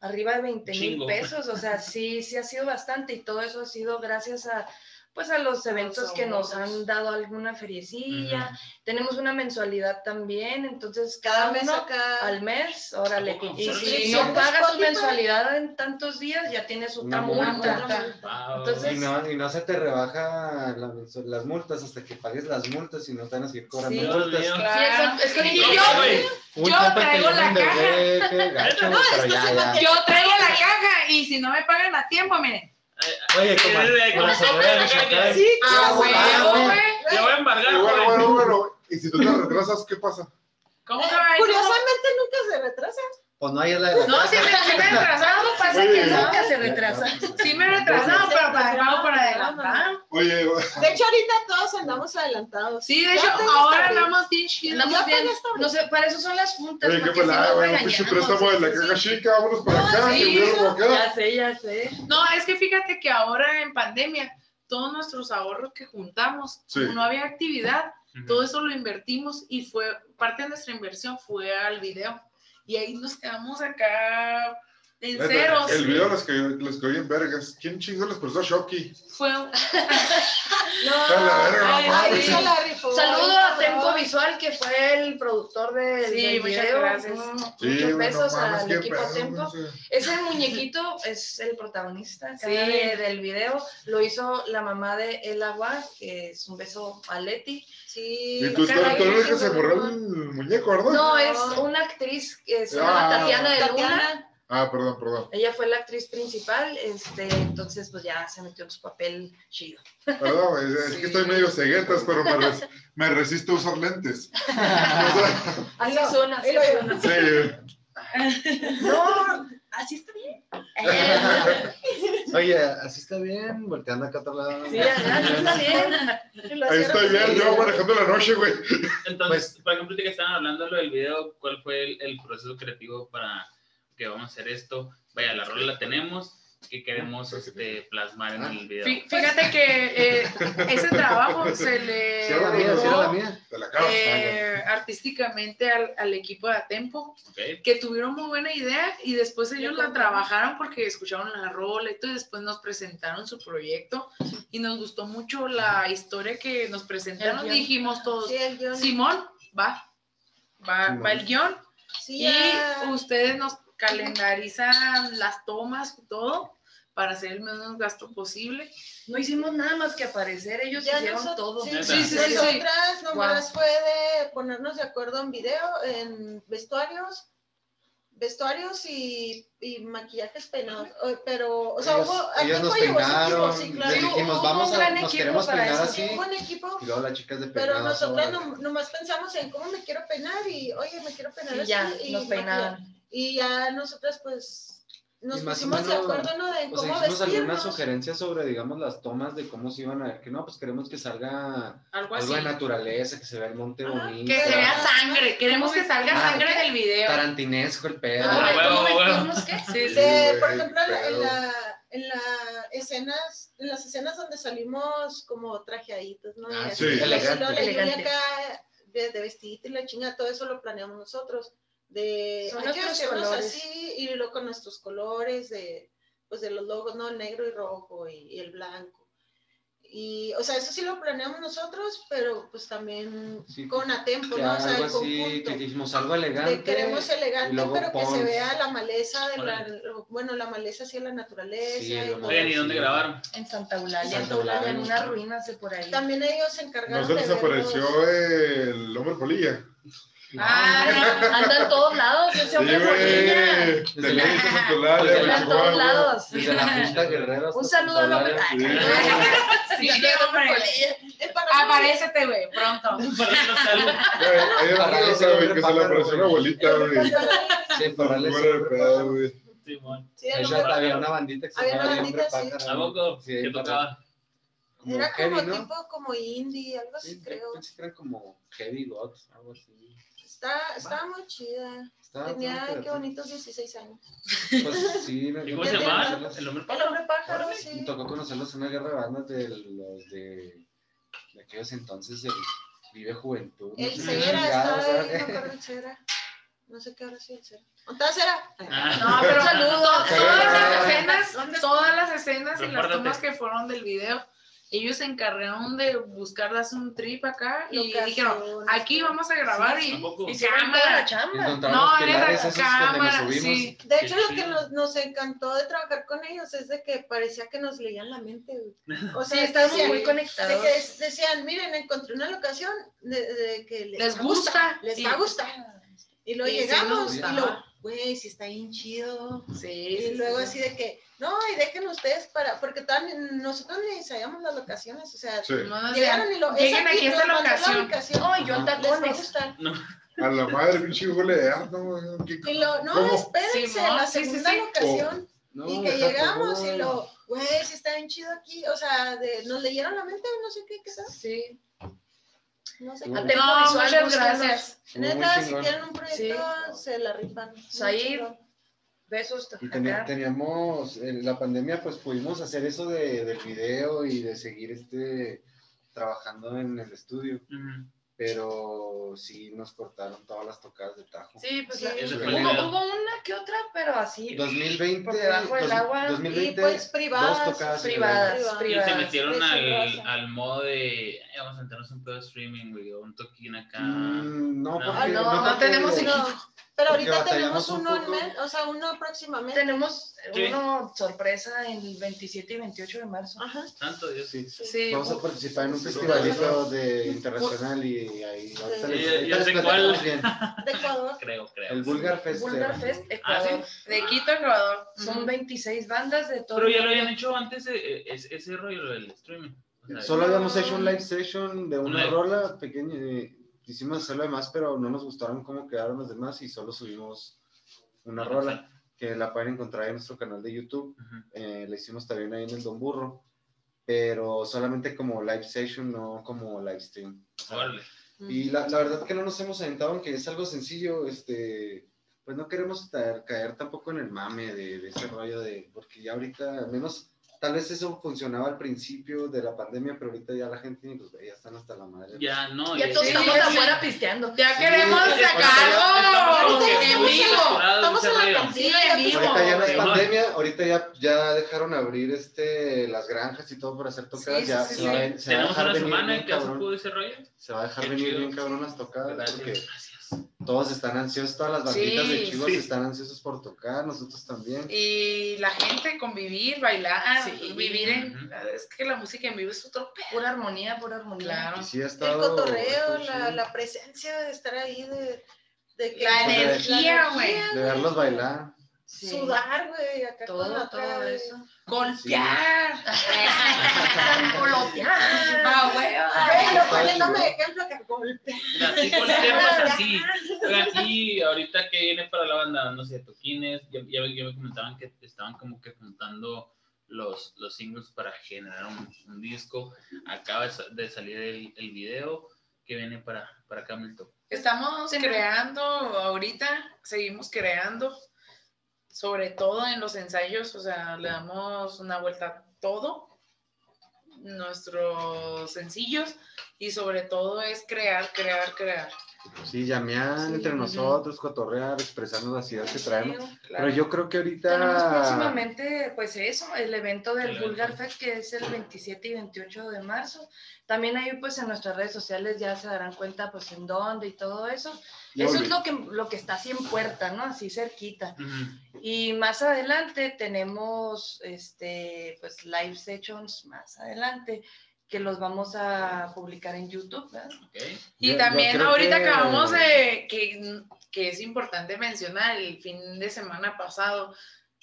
[SPEAKER 3] arriba de 20 mil pesos. O sea, sí, sí ha sido bastante y todo eso ha sido gracias a, pues a los eventos que nos han dado alguna feriecilla. Tenemos una mensualidad también, entonces
[SPEAKER 4] Cada
[SPEAKER 3] cada
[SPEAKER 4] mes
[SPEAKER 3] uno
[SPEAKER 4] acá.
[SPEAKER 3] al mes, órale. Y
[SPEAKER 1] ¿Solo
[SPEAKER 3] si
[SPEAKER 1] sí?
[SPEAKER 3] no pagas tu mensualidad en tantos días, ya tienes otra
[SPEAKER 5] Una multa.
[SPEAKER 3] multa.
[SPEAKER 1] Wow.
[SPEAKER 3] Entonces-
[SPEAKER 5] Y no, y no se te rebaja la las multas hasta que pagues las multas y no te van a seguir cobrando
[SPEAKER 3] Sí.
[SPEAKER 5] multas.
[SPEAKER 1] Dios.
[SPEAKER 3] Sí. Es que yo-
[SPEAKER 6] traigo la
[SPEAKER 5] gacho,
[SPEAKER 4] No, me-
[SPEAKER 6] yo traigo la caja y si no me pagan a tiempo, miren.
[SPEAKER 5] Oye, como
[SPEAKER 1] ¿Cómo
[SPEAKER 5] la señora de Michoacán.
[SPEAKER 4] Sí,
[SPEAKER 6] Ah, güey.
[SPEAKER 1] Te voy a embargar,
[SPEAKER 2] bueno, bueno, bueno. Y si tú te retrasas, ¿qué pasa?
[SPEAKER 6] ¿Cómo que va?
[SPEAKER 4] Curiosamente nunca se retrasa.
[SPEAKER 5] Pues no hay la de la
[SPEAKER 6] No, sí me, sí me he retrasado,
[SPEAKER 3] pasa
[SPEAKER 2] Oye.
[SPEAKER 3] que nunca se retrasa.
[SPEAKER 6] sí me he retrasado, pero para pago por adelantado.
[SPEAKER 2] Oye,
[SPEAKER 4] De hecho, ahorita todos andamos adelantados.
[SPEAKER 6] Sí, de hecho, ahora andamos bien.
[SPEAKER 3] Andamos bien. No sé, para eso son las juntas.
[SPEAKER 2] oye, qué
[SPEAKER 3] si
[SPEAKER 2] pelada,
[SPEAKER 3] no
[SPEAKER 2] güey. Un pinche préstamo de la caja chica, vámonos para
[SPEAKER 4] No,
[SPEAKER 2] acá.
[SPEAKER 3] Ya sé, ya sé.
[SPEAKER 6] No, es que fíjate que ahora en pandemia, todos nuestros ahorros que juntamos, no había actividad, todo eso lo invertimos y fue parte de nuestra inversión fue al video. Y ahí nos quedamos acá en
[SPEAKER 2] Neta,
[SPEAKER 6] ceros.
[SPEAKER 2] El video los que los que oí en vergas. ¿Quién chingó les prestó Shocky?
[SPEAKER 6] Fue un-
[SPEAKER 4] No.
[SPEAKER 3] Saludo a Tempo. Visual, que fue el productor de,
[SPEAKER 6] Sí,
[SPEAKER 3] del
[SPEAKER 6] muchas
[SPEAKER 3] video.
[SPEAKER 6] gracias.
[SPEAKER 3] Mm,
[SPEAKER 2] Sí,
[SPEAKER 3] Muchos
[SPEAKER 2] no
[SPEAKER 3] besos al equipo
[SPEAKER 2] pedo,
[SPEAKER 3] Tempo.
[SPEAKER 2] no sé.
[SPEAKER 3] Ese muñequito es el protagonista
[SPEAKER 6] Sí.
[SPEAKER 3] de- del video. Lo hizo la mamá de El Agua, que es un beso a Leti.
[SPEAKER 4] Sí.
[SPEAKER 2] Y tú, que se borró el muñeco, ¿verdad?
[SPEAKER 3] No, es una actriz que se llama
[SPEAKER 2] Ah.
[SPEAKER 3] Tatiana de Luna.
[SPEAKER 2] Ah, perdón, perdón.
[SPEAKER 3] Ella fue la actriz principal, este, entonces pues ya se metió en su papel chido.
[SPEAKER 2] Perdón, es, es
[SPEAKER 6] Sí.
[SPEAKER 2] que estoy medio ceguetas, pero me, res- me resisto a usar lentes.
[SPEAKER 3] Así suena, así suena.
[SPEAKER 2] sí.
[SPEAKER 3] No, así está bien. Eh,
[SPEAKER 5] Oye, así está bien, volteando acá a otro lado.
[SPEAKER 3] sí, así está bien.
[SPEAKER 2] Ahí estoy bien, yo manejando la noche, güey.
[SPEAKER 1] Entonces, por ejemplo, ahorita que estaban hablando de lo del video, ¿cuál fue el, el proceso creativo para que vamos a hacer esto? Vaya, la rola la tenemos, que queremos este, plasmar en el video.
[SPEAKER 6] Fí- Fíjate que eh, ese trabajo se le
[SPEAKER 5] mía,
[SPEAKER 6] eh, artísticamente al, al equipo de Atempo,
[SPEAKER 1] ¿ok?
[SPEAKER 6] que tuvieron muy buena idea y después ellos la trabajaron porque escucharon la rola y todo, y después nos presentaron su proyecto y nos gustó mucho la historia que nos presentaron. Dijimos todos,
[SPEAKER 4] Sí.
[SPEAKER 6] Simón, va, va,
[SPEAKER 5] Simón.
[SPEAKER 6] va el guion
[SPEAKER 4] Sí,
[SPEAKER 6] y
[SPEAKER 4] ya.
[SPEAKER 6] ustedes nos calendarizan las tomas y todo para hacer el menos gasto posible.
[SPEAKER 3] No hicimos nada más que aparecer, ellos
[SPEAKER 4] Ya
[SPEAKER 3] hicieron
[SPEAKER 4] nosotros-
[SPEAKER 3] todo.
[SPEAKER 4] Sí.
[SPEAKER 6] Sí, sí, sí, sí.
[SPEAKER 4] Nosotras nomás fue de ponernos de acuerdo en video, en vestuarios, vestuarios y, y maquillajes peinados. O- Pero, o sea,
[SPEAKER 5] ellos,
[SPEAKER 4] hubo.
[SPEAKER 5] ellos nos
[SPEAKER 4] su equipo,
[SPEAKER 5] peinaron,
[SPEAKER 4] sí,
[SPEAKER 5] les
[SPEAKER 4] claro.
[SPEAKER 5] dijimos,
[SPEAKER 3] Hubo
[SPEAKER 5] vamos
[SPEAKER 3] un
[SPEAKER 5] a,
[SPEAKER 3] gran
[SPEAKER 5] nos
[SPEAKER 3] equipo
[SPEAKER 5] queremos
[SPEAKER 3] para
[SPEAKER 5] peinar
[SPEAKER 3] eso.
[SPEAKER 5] así.
[SPEAKER 4] Un buen equipo.
[SPEAKER 5] Y luego las chicas de
[SPEAKER 4] Pero nosotras nomás pensamos en cómo me quiero peinar y, oye, me quiero peinar
[SPEAKER 3] Y
[SPEAKER 4] así.
[SPEAKER 3] ya,
[SPEAKER 4] y
[SPEAKER 3] nos peinaban.
[SPEAKER 4] Y ya nosotras, pues, nos
[SPEAKER 5] Y
[SPEAKER 4] pusimos de
[SPEAKER 5] menos,
[SPEAKER 4] acuerdo, ¿no? De
[SPEAKER 5] O sea,
[SPEAKER 4] cómo
[SPEAKER 5] hicimos algunas
[SPEAKER 4] vestirnos.
[SPEAKER 5] sugerencias sobre, digamos, las tomas de cómo se iban a ver. Que no, pues queremos que salga
[SPEAKER 6] Algo
[SPEAKER 5] algo de naturaleza, que se vea el monte
[SPEAKER 4] Ah,
[SPEAKER 5] bonito.
[SPEAKER 6] Que se vea sangre, queremos que salga
[SPEAKER 5] Ah,
[SPEAKER 6] sangre del video.
[SPEAKER 5] Tarantinesco el pedo.
[SPEAKER 3] ¿Cómo
[SPEAKER 1] Ah,
[SPEAKER 3] cómo
[SPEAKER 1] huevo.
[SPEAKER 3] vestirnos qué?
[SPEAKER 6] Sí, sí.
[SPEAKER 4] De,
[SPEAKER 2] Sí,
[SPEAKER 4] por ejemplo, en la, en
[SPEAKER 2] pedo.
[SPEAKER 4] la, en la escenas, en las escenas donde salimos como trajeaditos, ¿no?
[SPEAKER 5] Ah,
[SPEAKER 4] Y
[SPEAKER 2] sí,
[SPEAKER 4] y
[SPEAKER 5] elegante.
[SPEAKER 4] luego la acá de, de vestidito y la chinga, todo eso lo planeamos nosotros. De
[SPEAKER 3] Son
[SPEAKER 4] hay que
[SPEAKER 3] colores.
[SPEAKER 4] así y luego con nuestros colores de pues de los logos, ¿no? El negro y rojo y, y el blanco. Y, o sea, eso sí lo planeamos nosotros, pero pues también
[SPEAKER 5] Sí,
[SPEAKER 4] con a tiempo,
[SPEAKER 5] Que
[SPEAKER 4] ¿no? O sea,
[SPEAKER 5] algo
[SPEAKER 4] el
[SPEAKER 5] así,
[SPEAKER 4] conjunto.
[SPEAKER 5] que dijimos algo
[SPEAKER 4] De
[SPEAKER 5] elegante.
[SPEAKER 4] queremos elegante, pero que se
[SPEAKER 5] Pons.
[SPEAKER 4] vea la maleza de la, bueno, la maleza hacia la naturaleza.
[SPEAKER 5] Sí,
[SPEAKER 4] y
[SPEAKER 1] ¿y dónde
[SPEAKER 5] Sí.
[SPEAKER 1] grabaron?
[SPEAKER 3] En Santa Eulalia,
[SPEAKER 5] Santa Eulalia.
[SPEAKER 3] en unas ruinas de por ahí.
[SPEAKER 4] También ellos se encargaron
[SPEAKER 2] Nos
[SPEAKER 4] de ver
[SPEAKER 2] desapareció
[SPEAKER 4] los-
[SPEAKER 2] el hombre polilla.
[SPEAKER 3] Ah, anda en todos lados, ese hombre Anda en todos lados.
[SPEAKER 5] Desde la Junta Guerrero. hasta
[SPEAKER 3] Un saludo al hombre
[SPEAKER 5] Santa
[SPEAKER 2] Sí.
[SPEAKER 6] Sí. Aparécete, güey, pronto.
[SPEAKER 2] Hay una cosa, güey, que se le apareció una abuelita, güey.
[SPEAKER 5] Sí, para darle
[SPEAKER 2] Fuera de
[SPEAKER 5] ese-
[SPEAKER 2] pedo, güey.
[SPEAKER 1] Simón.
[SPEAKER 4] Sí,
[SPEAKER 5] había una bandita que se
[SPEAKER 4] Había una
[SPEAKER 5] llamaba Hombre. Pájaro.
[SPEAKER 1] ¿A
[SPEAKER 4] Era como
[SPEAKER 5] heavy, ¿no?
[SPEAKER 4] tipo como indie, algo así
[SPEAKER 5] Sí,
[SPEAKER 4] creo.
[SPEAKER 5] pensé que eran como heavy gods, algo así.
[SPEAKER 4] Está, estaba muy chida.
[SPEAKER 5] Estaba
[SPEAKER 4] Tenía, qué bonitos 16 años.
[SPEAKER 5] Pues sí, me
[SPEAKER 1] ¿Y cómo se
[SPEAKER 5] conocerlos.
[SPEAKER 1] El hombre
[SPEAKER 4] El
[SPEAKER 1] pájaro.
[SPEAKER 4] hombre pájaro, sí.
[SPEAKER 5] Me tocó conocerlos en una guerra de bandas de los de, de aquellos entonces del Vive Juventud. no
[SPEAKER 4] El Cera estaba ahí, me acuerdo el Cera. No sé qué ahora sí el Cera. ¿Dónde está Cera?
[SPEAKER 1] Ah.
[SPEAKER 6] No, pero
[SPEAKER 3] Saludos.
[SPEAKER 6] to- todas las escenas, todas las escenas y las tomas que fueron del video ellos se encargaron de buscar darse un trip acá y dijeron, aquí vamos a grabar
[SPEAKER 1] Sí,
[SPEAKER 6] y, y cámara.
[SPEAKER 3] chamba.
[SPEAKER 6] No, era la cámara, sí.
[SPEAKER 4] De hecho, lo que nos, nos encantó de trabajar con ellos es de que parecía que nos leían la mente. O sea,
[SPEAKER 3] Sí, estamos
[SPEAKER 4] decían-
[SPEAKER 3] muy
[SPEAKER 4] de
[SPEAKER 3] conectados.
[SPEAKER 4] que decían, miren, encontré una locación de, de que les,
[SPEAKER 6] gusta.
[SPEAKER 4] les va a gustar. Y
[SPEAKER 6] sí
[SPEAKER 4] llegamos y lo, güey, si está bien chido.
[SPEAKER 6] Sí,
[SPEAKER 4] Y
[SPEAKER 6] sí,
[SPEAKER 4] luego
[SPEAKER 6] sí.
[SPEAKER 4] así de que, no, y dejen ustedes para, porque también nosotros ni ensayamos las locaciones, o sea,
[SPEAKER 2] Sí.
[SPEAKER 6] No
[SPEAKER 4] llegaron y lo, es
[SPEAKER 6] lleguen aquí a
[SPEAKER 4] nos
[SPEAKER 6] esta
[SPEAKER 4] la
[SPEAKER 6] locación.
[SPEAKER 4] ubicación.
[SPEAKER 3] No, y yo
[SPEAKER 4] va a
[SPEAKER 3] tacones.
[SPEAKER 4] gustar.
[SPEAKER 2] A la madre, pinche Google de ah, no, ¿qué-
[SPEAKER 4] Y lo, no,
[SPEAKER 2] ¿Cómo?
[SPEAKER 4] espérense, la
[SPEAKER 6] sí, sí,
[SPEAKER 4] segunda locación.
[SPEAKER 5] No,
[SPEAKER 4] y que llegamos y lo, güey, si está bien chido aquí, o sea, de, nos leyeron la mente, no sé qué, qué tal,
[SPEAKER 3] Sí.
[SPEAKER 4] No sé.
[SPEAKER 5] No,
[SPEAKER 6] muchas gracias.
[SPEAKER 4] Neta, si quieren un proyecto,
[SPEAKER 3] Sí.
[SPEAKER 4] se la rifan.
[SPEAKER 3] Said. Besos.
[SPEAKER 5] Y
[SPEAKER 3] acá.
[SPEAKER 5] teníamos, en la pandemia, pues pudimos hacer eso de, del video y de seguir este, trabajando en el estudio. Pero sí nos cortaron todas las tocadas de tajo.
[SPEAKER 3] Sí, pues
[SPEAKER 4] Sí.
[SPEAKER 3] hubo,
[SPEAKER 1] el
[SPEAKER 3] hubo una que otra, pero así.
[SPEAKER 5] 2020,
[SPEAKER 3] Por debajo del
[SPEAKER 5] dos-
[SPEAKER 3] agua.
[SPEAKER 5] 2020,
[SPEAKER 4] Y pues privadas,
[SPEAKER 5] dos tocadas
[SPEAKER 3] privadas,
[SPEAKER 5] ilegales.
[SPEAKER 1] Y
[SPEAKER 3] privadas.
[SPEAKER 1] se metieron al, al modo de, "Ay, vamos a entrarnos un pedo de streaming, güey, o un toquín acá.
[SPEAKER 5] Mm, no,
[SPEAKER 1] No.
[SPEAKER 5] porque,
[SPEAKER 3] Ah, no, no
[SPEAKER 5] porque-
[SPEAKER 6] tenemos equipo.
[SPEAKER 4] Pero ahorita tenemos
[SPEAKER 5] un
[SPEAKER 4] uno, en
[SPEAKER 5] poco.
[SPEAKER 4] men- o sea, uno próximamente.
[SPEAKER 3] Tenemos
[SPEAKER 1] Sí.
[SPEAKER 3] uno sorpresa el 27 y 28 de marzo.
[SPEAKER 4] Ajá.
[SPEAKER 1] Santo Dios.
[SPEAKER 5] Sí.
[SPEAKER 6] Sí,
[SPEAKER 5] Vamos a participar en un festivalito de internacional y ahí
[SPEAKER 4] Sí.
[SPEAKER 1] sé
[SPEAKER 5] platicamos
[SPEAKER 1] cuál.
[SPEAKER 5] bien.
[SPEAKER 4] De Ecuador.
[SPEAKER 1] Creo, creo.
[SPEAKER 5] El Bulgar Fest.
[SPEAKER 3] Vulgar
[SPEAKER 5] eh,
[SPEAKER 3] Fest,
[SPEAKER 1] Ah, ¿sí?
[SPEAKER 3] Ecuador.
[SPEAKER 6] de Quito, Ecuador.
[SPEAKER 3] Son
[SPEAKER 6] Ujú.
[SPEAKER 3] 26 bandas de todo.
[SPEAKER 1] Pero ya lo habían hecho antes de, eh, ese, ese rollo lo del streaming. O sea,
[SPEAKER 5] Solo habíamos hecho un live session de una rola pequeña. Quisimos hacerlo demás, pero no nos gustaron cómo quedaron los demás y solo subimos una rola que la pueden encontrar en nuestro canal de YouTube.
[SPEAKER 1] Ujú.
[SPEAKER 5] Eh, la hicimos también ahí en el Don Burro, pero solamente como live session, no como live stream.
[SPEAKER 1] Órale.
[SPEAKER 5] Y la, la verdad que no nos hemos aventado, aunque es algo sencillo, este, pues no queremos caer, caer tampoco en el mame de, de ese rollo de, porque ya ahorita, al menos, tal vez eso funcionaba al principio de la pandemia, pero ahorita ya la gente, pues ya están hasta la madre.
[SPEAKER 1] Ya, no.
[SPEAKER 3] Ya todos
[SPEAKER 6] Sí,
[SPEAKER 3] estamos
[SPEAKER 6] sí.
[SPEAKER 3] afuera pisteando.
[SPEAKER 6] Ya
[SPEAKER 5] Sí,
[SPEAKER 6] queremos
[SPEAKER 5] sí,
[SPEAKER 6] sacar
[SPEAKER 1] estamos
[SPEAKER 6] en vivo.
[SPEAKER 4] Estamos la cantina,
[SPEAKER 6] en vivo.
[SPEAKER 5] Ahorita ya no es pandemia, ahorita ya, ya dejaron abrir este, las granjas y todo para hacer tocadas,
[SPEAKER 6] Sí,
[SPEAKER 5] ya
[SPEAKER 6] sí,
[SPEAKER 5] se,
[SPEAKER 6] sí,
[SPEAKER 5] va, se va a
[SPEAKER 1] Tenemos
[SPEAKER 5] dejar
[SPEAKER 1] una
[SPEAKER 5] venir
[SPEAKER 1] semana
[SPEAKER 5] bien
[SPEAKER 1] en que se
[SPEAKER 5] cabrón,
[SPEAKER 1] pudo ese rollo.
[SPEAKER 5] se va a dejar
[SPEAKER 1] Qué
[SPEAKER 5] venir
[SPEAKER 1] chido.
[SPEAKER 5] bien cabrón las tocadas,
[SPEAKER 1] Gracias.
[SPEAKER 5] porque
[SPEAKER 1] Gracias.
[SPEAKER 5] Todos están ansiosos, todas las banditas de chivos
[SPEAKER 1] sí.
[SPEAKER 5] están ansiosos por tocar, nosotros también.
[SPEAKER 6] Y la gente convivir, bailar,
[SPEAKER 3] Sí.
[SPEAKER 6] vivir en...
[SPEAKER 1] Ujú.
[SPEAKER 6] Es que la música en vivo es otro pedo.
[SPEAKER 3] Pura armonía, pura armonía.
[SPEAKER 6] Claro.
[SPEAKER 5] Y sí ha
[SPEAKER 4] El cotorreo, la, la presencia de estar ahí, de, de que
[SPEAKER 6] La
[SPEAKER 5] Pues
[SPEAKER 6] energía, güey.
[SPEAKER 5] De verlos bailar.
[SPEAKER 3] Sí.
[SPEAKER 4] sudar, güey, acá con
[SPEAKER 3] Todo,
[SPEAKER 4] la
[SPEAKER 3] todo eso.
[SPEAKER 6] Golpear.
[SPEAKER 3] Colotear.
[SPEAKER 6] Ah,
[SPEAKER 4] lo
[SPEAKER 5] Está
[SPEAKER 4] poniéndome de ejemplo que golpea.
[SPEAKER 1] Mira, así así. Ahorita que viene para la banda, no sé, toquines, ya, ya, ya me comentaban que estaban como que juntando los, los singles para generar un, un disco. Acaba de salir el, el video que viene para, para Camilton.
[SPEAKER 6] Estamos creando ahorita, seguimos creando, sobre todo en los ensayos, o sea, le damos una vuelta a todo, nuestros sencillos, y sobre todo es crear, crear, crear.
[SPEAKER 5] Sí, llamear
[SPEAKER 3] Sí,
[SPEAKER 5] entre
[SPEAKER 3] ujú.
[SPEAKER 5] nosotros, cotorrear, expresarnos las ideas que traemos.
[SPEAKER 3] Claro.
[SPEAKER 5] Pero yo creo que ahorita...
[SPEAKER 3] Tenemos próximamente, pues eso, el evento del
[SPEAKER 1] El
[SPEAKER 3] Vulgar. Fest, que es el 27 y 28 de marzo. También ahí, pues en nuestras redes sociales ya se darán cuenta, pues en dónde y todo eso. Eso es lo que, lo que está así en puerta, ¿no? Así cerquita.
[SPEAKER 1] Ujú.
[SPEAKER 3] Y más adelante tenemos, este, pues live sessions más adelante, que los vamos a publicar en YouTube, ¿verdad?
[SPEAKER 1] Ok.
[SPEAKER 6] Y
[SPEAKER 5] Yo- yo
[SPEAKER 6] también
[SPEAKER 5] creo
[SPEAKER 6] ahorita
[SPEAKER 5] que-
[SPEAKER 6] acabamos de, que, que es importante mencionar, el fin de semana pasado,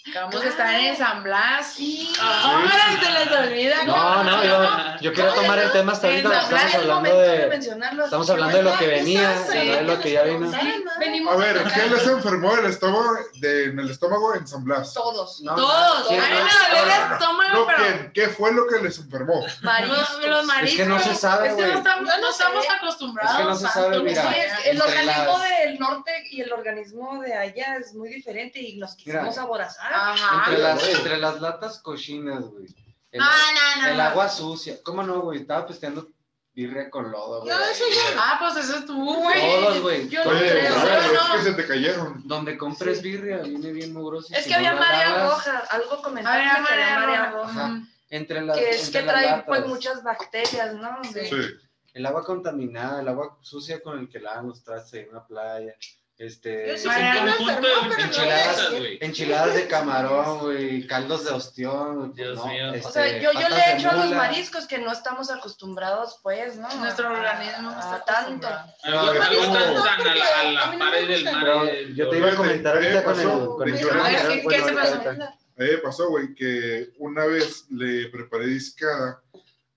[SPEAKER 6] acabamos de estar en San Blas.
[SPEAKER 3] Sí.
[SPEAKER 6] Ahora se les olvida.
[SPEAKER 5] No, no, yo, yo quiero tomar el tema hasta ahorita, estamos hablando
[SPEAKER 3] de.
[SPEAKER 5] Estamos hablando de lo que venía, de lo que ya vino.
[SPEAKER 2] A ver, ¿qué les enfermó el estómago, de, en el estómago en San Blas?
[SPEAKER 3] Todos.
[SPEAKER 5] No,
[SPEAKER 6] Todos.
[SPEAKER 5] sí, no,
[SPEAKER 6] estómago,
[SPEAKER 2] No,
[SPEAKER 6] pero
[SPEAKER 2] ¿quién? ¿Qué fue lo que les enfermó?
[SPEAKER 3] Mariscos.
[SPEAKER 6] los, mariscos.
[SPEAKER 5] Es que no se sabe,
[SPEAKER 6] Es que no estamos,
[SPEAKER 4] no
[SPEAKER 6] acostumbrados.
[SPEAKER 5] Es que no se
[SPEAKER 6] a
[SPEAKER 5] sabe,
[SPEAKER 6] tanto
[SPEAKER 5] mira.
[SPEAKER 3] Sí,
[SPEAKER 6] comer.
[SPEAKER 3] es que el organismo
[SPEAKER 5] las-
[SPEAKER 3] del norte y el organismo de allá es muy diferente y nos quisimos aborazar.
[SPEAKER 6] Ajá.
[SPEAKER 5] Entre las, entre las latas cochinas, güey. El,
[SPEAKER 6] No, no, no.
[SPEAKER 5] el
[SPEAKER 6] no.
[SPEAKER 5] agua sucia. ¿Cómo no, güey? Estaba pisteando birria con lodo, güey.
[SPEAKER 4] No, eso ya-
[SPEAKER 6] Ah, pues eso es tú, güey.
[SPEAKER 5] Todos, güey.
[SPEAKER 3] Yo no
[SPEAKER 2] Oye,
[SPEAKER 3] creo,
[SPEAKER 2] a ver,
[SPEAKER 3] yo
[SPEAKER 2] es que se te cayeron.
[SPEAKER 5] Donde compres birria, viene bien mugroso.
[SPEAKER 3] Es
[SPEAKER 5] si
[SPEAKER 3] que había
[SPEAKER 5] lavas-
[SPEAKER 3] roja, algo comentaron
[SPEAKER 6] Había roja.
[SPEAKER 5] entre las,
[SPEAKER 3] que es
[SPEAKER 5] entre
[SPEAKER 3] que
[SPEAKER 5] las
[SPEAKER 3] trae
[SPEAKER 5] latas.
[SPEAKER 3] pues muchas bacterias, ¿no?
[SPEAKER 2] Sí.
[SPEAKER 5] El agua contaminada, el agua sucia con el que lavan los trastes en una playa. Este,
[SPEAKER 4] sí
[SPEAKER 1] un conjunto de
[SPEAKER 4] no
[SPEAKER 5] enchiladas, de camarón, güey, caldos de ostión.
[SPEAKER 1] Dios
[SPEAKER 5] ¿no?
[SPEAKER 1] mío.
[SPEAKER 5] Este,
[SPEAKER 3] O sea, yo, yo le hecho a los mariscos que no estamos acostumbrados, pues, ¿no?
[SPEAKER 6] Nuestro organismo no está
[SPEAKER 3] tanto.
[SPEAKER 1] Algo, tan, a la, a la pared del mar. Eh,
[SPEAKER 5] yo te iba a comentar ahorita
[SPEAKER 2] Eh,
[SPEAKER 5] con el, con
[SPEAKER 6] A ver, ¿qué- se pasó?
[SPEAKER 2] me pasó, güey, que una vez le preparé discada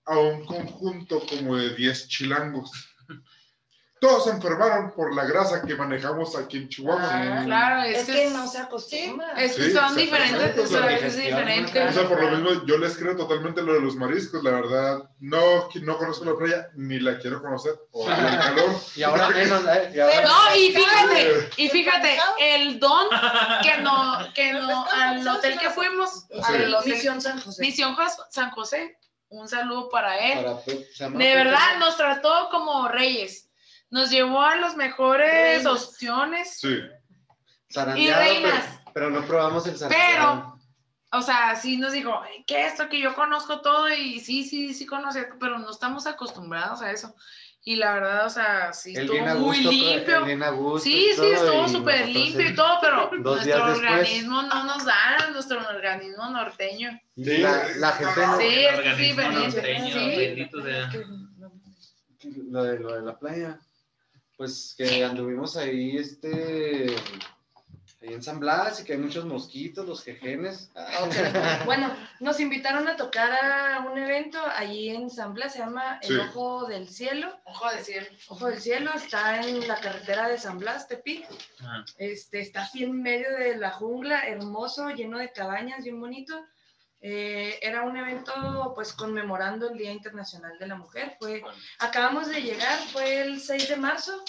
[SPEAKER 2] a un conjunto como de 10 chilangos. Todos se enfermaron por la grasa que manejamos aquí en Chihuahua.
[SPEAKER 3] Ah,
[SPEAKER 6] Claro,
[SPEAKER 3] Es,
[SPEAKER 6] es,
[SPEAKER 3] que
[SPEAKER 6] es-
[SPEAKER 3] no se acostumbra.
[SPEAKER 6] es que
[SPEAKER 2] Sí,
[SPEAKER 6] son diferentes,
[SPEAKER 2] o sea,
[SPEAKER 6] o sea, es
[SPEAKER 5] digestión,
[SPEAKER 6] diferente.
[SPEAKER 5] ¿no?
[SPEAKER 2] O sea, por lo mismo, yo les creo totalmente lo de los mariscos. La verdad, no, no conozco la playa, ni la quiero conocer. O el calor.
[SPEAKER 5] Y ahora menos, ¿eh? Y ahora-
[SPEAKER 6] No, y fíjate, y fíjate, el don que no, que no, al hotel que fuimos, al hotel
[SPEAKER 3] Misión San José.
[SPEAKER 6] Misión San José, un saludo para él.
[SPEAKER 5] para,
[SPEAKER 6] De verdad, nos trató como reyes. Nos llevó a los mejores
[SPEAKER 3] Reinas.
[SPEAKER 6] opciones.
[SPEAKER 2] Sí.
[SPEAKER 6] Y reinas.
[SPEAKER 5] Pero, pero no probamos el zarandeado.
[SPEAKER 6] O sea, sí nos dijo, que esto, que yo conozco todo y sí, sí, sí conocía, pero no estamos acostumbrados a eso. Y la verdad, o sea, sí estuvo muy limpio. Sí, sí, estuvo súper limpio y todo, pero nuestro
[SPEAKER 5] después.
[SPEAKER 6] organismo no nos da, nuestro organismo norteño.
[SPEAKER 2] Sí,
[SPEAKER 5] la, la gente no-
[SPEAKER 6] Sí,
[SPEAKER 1] el
[SPEAKER 6] sí,
[SPEAKER 1] norteño,
[SPEAKER 6] sí.
[SPEAKER 1] bendito sea.
[SPEAKER 5] lo de, lo de la playa, pues que anduvimos ahí, este, ahí en San Blas y que hay muchos mosquitos, los jejenes.
[SPEAKER 3] Ok. Bueno, nos invitaron a tocar a un evento allí en San Blas, se llama El
[SPEAKER 2] Sí.
[SPEAKER 3] Ojo del Cielo.
[SPEAKER 6] Ojo de cielo.
[SPEAKER 3] Ojo del Cielo está en la carretera de San Blas, Tepic.
[SPEAKER 1] Ajá.
[SPEAKER 3] Este, está así en medio de la jungla, hermoso, lleno de cabañas, bien bonito. Eh, era un evento pues conmemorando el Día Internacional de la Mujer. Fue, acabamos de llegar, fue el 6 de marzo.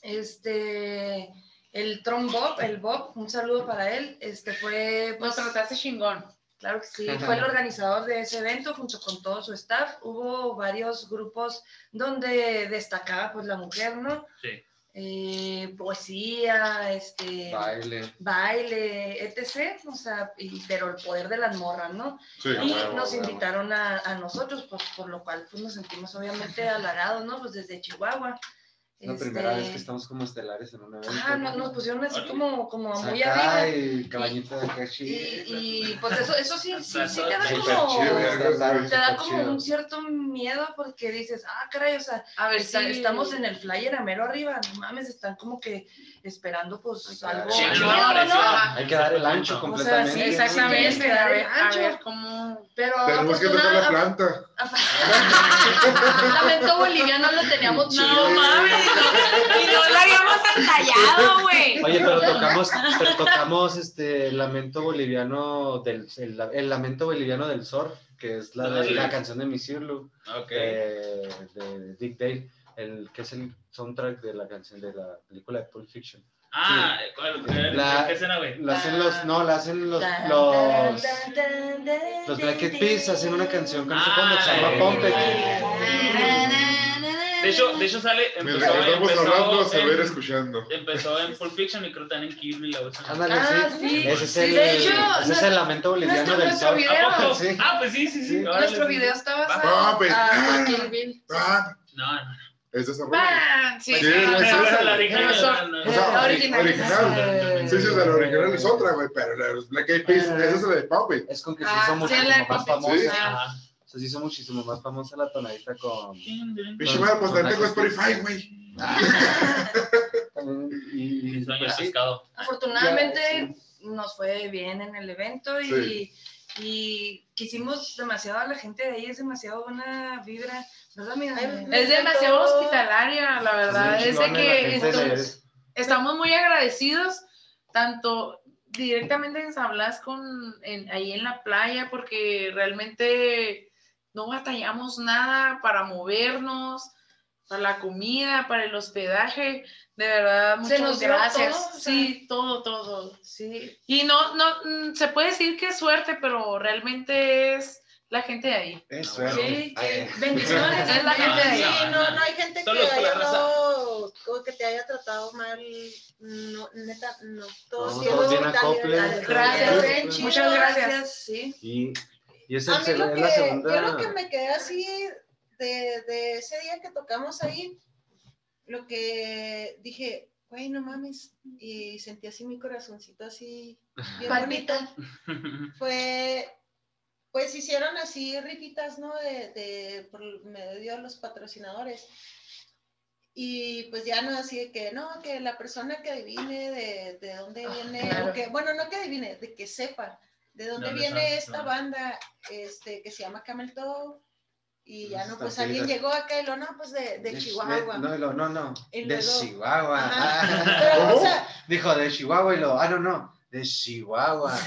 [SPEAKER 3] Este, el Tron Bob, el Bob, un saludo para él. Este fue
[SPEAKER 6] Nos
[SPEAKER 3] pues,
[SPEAKER 6] trataste chingón.
[SPEAKER 3] Claro que sí, fue el organizador de ese evento junto con todo su staff. Hubo varios grupos donde destacaba pues la mujer, ¿no?
[SPEAKER 1] Sí.
[SPEAKER 3] Eh, poesía, este,
[SPEAKER 5] Baile.
[SPEAKER 3] baile, etc. O sea, y- pero el poder de las morras, ¿no?
[SPEAKER 2] Sí.
[SPEAKER 3] Y nos invitaron a, a nosotros, pues, por lo cual pues, nos sentimos obviamente halagados, ¿no? Pues desde Chihuahua.
[SPEAKER 5] La
[SPEAKER 3] Este,
[SPEAKER 5] primera vez que estamos como estelares en un evento.
[SPEAKER 3] Ah, no, nos pusieron así como, como
[SPEAKER 5] sea,
[SPEAKER 3] muy arriba.
[SPEAKER 5] y cabañita de acá
[SPEAKER 3] Y, y, pues eso, eso sí, sí, sí te da como,
[SPEAKER 2] chido,
[SPEAKER 3] te da como
[SPEAKER 5] chido.
[SPEAKER 3] un cierto miedo porque dices, ah, caray, o sea,
[SPEAKER 6] A ver
[SPEAKER 3] está-
[SPEAKER 6] si
[SPEAKER 3] estamos en el flyer a mero arriba, no mames, están como que esperando pues
[SPEAKER 5] O sea,
[SPEAKER 3] algo.
[SPEAKER 5] sí,
[SPEAKER 1] no,
[SPEAKER 3] ¿no?
[SPEAKER 1] presión.
[SPEAKER 5] Hay que dar el ancho
[SPEAKER 1] O sea,
[SPEAKER 5] completamente.
[SPEAKER 3] sí,
[SPEAKER 6] Exactamente,
[SPEAKER 3] Sí,
[SPEAKER 6] a ver, a
[SPEAKER 3] ancho.
[SPEAKER 6] ver cómo.
[SPEAKER 3] Pero
[SPEAKER 2] Tenemos que tocar la planta.
[SPEAKER 3] Lamento boliviano lo teníamos.
[SPEAKER 6] No mames, no, y no lo habíamos entallado, güey.
[SPEAKER 5] Oye, pero tocamos, pero tocamos este lamento boliviano del el, el lamento boliviano del surf, que es la de la canción de Misirlu,
[SPEAKER 1] Ok.
[SPEAKER 5] eh, de Dick Dale, el que es el soundtrack de la canción de la película de Pulp Fiction.
[SPEAKER 1] Ah, ¿cuál, cuál-
[SPEAKER 5] La-
[SPEAKER 1] ¿qué escena, güey?
[SPEAKER 5] Lo hacen los, no, la hacen los, los, los Black Eyed Peas hacen una canción con
[SPEAKER 1] Ah,
[SPEAKER 5] que se llama
[SPEAKER 1] eh. De hecho, de hecho sale,
[SPEAKER 2] Mientras
[SPEAKER 1] empezó,
[SPEAKER 2] estamos
[SPEAKER 1] empezó
[SPEAKER 2] hablando, se va a ir
[SPEAKER 1] en,
[SPEAKER 2] escuchando.
[SPEAKER 1] empezó en Pulp Fiction y creo también en Kill Bill la otra.
[SPEAKER 5] Ándale,
[SPEAKER 3] Ah,
[SPEAKER 5] sí.
[SPEAKER 3] sí.
[SPEAKER 5] Ese es
[SPEAKER 3] Sí,
[SPEAKER 5] el,
[SPEAKER 3] de hecho,
[SPEAKER 5] ese es el lamento boliviano del
[SPEAKER 3] nuestro
[SPEAKER 5] surf.
[SPEAKER 3] video-
[SPEAKER 1] ¿A poco?
[SPEAKER 5] Sí.
[SPEAKER 1] Ah, pues sí, sí, sí.
[SPEAKER 5] Sí.
[SPEAKER 3] Nuestro
[SPEAKER 1] sí.
[SPEAKER 3] video está
[SPEAKER 1] Va.
[SPEAKER 3] basado
[SPEAKER 2] Ah, pues,
[SPEAKER 3] a
[SPEAKER 2] ah.
[SPEAKER 3] Kill Bill.
[SPEAKER 2] Ah,
[SPEAKER 1] No, no.
[SPEAKER 2] es de esa rola.
[SPEAKER 6] ¡Bam! Sí,
[SPEAKER 2] Sí,
[SPEAKER 6] sí,
[SPEAKER 2] no, es
[SPEAKER 1] la original.
[SPEAKER 2] O sea,
[SPEAKER 3] original.
[SPEAKER 2] Sí, sí, la original es otra, güey, pero la Black Eyed Peas, esa es la de It.
[SPEAKER 5] Es con que
[SPEAKER 6] Ah, sí, la
[SPEAKER 5] más
[SPEAKER 6] Pump
[SPEAKER 5] Se hizo muchísimo más famosa la tonadita con.
[SPEAKER 2] Pinche madre, pues la tengo Spotify, güey.
[SPEAKER 5] Y, pues,
[SPEAKER 1] pescado.
[SPEAKER 3] Afortunadamente nos fue bien en el evento y, y quisimos demasiado a la gente de ahí, es demasiado buena vibra,
[SPEAKER 6] Es demasiado hospitalaria, la verdad.
[SPEAKER 5] Sí,
[SPEAKER 6] Es de que estamos muy agradecidos, tanto directamente en San Blas con en- ahí en la playa, porque realmente no batallamos nada para movernos, para la comida, para el hospedaje. De verdad,
[SPEAKER 3] Se
[SPEAKER 6] muchas
[SPEAKER 3] nos dio
[SPEAKER 6] gracias.
[SPEAKER 3] todo, o sea.
[SPEAKER 6] sí, todo, todo.
[SPEAKER 3] Sí,
[SPEAKER 6] Y no, no, mm, se puede decir que es suerte, pero realmente es la gente de ahí.
[SPEAKER 5] Eso,
[SPEAKER 3] sí,
[SPEAKER 5] Ay,
[SPEAKER 3] bendiciones, es la gente de ahí.
[SPEAKER 4] Sí,
[SPEAKER 1] no,
[SPEAKER 4] no,
[SPEAKER 1] no.
[SPEAKER 4] no hay gente que haya
[SPEAKER 1] raza.
[SPEAKER 4] dado, o que te haya tratado mal, no, neta, no, todo
[SPEAKER 5] No,
[SPEAKER 4] sí es
[SPEAKER 5] todos bien.
[SPEAKER 6] Gracias,
[SPEAKER 5] Todos
[SPEAKER 6] eh, muchas gracias.
[SPEAKER 3] Sí.
[SPEAKER 5] Y Y es,
[SPEAKER 4] A
[SPEAKER 5] el,
[SPEAKER 4] mí
[SPEAKER 5] se-
[SPEAKER 4] lo
[SPEAKER 5] es
[SPEAKER 4] que,
[SPEAKER 5] la segunda.
[SPEAKER 4] yo lo que me quedé así de, de ese día que tocamos ahí, lo que dije, güey, no mames, y sentí así mi corazoncito así bien bonito. Fue, pues hicieron así rifitas, ¿no? De, de por medio de los patrocinadores. Y pues ya no así de que, no, que la persona que adivine de, de dónde
[SPEAKER 3] Ah,
[SPEAKER 4] viene,
[SPEAKER 3] claro.
[SPEAKER 4] o que, bueno, no que adivine, de que sepa de dónde
[SPEAKER 1] ¿Dónde
[SPEAKER 4] viene esta banda este, que se llama Camel Toe. Y ya
[SPEAKER 5] Las
[SPEAKER 4] no, pues alguien llegó acá y lo, no, pues de, de
[SPEAKER 5] Chi-
[SPEAKER 4] Chihuahua.
[SPEAKER 5] No, lo- no, no.
[SPEAKER 4] Y
[SPEAKER 5] De
[SPEAKER 4] luego-
[SPEAKER 5] Chihuahua. Ah.
[SPEAKER 4] Pero, o
[SPEAKER 2] ¿Cómo?
[SPEAKER 4] sea,
[SPEAKER 5] Dijo de Chihuahua y lo. Ah, no, no. De Chihuahua.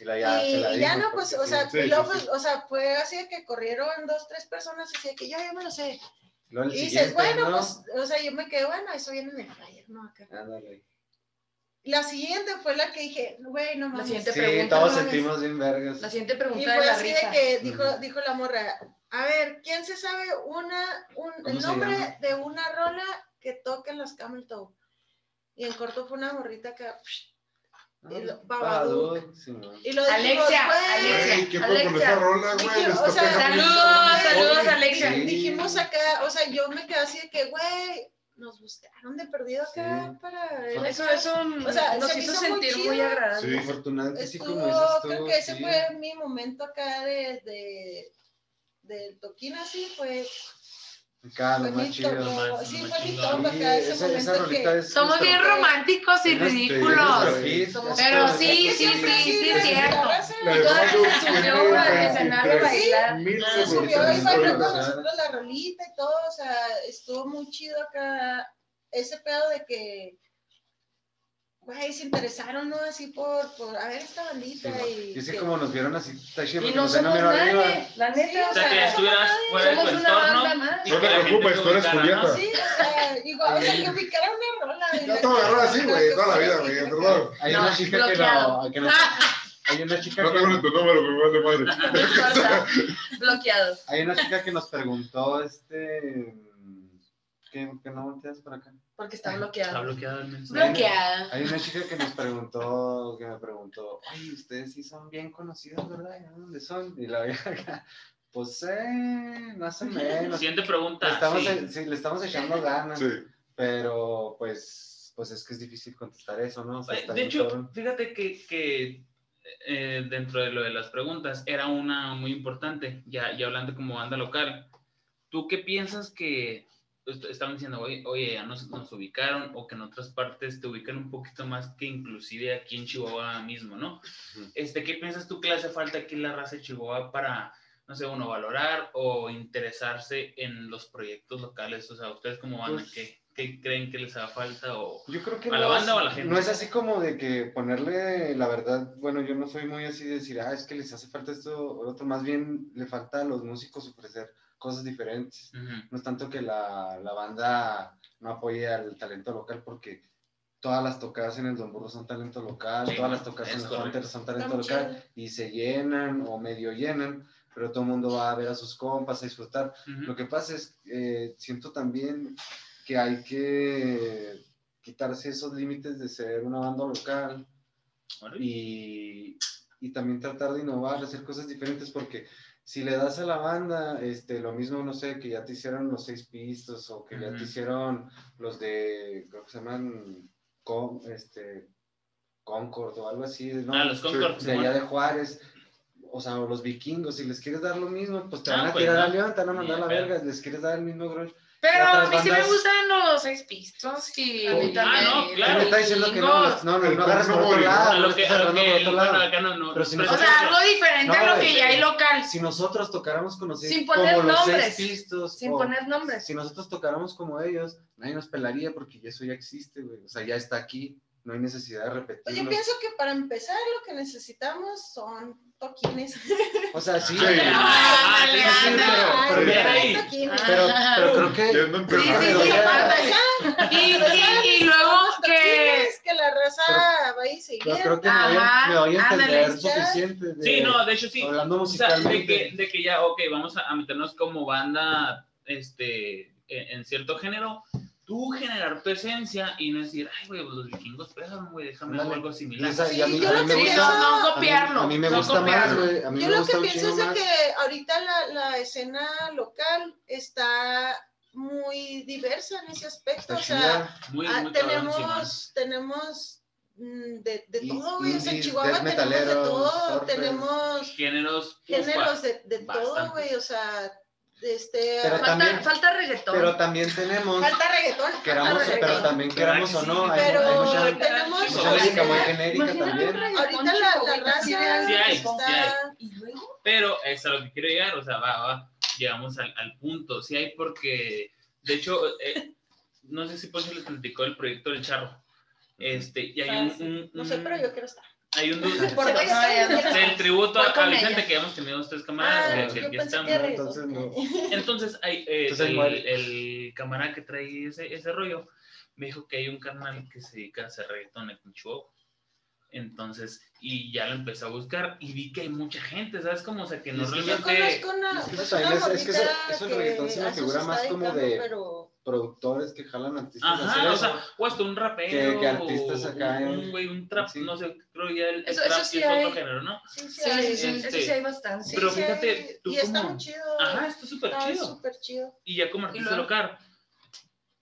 [SPEAKER 5] La ya,
[SPEAKER 4] y,
[SPEAKER 5] se la
[SPEAKER 4] y ya no, pues, o sea,
[SPEAKER 5] sí.
[SPEAKER 2] sí,
[SPEAKER 4] luego,
[SPEAKER 2] sí,
[SPEAKER 4] pues,
[SPEAKER 2] sí.
[SPEAKER 4] o sea, fue así de que corrieron dos, tres personas así de que yo ya me lo sé.
[SPEAKER 5] El
[SPEAKER 4] Y dices, bueno,
[SPEAKER 5] ¿no?
[SPEAKER 4] pues, o sea, yo me quedé, bueno, eso viene en el flyer, ¿no? Acá.
[SPEAKER 5] Ándale.
[SPEAKER 4] La siguiente fue la que dije, güey, no
[SPEAKER 3] La
[SPEAKER 4] mames.
[SPEAKER 3] siguiente
[SPEAKER 5] Sí,
[SPEAKER 3] pregunta,
[SPEAKER 5] todos
[SPEAKER 4] no
[SPEAKER 5] sentimos bien vergas.
[SPEAKER 3] La siguiente
[SPEAKER 4] Y
[SPEAKER 3] pregunta de
[SPEAKER 4] fue
[SPEAKER 3] la
[SPEAKER 4] así
[SPEAKER 3] risa.
[SPEAKER 4] de que dijo,
[SPEAKER 5] Ujú.
[SPEAKER 4] dijo la morra, a ver, ¿quién se sabe una, un,
[SPEAKER 5] ¿Cómo
[SPEAKER 4] el nombre
[SPEAKER 5] llama?
[SPEAKER 4] de una rola que toquen los Camel Toe? Y en corto fue una morrita que,
[SPEAKER 5] Ah,
[SPEAKER 4] y lo-
[SPEAKER 5] Babadook,
[SPEAKER 4] Babadook.
[SPEAKER 5] sí,
[SPEAKER 4] y lo dijimos,
[SPEAKER 6] Alexia. Alexia.
[SPEAKER 2] ¿qué fue con
[SPEAKER 3] Alexia.
[SPEAKER 2] esa rola, güey?
[SPEAKER 4] O sea,
[SPEAKER 3] saludos, saludos, Alexia.
[SPEAKER 5] Sí.
[SPEAKER 4] Dijimos acá, o sea, yo me quedé así de que, güey, nos buscaron de perdido acá
[SPEAKER 5] Sí.
[SPEAKER 4] para...
[SPEAKER 5] Fue-
[SPEAKER 3] Eso, eso
[SPEAKER 4] O sea,
[SPEAKER 3] nos
[SPEAKER 4] se
[SPEAKER 3] hizo
[SPEAKER 4] hizo muy
[SPEAKER 3] sentir
[SPEAKER 4] chido.
[SPEAKER 3] muy agradable.
[SPEAKER 2] Sí.
[SPEAKER 5] Afortunadamente sí, como
[SPEAKER 4] Estuvo,
[SPEAKER 5] dices tú.
[SPEAKER 4] creo que ese
[SPEAKER 5] sí.
[SPEAKER 4] fue mi momento acá de, de del toquín así, fue,
[SPEAKER 5] Acá, lo más chido.
[SPEAKER 6] Somos bien románticos y ridículos. Pero sí, sí, sí, sí, es cierto.
[SPEAKER 3] subió
[SPEAKER 2] tiene
[SPEAKER 3] al escenario a
[SPEAKER 2] 23
[SPEAKER 3] bailar.
[SPEAKER 4] subió y bailó con nosotros la rolita y todo, o sea, estuvo muy chido acá, ese pedo de que, güey, se interesaron, ¿no? Así por, por a ver esta bandita
[SPEAKER 5] Sí,
[SPEAKER 4] y...
[SPEAKER 5] y así
[SPEAKER 4] que-
[SPEAKER 5] como nos vieron así, está chido,
[SPEAKER 3] Y no somos
[SPEAKER 5] mero arriba.
[SPEAKER 3] nadie, la neta.
[SPEAKER 4] Sí,
[SPEAKER 3] o
[SPEAKER 1] O sea, que estuvieras fuera de tu entorno.
[SPEAKER 2] No te preocupes, tú eres. Julieta.
[SPEAKER 4] Sí, o sea, igual, o sea, que ubicara una rola. y
[SPEAKER 2] Ya
[SPEAKER 4] la-
[SPEAKER 2] te voy a así, güey, toda la vida, güey, perdón.
[SPEAKER 5] Hay una chica que no, que no- hay una chica
[SPEAKER 2] No
[SPEAKER 5] que
[SPEAKER 2] tengo ni tu número, me vale madre.
[SPEAKER 3] Bloqueados.
[SPEAKER 5] hay una chica que nos preguntó este que, que no volteas para acá.
[SPEAKER 3] Porque está
[SPEAKER 1] Está
[SPEAKER 3] bloqueado.
[SPEAKER 1] el mensaje.
[SPEAKER 6] Bloqueada.
[SPEAKER 5] Hay una chica que nos preguntó, que me preguntó, ay, ustedes sí son bien conocidos, ¿verdad? ¿De dónde son? Y la vieja acá, pues eh, más o menos.
[SPEAKER 1] Siguiente pregunta.
[SPEAKER 5] Le estamos,
[SPEAKER 1] sí.
[SPEAKER 5] sí, le estamos echando ganas,
[SPEAKER 2] Sí.
[SPEAKER 5] pero pues, pues es que es difícil contestar eso, ¿no? O sea,
[SPEAKER 1] Oye,
[SPEAKER 5] está
[SPEAKER 1] De hecho, fíjate que, que eh, dentro de lo de las preguntas era una muy importante, ya, ya hablando como banda local. ¿Tú qué piensas que estaban diciendo, oye, oye ya nos, nos ubicaron o que en otras partes te ubican un poquito más que inclusive aquí en Chihuahua mismo, ¿no?
[SPEAKER 5] Ujú.
[SPEAKER 1] Este, ¿Qué piensas tú que le hace falta aquí en la raza de Chihuahua para, no sé, uno, valorar o interesarse en los proyectos locales? O sea, ustedes como banda,
[SPEAKER 5] Pues-
[SPEAKER 1] ¿qué, qué creen que les haga falta? O...
[SPEAKER 5] Yo creo que
[SPEAKER 1] ¿A la
[SPEAKER 5] no
[SPEAKER 1] banda
[SPEAKER 5] es-
[SPEAKER 1] o a la gente?
[SPEAKER 5] No es así como de que ponerle la verdad, bueno, yo no soy muy así de decir, ah, es que les hace falta esto o lo otro, más bien le falta a los músicos ofrecer cosas diferentes.
[SPEAKER 1] Ujú.
[SPEAKER 5] No es tanto que la, la banda no apoye al talento local porque todas las tocadas en el Don Burro son talento local,
[SPEAKER 1] Sí,
[SPEAKER 5] todas las tocadas en el. Hunter son talento local y se llenan o medio llenan, pero todo el mundo va a ver a sus compas, a disfrutar.
[SPEAKER 1] Ujú.
[SPEAKER 5] Lo que pasa es, eh, siento también que hay que quitarse esos límites de ser una banda local y, y también tratar de innovar, hacer cosas diferentes, porque si le das a la banda este, lo mismo, no sé, que ya te hicieron los seis pistos o que ya te hicieron los de, creo que se llaman Con- este, Concord o algo así, ¿no?
[SPEAKER 1] Ah, los Concord.
[SPEAKER 5] de allá de Juárez, o sea, o los vikingos, si les quieres dar lo mismo, pues te
[SPEAKER 1] Ah,
[SPEAKER 5] van a
[SPEAKER 1] pues,
[SPEAKER 5] tirar
[SPEAKER 1] no.
[SPEAKER 5] a León, te van a mandar a la verga, les quieres dar el mismo grunge.
[SPEAKER 6] Pero a mí sí me gustan los seis pistos y
[SPEAKER 3] A mí también.
[SPEAKER 1] Ah, no, claro.
[SPEAKER 5] no está diciendo que no, no, no,
[SPEAKER 2] El
[SPEAKER 5] no agarras por otro
[SPEAKER 2] no,
[SPEAKER 5] lado,
[SPEAKER 1] a
[SPEAKER 5] no
[SPEAKER 1] lo
[SPEAKER 5] estás
[SPEAKER 1] que, a lo
[SPEAKER 5] agarrando
[SPEAKER 1] que
[SPEAKER 5] por otro
[SPEAKER 1] bueno,
[SPEAKER 5] lado.
[SPEAKER 1] acá no, no.
[SPEAKER 5] Pero si
[SPEAKER 6] O sea, algo diferente
[SPEAKER 5] No,
[SPEAKER 6] a lo que ya hay local.
[SPEAKER 5] Si nosotros tocáramos con los seis,
[SPEAKER 3] Sin poner
[SPEAKER 5] como los
[SPEAKER 3] nombres.
[SPEAKER 5] seis pistos,
[SPEAKER 3] Sin poner nombres.
[SPEAKER 5] si nosotros tocáramos como ellos, nadie nos pelaría porque eso ya existe, güey. O sea, ya está aquí, no hay necesidad de
[SPEAKER 4] Pues yo
[SPEAKER 5] repetirlo.
[SPEAKER 4] pienso que para empezar lo que necesitamos son toquines.
[SPEAKER 5] O sea, sí,
[SPEAKER 2] Sí.
[SPEAKER 1] Ah,
[SPEAKER 6] Ándale,
[SPEAKER 1] sí, sí, pero- pero
[SPEAKER 5] pero, pero creo que
[SPEAKER 2] en
[SPEAKER 6] Sí, sí,
[SPEAKER 5] ya-.
[SPEAKER 6] Y, y, y luego que...
[SPEAKER 4] Que la raza va y se
[SPEAKER 5] pero creo que me
[SPEAKER 6] Ajá,
[SPEAKER 5] me voy a entender suficiente. De,
[SPEAKER 1] Sí, no, de hecho sí.
[SPEAKER 5] Hablando
[SPEAKER 1] O sea, de
[SPEAKER 5] musicalmente.
[SPEAKER 1] que, de que ya, ok, vamos a, a meternos como banda este, en, en cierto género. Tú generar tu esencia y no decir, ay, güey, los vikingos pegan, güey, déjame hacer algo similar.
[SPEAKER 5] esa-
[SPEAKER 4] Sí,
[SPEAKER 5] a mí,
[SPEAKER 4] yo
[SPEAKER 5] a
[SPEAKER 4] lo
[SPEAKER 5] mí me
[SPEAKER 4] que
[SPEAKER 5] gusta.
[SPEAKER 6] no, no
[SPEAKER 5] a mí-
[SPEAKER 6] copiarlo.
[SPEAKER 5] A mí me
[SPEAKER 6] no
[SPEAKER 5] gusta más,
[SPEAKER 6] copiarlo.
[SPEAKER 5] güey. A mí
[SPEAKER 4] Yo
[SPEAKER 5] me
[SPEAKER 4] lo
[SPEAKER 5] gusta
[SPEAKER 4] que
[SPEAKER 5] un
[SPEAKER 4] pienso es de
[SPEAKER 5] más.
[SPEAKER 4] que ahorita la, la escena local está muy diversa en ese aspecto.
[SPEAKER 5] Está
[SPEAKER 4] O sea.
[SPEAKER 1] Muy,
[SPEAKER 4] ah,
[SPEAKER 1] muy
[SPEAKER 4] tenemos, tenemos mm, de, de
[SPEAKER 5] Y-
[SPEAKER 4] todo, güey. O sea, en Chihuahua tenemos de todo. Tenemos
[SPEAKER 1] Géneros.
[SPEAKER 4] géneros de, de todo, güey. O sea, este.
[SPEAKER 5] Pero
[SPEAKER 3] Falta,
[SPEAKER 5] también-
[SPEAKER 3] falta reggaetón.
[SPEAKER 5] Pero también tenemos,
[SPEAKER 4] Falta reggaetón.
[SPEAKER 5] queramos,
[SPEAKER 4] falta
[SPEAKER 5] pero
[SPEAKER 4] reggaetón.
[SPEAKER 5] también queramos o no, hay,
[SPEAKER 4] Pero
[SPEAKER 5] hay mucha,
[SPEAKER 4] tenemos.
[SPEAKER 5] Mucha música muy
[SPEAKER 4] ahorita,
[SPEAKER 5] genérica
[SPEAKER 3] un
[SPEAKER 5] también.
[SPEAKER 4] ahorita la, la raza
[SPEAKER 1] Sí hay,
[SPEAKER 4] está.
[SPEAKER 1] sí hay.
[SPEAKER 3] Y luego,
[SPEAKER 1] Pero es a lo que quiero llegar, o sea, va, va, llegamos al, al punto. Sí hay porque, de hecho, eh, no sé si pues les platicó el proyecto del charro. Este, y hay
[SPEAKER 4] Ah,
[SPEAKER 1] un,
[SPEAKER 4] sí.
[SPEAKER 1] un-
[SPEAKER 4] No sé,
[SPEAKER 1] un-
[SPEAKER 4] pero yo quiero estar.
[SPEAKER 1] Hay un
[SPEAKER 3] ya
[SPEAKER 1] del tributo a, Vicente
[SPEAKER 3] ella.
[SPEAKER 1] que hemos tenido ustedes camaradas,
[SPEAKER 4] Ah,
[SPEAKER 1] que, que estamos.
[SPEAKER 4] que
[SPEAKER 5] Entonces, no.
[SPEAKER 1] Entonces, hay, eh,
[SPEAKER 5] Entonces,
[SPEAKER 1] el, el camarada que trae ese, ese rollo me dijo que hay un canal que se dedica a hacer reggaetón en Chihuahua. Entonces, y ya lo empecé a buscar y vi que hay mucha gente, ¿sabes? Como, o sea, que no
[SPEAKER 5] Es que
[SPEAKER 4] Yo
[SPEAKER 1] realmente...
[SPEAKER 4] conozco una.
[SPEAKER 5] es que también
[SPEAKER 4] una
[SPEAKER 5] es- es que eso-
[SPEAKER 4] morrita
[SPEAKER 5] eso el reggaetón se me figura más como de-
[SPEAKER 4] Pero
[SPEAKER 5] Productores que jalan artistas
[SPEAKER 1] Ajá, o sea, o hasta un rapero.
[SPEAKER 5] Que- que artistas acá
[SPEAKER 1] Un
[SPEAKER 5] en-
[SPEAKER 1] güey, un trap,
[SPEAKER 5] sí.
[SPEAKER 1] no sé, creo ya el, el
[SPEAKER 3] Eso-
[SPEAKER 1] trap
[SPEAKER 3] eso sí
[SPEAKER 1] es otro
[SPEAKER 3] hay.
[SPEAKER 1] género, ¿no?
[SPEAKER 4] sí, sí,
[SPEAKER 3] Sí,
[SPEAKER 4] hay.
[SPEAKER 3] sí,
[SPEAKER 1] Este,
[SPEAKER 3] eso sí hay bastante.
[SPEAKER 1] pero
[SPEAKER 4] Sí,
[SPEAKER 1] fíjate, tú
[SPEAKER 4] Y está
[SPEAKER 1] como-
[SPEAKER 4] muy chido.
[SPEAKER 1] Ajá, está súper
[SPEAKER 4] Está
[SPEAKER 1] chido.
[SPEAKER 4] súper chido.
[SPEAKER 1] Y ya como artista
[SPEAKER 6] luego?
[SPEAKER 1] local,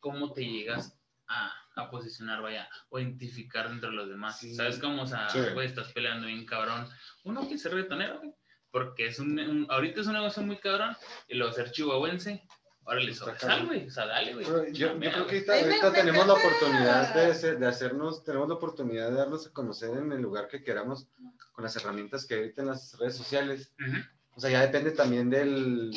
[SPEAKER 1] ¿cómo te llegas a, a posicionar, vaya, o identificar entre los demás?
[SPEAKER 5] Sí.
[SPEAKER 1] ¿Sabes cómo? O sea,
[SPEAKER 2] Sí.
[SPEAKER 1] güey, estás peleando bien cabrón. Uno quiere ser reggaetonero, güey, porque es un, un- ahorita es un negocio muy cabrón, y luego ser chihuahuense, órale,
[SPEAKER 5] cabrón.
[SPEAKER 1] güey, o sea, dale, güey.
[SPEAKER 5] Yo, yo creo que ahorita,
[SPEAKER 4] A
[SPEAKER 5] tenemos la oportunidad de, de hacernos, tenemos la oportunidad de darnos a conocer en el lugar que queramos con las herramientas que ahorita en las redes sociales.
[SPEAKER 1] Ujú.
[SPEAKER 5] O sea, ya depende también del,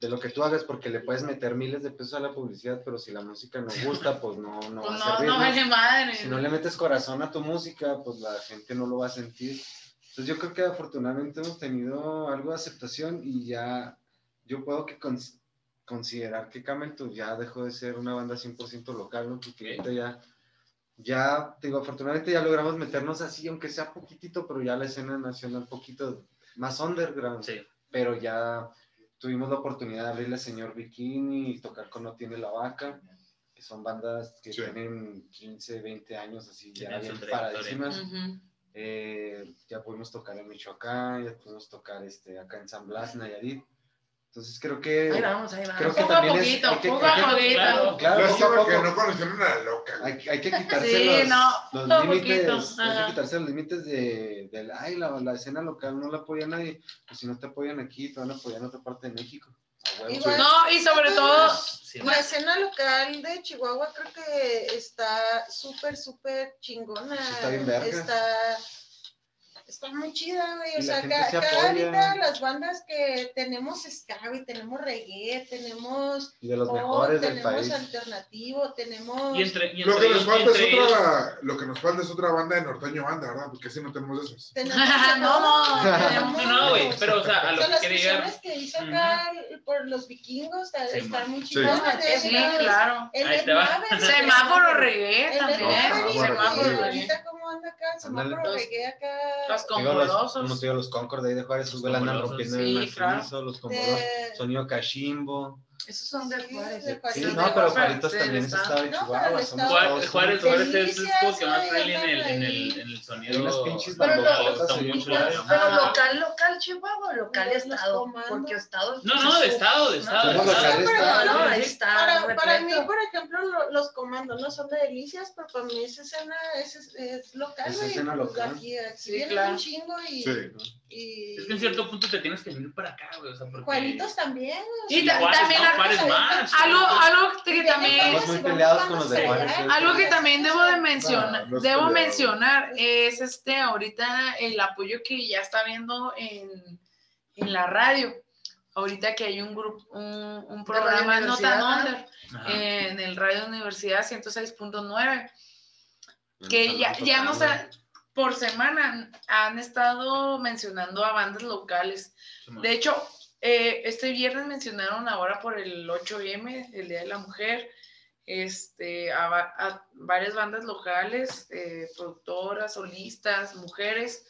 [SPEAKER 5] de lo que tú hagas, porque le puedes meter miles de pesos a la publicidad, pero si la música no gusta, pues no, no
[SPEAKER 6] Pues
[SPEAKER 5] va a
[SPEAKER 6] no,
[SPEAKER 5] servir.
[SPEAKER 6] no
[SPEAKER 5] ¿no?
[SPEAKER 6] vale madre.
[SPEAKER 5] Si no le metes corazón a tu música, pues la gente no lo va a sentir. Entonces yo creo que afortunadamente hemos tenido algo de aceptación y ya yo puedo que cons- considerar que Camelton ya dejó de ser una banda 100% local, ¿no? Porque ahorita ya, ya, te digo, afortunadamente ya logramos meternos así, aunque sea poquitito, pero ya la escena nacional un poquito más underground,
[SPEAKER 1] Sí.
[SPEAKER 5] pero ya tuvimos la oportunidad de abrirle a Señor Bikini y tocar con No Tiene la Vaca, que son bandas que
[SPEAKER 2] Sí.
[SPEAKER 5] tienen 15, 20 años así, ya bien paradísimas.
[SPEAKER 6] Ujú.
[SPEAKER 5] Eh, ya pudimos tocar en Michoacán, ya pudimos tocar este, acá en San Blas, Nayarit. Entonces creo que...
[SPEAKER 3] Ahí vamos, ahí
[SPEAKER 5] Creo
[SPEAKER 3] vamos.
[SPEAKER 5] que
[SPEAKER 6] Poco a
[SPEAKER 5] también es-
[SPEAKER 6] poquito,
[SPEAKER 5] hay que-
[SPEAKER 6] poco
[SPEAKER 5] hay
[SPEAKER 6] a
[SPEAKER 5] que-
[SPEAKER 6] poquito.
[SPEAKER 1] claro.
[SPEAKER 5] Claro,
[SPEAKER 2] Lástima
[SPEAKER 5] poco.
[SPEAKER 2] que no conocieron a la loca.
[SPEAKER 5] Hay, hay que quitarse
[SPEAKER 6] Sí,
[SPEAKER 5] los,
[SPEAKER 6] no,
[SPEAKER 5] los límites,
[SPEAKER 6] poquito,
[SPEAKER 5] hay que quitarse los límites de, del, ay, la, la escena local no la apoya nadie, pues si no te apoyan aquí, te van a apoyar en otra parte de México.
[SPEAKER 4] Igual.
[SPEAKER 6] No, y sobre todo,
[SPEAKER 1] Sí,
[SPEAKER 4] La escena local de Chihuahua creo que está súper, súper chingona.
[SPEAKER 5] Está bien verga.
[SPEAKER 4] Está, está muy chida, güey. O sea, ca-
[SPEAKER 5] se
[SPEAKER 4] ahorita las bandas que tenemos ska, güey, tenemos reggae, tenemos
[SPEAKER 5] Y de los
[SPEAKER 4] pop,
[SPEAKER 5] mejores del
[SPEAKER 4] tenemos
[SPEAKER 5] país.
[SPEAKER 4] alternativo, tenemos...
[SPEAKER 1] Y entre, y
[SPEAKER 2] Lo
[SPEAKER 1] entre
[SPEAKER 2] que, nos falta es otra, lo que nos falta es otra banda de norteño banda, ¿verdad? Porque así no tenemos de esos.
[SPEAKER 4] tenemos
[SPEAKER 6] No,
[SPEAKER 4] tenemos-
[SPEAKER 1] No, no, güey, pero, o sea, a
[SPEAKER 4] O
[SPEAKER 1] lo
[SPEAKER 4] sea,
[SPEAKER 1] que
[SPEAKER 4] las
[SPEAKER 1] quería
[SPEAKER 4] fusiones que hizo acá el- por los vikingos está-
[SPEAKER 1] Sí,
[SPEAKER 4] están muy
[SPEAKER 2] Sí.
[SPEAKER 4] de
[SPEAKER 6] sí,
[SPEAKER 4] esas.
[SPEAKER 6] claro.
[SPEAKER 4] El
[SPEAKER 6] Semáforo reggae también.
[SPEAKER 5] Semáforo reggae.
[SPEAKER 4] Anda acá, acá.
[SPEAKER 6] Los
[SPEAKER 5] los, como te digo, los Concord de ahí de Juárez, sus andan rompiendo
[SPEAKER 6] sí,
[SPEAKER 5] en el
[SPEAKER 6] claro.
[SPEAKER 5] macizo, los sonido cachimbo.
[SPEAKER 3] Esos son de
[SPEAKER 4] Sí,
[SPEAKER 3] Juárez.
[SPEAKER 4] de
[SPEAKER 5] Sí,
[SPEAKER 4] Juárez.
[SPEAKER 5] no,
[SPEAKER 6] de
[SPEAKER 5] pero
[SPEAKER 6] Juárez,
[SPEAKER 5] Juaritos también es
[SPEAKER 6] estado.
[SPEAKER 5] estado de
[SPEAKER 4] No,
[SPEAKER 5] Chihuahua.
[SPEAKER 4] estado-
[SPEAKER 1] Juárez, Juárez. Juárez es, es como que más friendly en el, en el, en el sonido.
[SPEAKER 5] unas pinches
[SPEAKER 3] Pero lo-
[SPEAKER 5] bandotas
[SPEAKER 1] está
[SPEAKER 5] ahí,
[SPEAKER 1] mucho
[SPEAKER 5] Juárez.
[SPEAKER 1] la-
[SPEAKER 3] Pero local, local, Chihuahua, local estado. Porque estado.
[SPEAKER 1] No, no, de estado, de estado. De
[SPEAKER 5] local
[SPEAKER 1] estado.
[SPEAKER 5] estado.
[SPEAKER 3] No,
[SPEAKER 4] no,
[SPEAKER 1] Sí.
[SPEAKER 3] está.
[SPEAKER 4] Para, para mí, por ejemplo, lo- los comandos no son de delicias, pero para mí esa escena es, es, es local,
[SPEAKER 5] Es escena local.
[SPEAKER 4] Aquí, aquí
[SPEAKER 6] Sí, claro.
[SPEAKER 4] un chingo y,
[SPEAKER 2] Sí.
[SPEAKER 4] Y...
[SPEAKER 1] Es que en cierto punto te tienes que venir para acá, güey. O sea, porque.
[SPEAKER 4] Juanitos también,
[SPEAKER 1] Juárez,
[SPEAKER 6] también
[SPEAKER 1] no,
[SPEAKER 6] algo-
[SPEAKER 1] Juárez más.
[SPEAKER 6] Algo, algo que también,
[SPEAKER 5] Estamos muy peleados con los de Juárez, sí.
[SPEAKER 6] algo que también debo de mencionar,
[SPEAKER 2] No, no es
[SPEAKER 6] debo
[SPEAKER 2] peleado.
[SPEAKER 6] mencionar es este ahorita el apoyo que ya está viendo en, en la radio. Ahorita que hay un grupo, un, un programa no tan
[SPEAKER 1] Ajá.
[SPEAKER 6] en el Radio Universidad 106.9 que
[SPEAKER 5] Estamos
[SPEAKER 6] ya, ya nos por semana han estado mencionando a bandas locales. De hecho, eh, este viernes mencionaron ahora por el 8M, el Día de la Mujer, este, a, va- a varias bandas locales, eh, productoras, solistas, mujeres,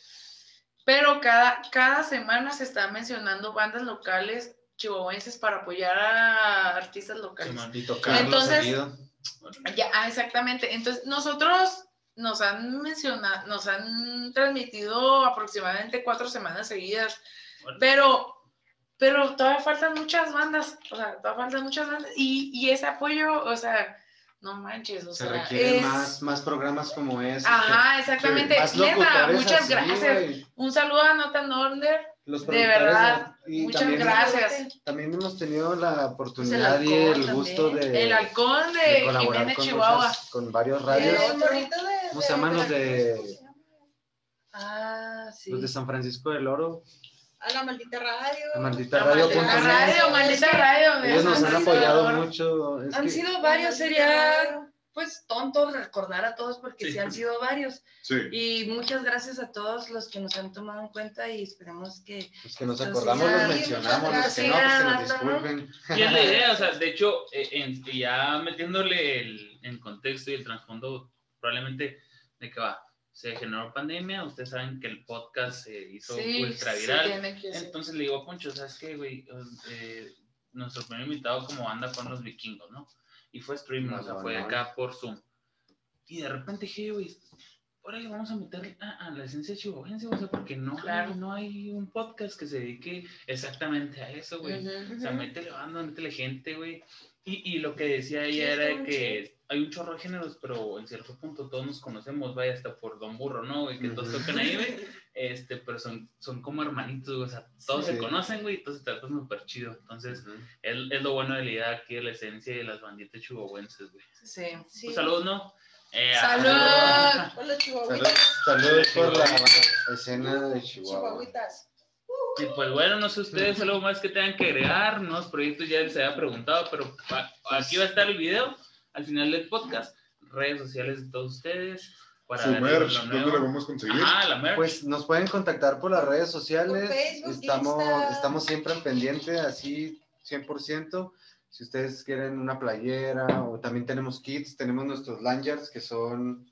[SPEAKER 6] pero cada, cada semana se están mencionando bandas locales chihuahuenses para apoyar a artistas locales. Entonces. Ya, ah, exactamente. Entonces, nosotros nos han mencionado, nos han transmitido aproximadamente cuatro semanas seguidas,
[SPEAKER 1] Bueno.
[SPEAKER 6] pero, pero todavía faltan muchas bandas, o sea, todavía faltan muchas bandas y, y ese apoyo, o sea, no manches, o
[SPEAKER 5] Se
[SPEAKER 6] sea,
[SPEAKER 5] requieren
[SPEAKER 6] es-
[SPEAKER 5] más, más programas como ese.
[SPEAKER 6] Ajá, exactamente. Neta,
[SPEAKER 5] locutores
[SPEAKER 6] muchas
[SPEAKER 5] así,
[SPEAKER 6] gracias. Un saludo a Nathan Order.
[SPEAKER 5] Los
[SPEAKER 6] De verdad,
[SPEAKER 5] y
[SPEAKER 6] muchas
[SPEAKER 5] también,
[SPEAKER 6] gracias.
[SPEAKER 5] También hemos tenido la oportunidad y el gusto
[SPEAKER 3] también.
[SPEAKER 5] de,
[SPEAKER 6] El halcón
[SPEAKER 5] de
[SPEAKER 6] de
[SPEAKER 5] colaborar
[SPEAKER 6] Jiménez,
[SPEAKER 5] con,
[SPEAKER 6] Chihuahua.
[SPEAKER 5] muchas- con varios radios. ¿Cómo se llaman los de-.
[SPEAKER 3] Ah, sí.
[SPEAKER 5] Los de San Francisco del Oro,
[SPEAKER 4] A la maldita radio.
[SPEAKER 5] la maldita
[SPEAKER 3] La
[SPEAKER 5] radio.
[SPEAKER 3] maldita
[SPEAKER 6] radio,
[SPEAKER 5] net.
[SPEAKER 6] maldita radio.
[SPEAKER 5] Ellos nos han apoyado mucho. es
[SPEAKER 3] Han
[SPEAKER 5] que-
[SPEAKER 3] sido varios,
[SPEAKER 4] maldita
[SPEAKER 3] sería
[SPEAKER 4] radio.
[SPEAKER 3] Pues tonto recordar a todos porque sí,
[SPEAKER 1] Sí.
[SPEAKER 3] han sido varios.
[SPEAKER 2] Sí.
[SPEAKER 3] Y muchas gracias a todos los que nos han tomado en cuenta y esperemos que
[SPEAKER 5] los que nos acordamos los
[SPEAKER 3] sí,
[SPEAKER 5] mencionamos, los que no, pues que nos disculpen.
[SPEAKER 1] Y es la idea, o sea, de hecho, eh, en- ya metiéndole el, en contexto y el trasfondo, probablemente de que va, se generó pandemia, ustedes saben que el podcast se hizo
[SPEAKER 6] Sí,
[SPEAKER 1] ultra
[SPEAKER 6] sí,
[SPEAKER 1] viral.
[SPEAKER 6] tiene que ser.
[SPEAKER 1] Entonces le digo a Poncho, ¿sabes qué, güey? Eh, nuestro primer invitado como banda fueron los vikingos, ¿no? Y fue streaming, o sea, fue
[SPEAKER 5] Mamalón.
[SPEAKER 1] acá por Zoom. Y de repente dije, güey, órale, vamos a meter a, a la esencia chihuahuense, o sea, porque no,
[SPEAKER 6] Claro.
[SPEAKER 1] hay, no hay un podcast que se dedique exactamente a eso, güey.
[SPEAKER 6] Ujú.
[SPEAKER 1] O sea, métele banda, métele gente, güey. Y, y lo que decía ella era que hay un chorro de géneros, pero en cierto punto todos nos conocemos, vaya, hasta por Don Burro, ¿no? Güey, que todos tocan ahí, güey. Este, pero son, son como hermanitos, güey, o sea, todos
[SPEAKER 5] Sí.
[SPEAKER 1] se conocen, güey, y todos se tratan súper chido. Entonces, es, es lo bueno de la idea aquí de la esencia de las banditas chihuahuenses, güey.
[SPEAKER 3] sí.
[SPEAKER 4] Sí.
[SPEAKER 1] Saludo, ¿no? Eh,
[SPEAKER 6] ¡Salud!
[SPEAKER 4] Hola, chihuahuitas.
[SPEAKER 5] saludos por la escena de Chihuahua.
[SPEAKER 4] Chihuahuitas.
[SPEAKER 1] Y pues bueno, no sé ustedes algo más que tengan que agregar, nuevos proyectos ya les había preguntado, pero aquí va a estar el video al final del podcast, redes sociales de todos ustedes. Para
[SPEAKER 2] Su
[SPEAKER 1] ver
[SPEAKER 2] merch,
[SPEAKER 1] lo
[SPEAKER 2] ¿dónde la vamos a conseguir?
[SPEAKER 1] Ajá, la merch.
[SPEAKER 5] Pues nos pueden contactar por las redes sociales.
[SPEAKER 4] Por Facebook,
[SPEAKER 5] estamos,
[SPEAKER 4] Insta.
[SPEAKER 5] estamos siempre en pendiente, así 100%. Si ustedes quieren una playera o también tenemos kits, tenemos nuestros lanyards que son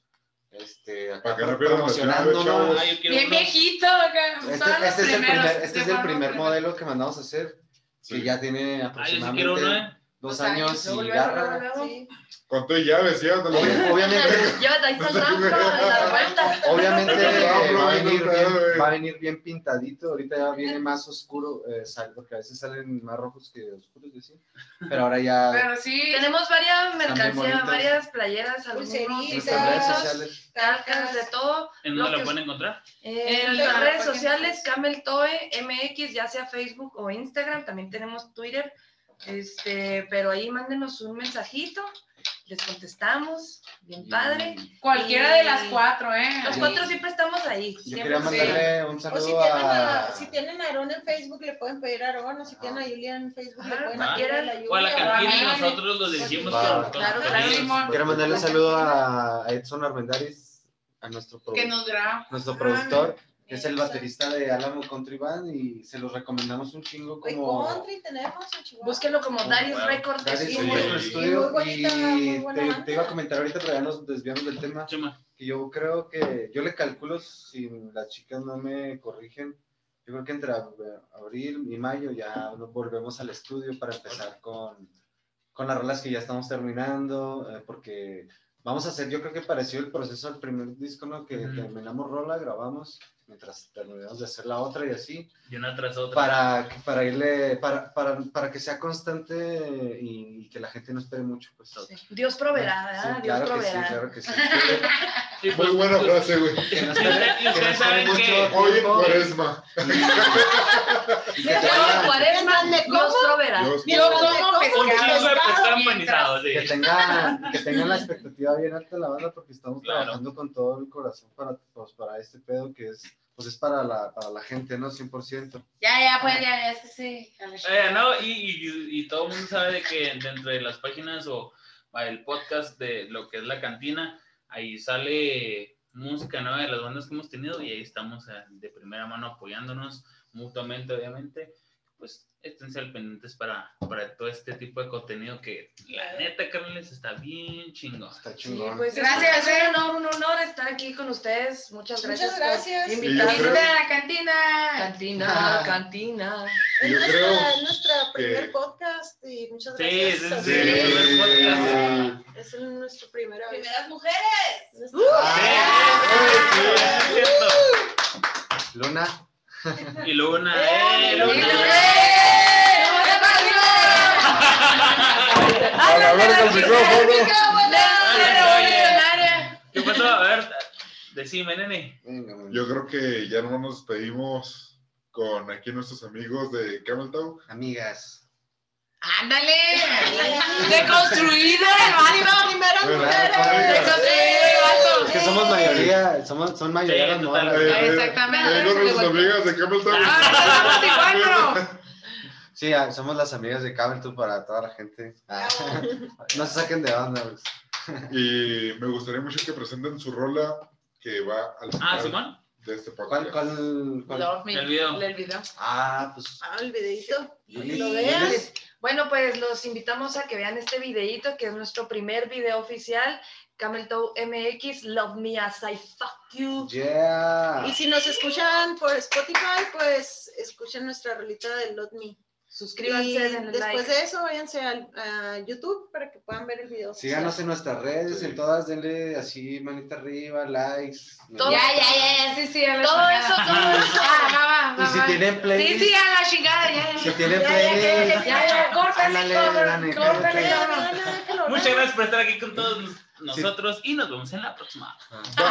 [SPEAKER 5] este, acá
[SPEAKER 2] Para que
[SPEAKER 5] promocionándonos.
[SPEAKER 1] Ah,
[SPEAKER 6] Bien
[SPEAKER 1] unos-
[SPEAKER 6] viejito acá.
[SPEAKER 5] Este, este es el primer, este es el primer modelo que mandamos a hacer, que
[SPEAKER 2] Sí.
[SPEAKER 5] ya tiene
[SPEAKER 1] Ah, yo sí
[SPEAKER 5] aproximadamente
[SPEAKER 1] quiero uno, ¿eh?
[SPEAKER 5] Dos
[SPEAKER 6] Dos años,
[SPEAKER 5] años y garra.
[SPEAKER 4] Sí.
[SPEAKER 2] Con tu lo-
[SPEAKER 5] Obvi- Obviamente,
[SPEAKER 3] vuelta.
[SPEAKER 5] Obviamente eh, va, a venir bien, va a venir bien pintadito. Ahorita ya viene más oscuro, eh, porque a veces salen más rojos que oscuros, y así. Pero ahora ya
[SPEAKER 6] Pero sí,
[SPEAKER 3] Tenemos varias mercancías, varias playeras, algunos,
[SPEAKER 5] redes
[SPEAKER 3] calcas,
[SPEAKER 5] sociales.
[SPEAKER 3] de todo.
[SPEAKER 1] ¿En
[SPEAKER 3] Lo
[SPEAKER 1] dónde
[SPEAKER 3] que
[SPEAKER 1] la pueden encontrar?
[SPEAKER 3] Eh,
[SPEAKER 6] En
[SPEAKER 3] En
[SPEAKER 6] la
[SPEAKER 3] las redes sociales, Camel Toe MX, ya sea Facebook o Instagram, también tenemos Twitter. Este, pero ahí mándenos un mensajito, les contestamos, bien padre.
[SPEAKER 6] cualquiera de las cuatro, ¿eh?
[SPEAKER 3] Los
[SPEAKER 5] Sí.
[SPEAKER 3] cuatro siempre estamos ahí.
[SPEAKER 5] Yo
[SPEAKER 3] siempre
[SPEAKER 5] quería
[SPEAKER 3] sí.
[SPEAKER 5] mandarle un
[SPEAKER 4] O si
[SPEAKER 5] saludo
[SPEAKER 4] tienen, a,
[SPEAKER 5] a.
[SPEAKER 4] si tienen a Aarón en Facebook, le pueden pedir a Aarón. O si tienen a Julia en Facebook, le
[SPEAKER 3] Ajá,
[SPEAKER 4] pueden pedir a la
[SPEAKER 1] O a la
[SPEAKER 4] Julia.
[SPEAKER 1] y nosotros los dirigimos
[SPEAKER 3] Claro, claro.
[SPEAKER 5] Quiero mandarle un saludo a Edson Armendaris, a nuestro, produ-
[SPEAKER 6] Que nos graba.
[SPEAKER 5] nuestro productor, que es el baterista de Álamo Country Band, y se los recomendamos un chingo como.
[SPEAKER 4] country tenemos.
[SPEAKER 3] Búsquenlo como Darius. Records.
[SPEAKER 5] Darius
[SPEAKER 3] sí,
[SPEAKER 2] Sí.
[SPEAKER 5] en nuestro
[SPEAKER 2] Y
[SPEAKER 5] te, te iba a comentar ahorita, pero ya nos desviamos del tema.
[SPEAKER 1] Chema.
[SPEAKER 5] que yo creo que, yo le calculo, si las chicas no me corrigen, yo creo que entre ab- abril y mayo ya nos volvemos al estudio para empezar con, con las rolas que ya estamos terminando, eh, porque vamos a hacer, yo creo que pareció el proceso al primer disco, ¿no? Que
[SPEAKER 1] Ujú.
[SPEAKER 5] terminamos rola, grabamos, mientras terminamos de hacer la otra y así,
[SPEAKER 1] Y una tras otra.
[SPEAKER 5] para, para irle, para, para, para que sea constante y, y que la gente no espere mucho, pues.
[SPEAKER 3] Sí. Dios proveerá, ¿verdad?
[SPEAKER 5] Sí,
[SPEAKER 3] Dios
[SPEAKER 5] claro que sí,
[SPEAKER 3] proveerá.
[SPEAKER 5] claro que sí.
[SPEAKER 1] Sí,
[SPEAKER 2] Muy
[SPEAKER 1] pues,
[SPEAKER 2] buena
[SPEAKER 1] pues,
[SPEAKER 2] frase, güey.
[SPEAKER 5] Que no
[SPEAKER 1] Sí,
[SPEAKER 5] espere-
[SPEAKER 1] y
[SPEAKER 5] que
[SPEAKER 1] ustedes
[SPEAKER 5] espere
[SPEAKER 1] saben
[SPEAKER 5] mucho
[SPEAKER 1] que-
[SPEAKER 2] Hoy en cuaresma.
[SPEAKER 5] Y que tenga-
[SPEAKER 3] cuaresma,
[SPEAKER 4] ¿Me
[SPEAKER 3] Dios proveerá.
[SPEAKER 6] Yo como pescado.
[SPEAKER 1] sí.
[SPEAKER 5] que tengan, que tengan la expectativa bien alta la banda porque estamos
[SPEAKER 1] Claro.
[SPEAKER 5] trabajando con todo el corazón para, pues, para este pedo que es, pues es para la, para la gente, ¿no? 100%.
[SPEAKER 6] Ya, ya, pues, ya, ya, sí, sí.
[SPEAKER 1] Eh, no, y, y, y todo el mundo sabe de que dentro de las páginas o el podcast de lo que es la cantina, ahí sale música nueva de las bandas que hemos tenido y ahí estamos eh, de primera mano apoyándonos mutuamente, obviamente. Pues esténse al pendientes para, para todo este tipo de contenido que la neta, carnales, está bien chingón.
[SPEAKER 5] Está
[SPEAKER 3] Sí,
[SPEAKER 5] chingón.
[SPEAKER 3] pues
[SPEAKER 6] Gracias,
[SPEAKER 3] es un honor, un honor estar aquí con ustedes. Muchas gracias.
[SPEAKER 4] Muchas gracias.
[SPEAKER 3] Por
[SPEAKER 2] creo-
[SPEAKER 6] la cantina.
[SPEAKER 3] Cantina, cantina.
[SPEAKER 4] Es nuestra, nuestra primer
[SPEAKER 2] que-
[SPEAKER 4] podcast y muchas gracias.
[SPEAKER 1] sí,
[SPEAKER 4] a
[SPEAKER 1] sí,
[SPEAKER 2] Sí,
[SPEAKER 1] primer
[SPEAKER 4] Es primera vez.
[SPEAKER 7] Primeras mujeres.
[SPEAKER 4] Nuestra-
[SPEAKER 1] Sí, es cierto.
[SPEAKER 5] Luna.
[SPEAKER 1] Y Luna,
[SPEAKER 4] ¡Eh,
[SPEAKER 1] eh,
[SPEAKER 4] Luna!
[SPEAKER 1] Luna.
[SPEAKER 2] A la verga el micrófono.
[SPEAKER 1] ¿Qué pasó? A ver, decime, nene.
[SPEAKER 2] Yo creo que ya no nos despedimos con aquí nuestros amigos de Camel Toe.
[SPEAKER 5] Amigas.
[SPEAKER 6] Ándale. Deconstruido el vato.
[SPEAKER 5] Es que somos mayoría, somos, son mayoría
[SPEAKER 1] Sí,
[SPEAKER 5] las.
[SPEAKER 2] Eh, eh,
[SPEAKER 6] Exactamente.
[SPEAKER 2] eh, con nuestras amigas de Camel Toe.
[SPEAKER 6] Ah, somos igual, bro.
[SPEAKER 5] Sí, ah, somos las amigas de Cabel tú para toda la gente. Ah, no se saquen de onda, pues.
[SPEAKER 2] Y me gustaría mucho que presenten su rola que va al final
[SPEAKER 1] Ah, Simón.
[SPEAKER 2] de este
[SPEAKER 5] ¿Cuál,
[SPEAKER 2] podcast.
[SPEAKER 5] cuál, cuál?
[SPEAKER 6] Love me.
[SPEAKER 1] El video.
[SPEAKER 6] El video.
[SPEAKER 5] Ah, pues.
[SPEAKER 4] Ah, el videito. Lo veas.
[SPEAKER 3] Bueno, pues los invitamos a que vean este videíto, que es nuestro primer video oficial, Camel Toe MX, Love Me As I Fuck You.
[SPEAKER 5] Yeah.
[SPEAKER 4] Y si nos escuchan por Spotify, pues escuchen nuestra rolita de Lot Me.
[SPEAKER 3] Suscríbanse,
[SPEAKER 4] Y
[SPEAKER 3] denle
[SPEAKER 4] después
[SPEAKER 3] like.
[SPEAKER 4] de eso, váyanse al, a YouTube para que puedan ver el video.
[SPEAKER 5] Síganos en nuestras redes,
[SPEAKER 2] Sí.
[SPEAKER 5] en todas, denle así, manita arriba, likes.
[SPEAKER 3] Todo-
[SPEAKER 6] Ya, ya, ya, ya, sí, sí, a la
[SPEAKER 3] Todo
[SPEAKER 6] chingada.
[SPEAKER 3] eso, todo eso.
[SPEAKER 6] Ah, va, va, va,
[SPEAKER 5] Y si
[SPEAKER 6] va.
[SPEAKER 5] tienen
[SPEAKER 6] Sí,
[SPEAKER 5] playlist,
[SPEAKER 6] sí, a la chingada, ya,
[SPEAKER 5] si tienen
[SPEAKER 4] Ya, ya, ya,
[SPEAKER 5] playlist,
[SPEAKER 6] Ya, ya, córtale, córtale.
[SPEAKER 1] Muchas gracias por estar aquí con todos nos- nosotros y nos vemos en la próxima.
[SPEAKER 2] Bye.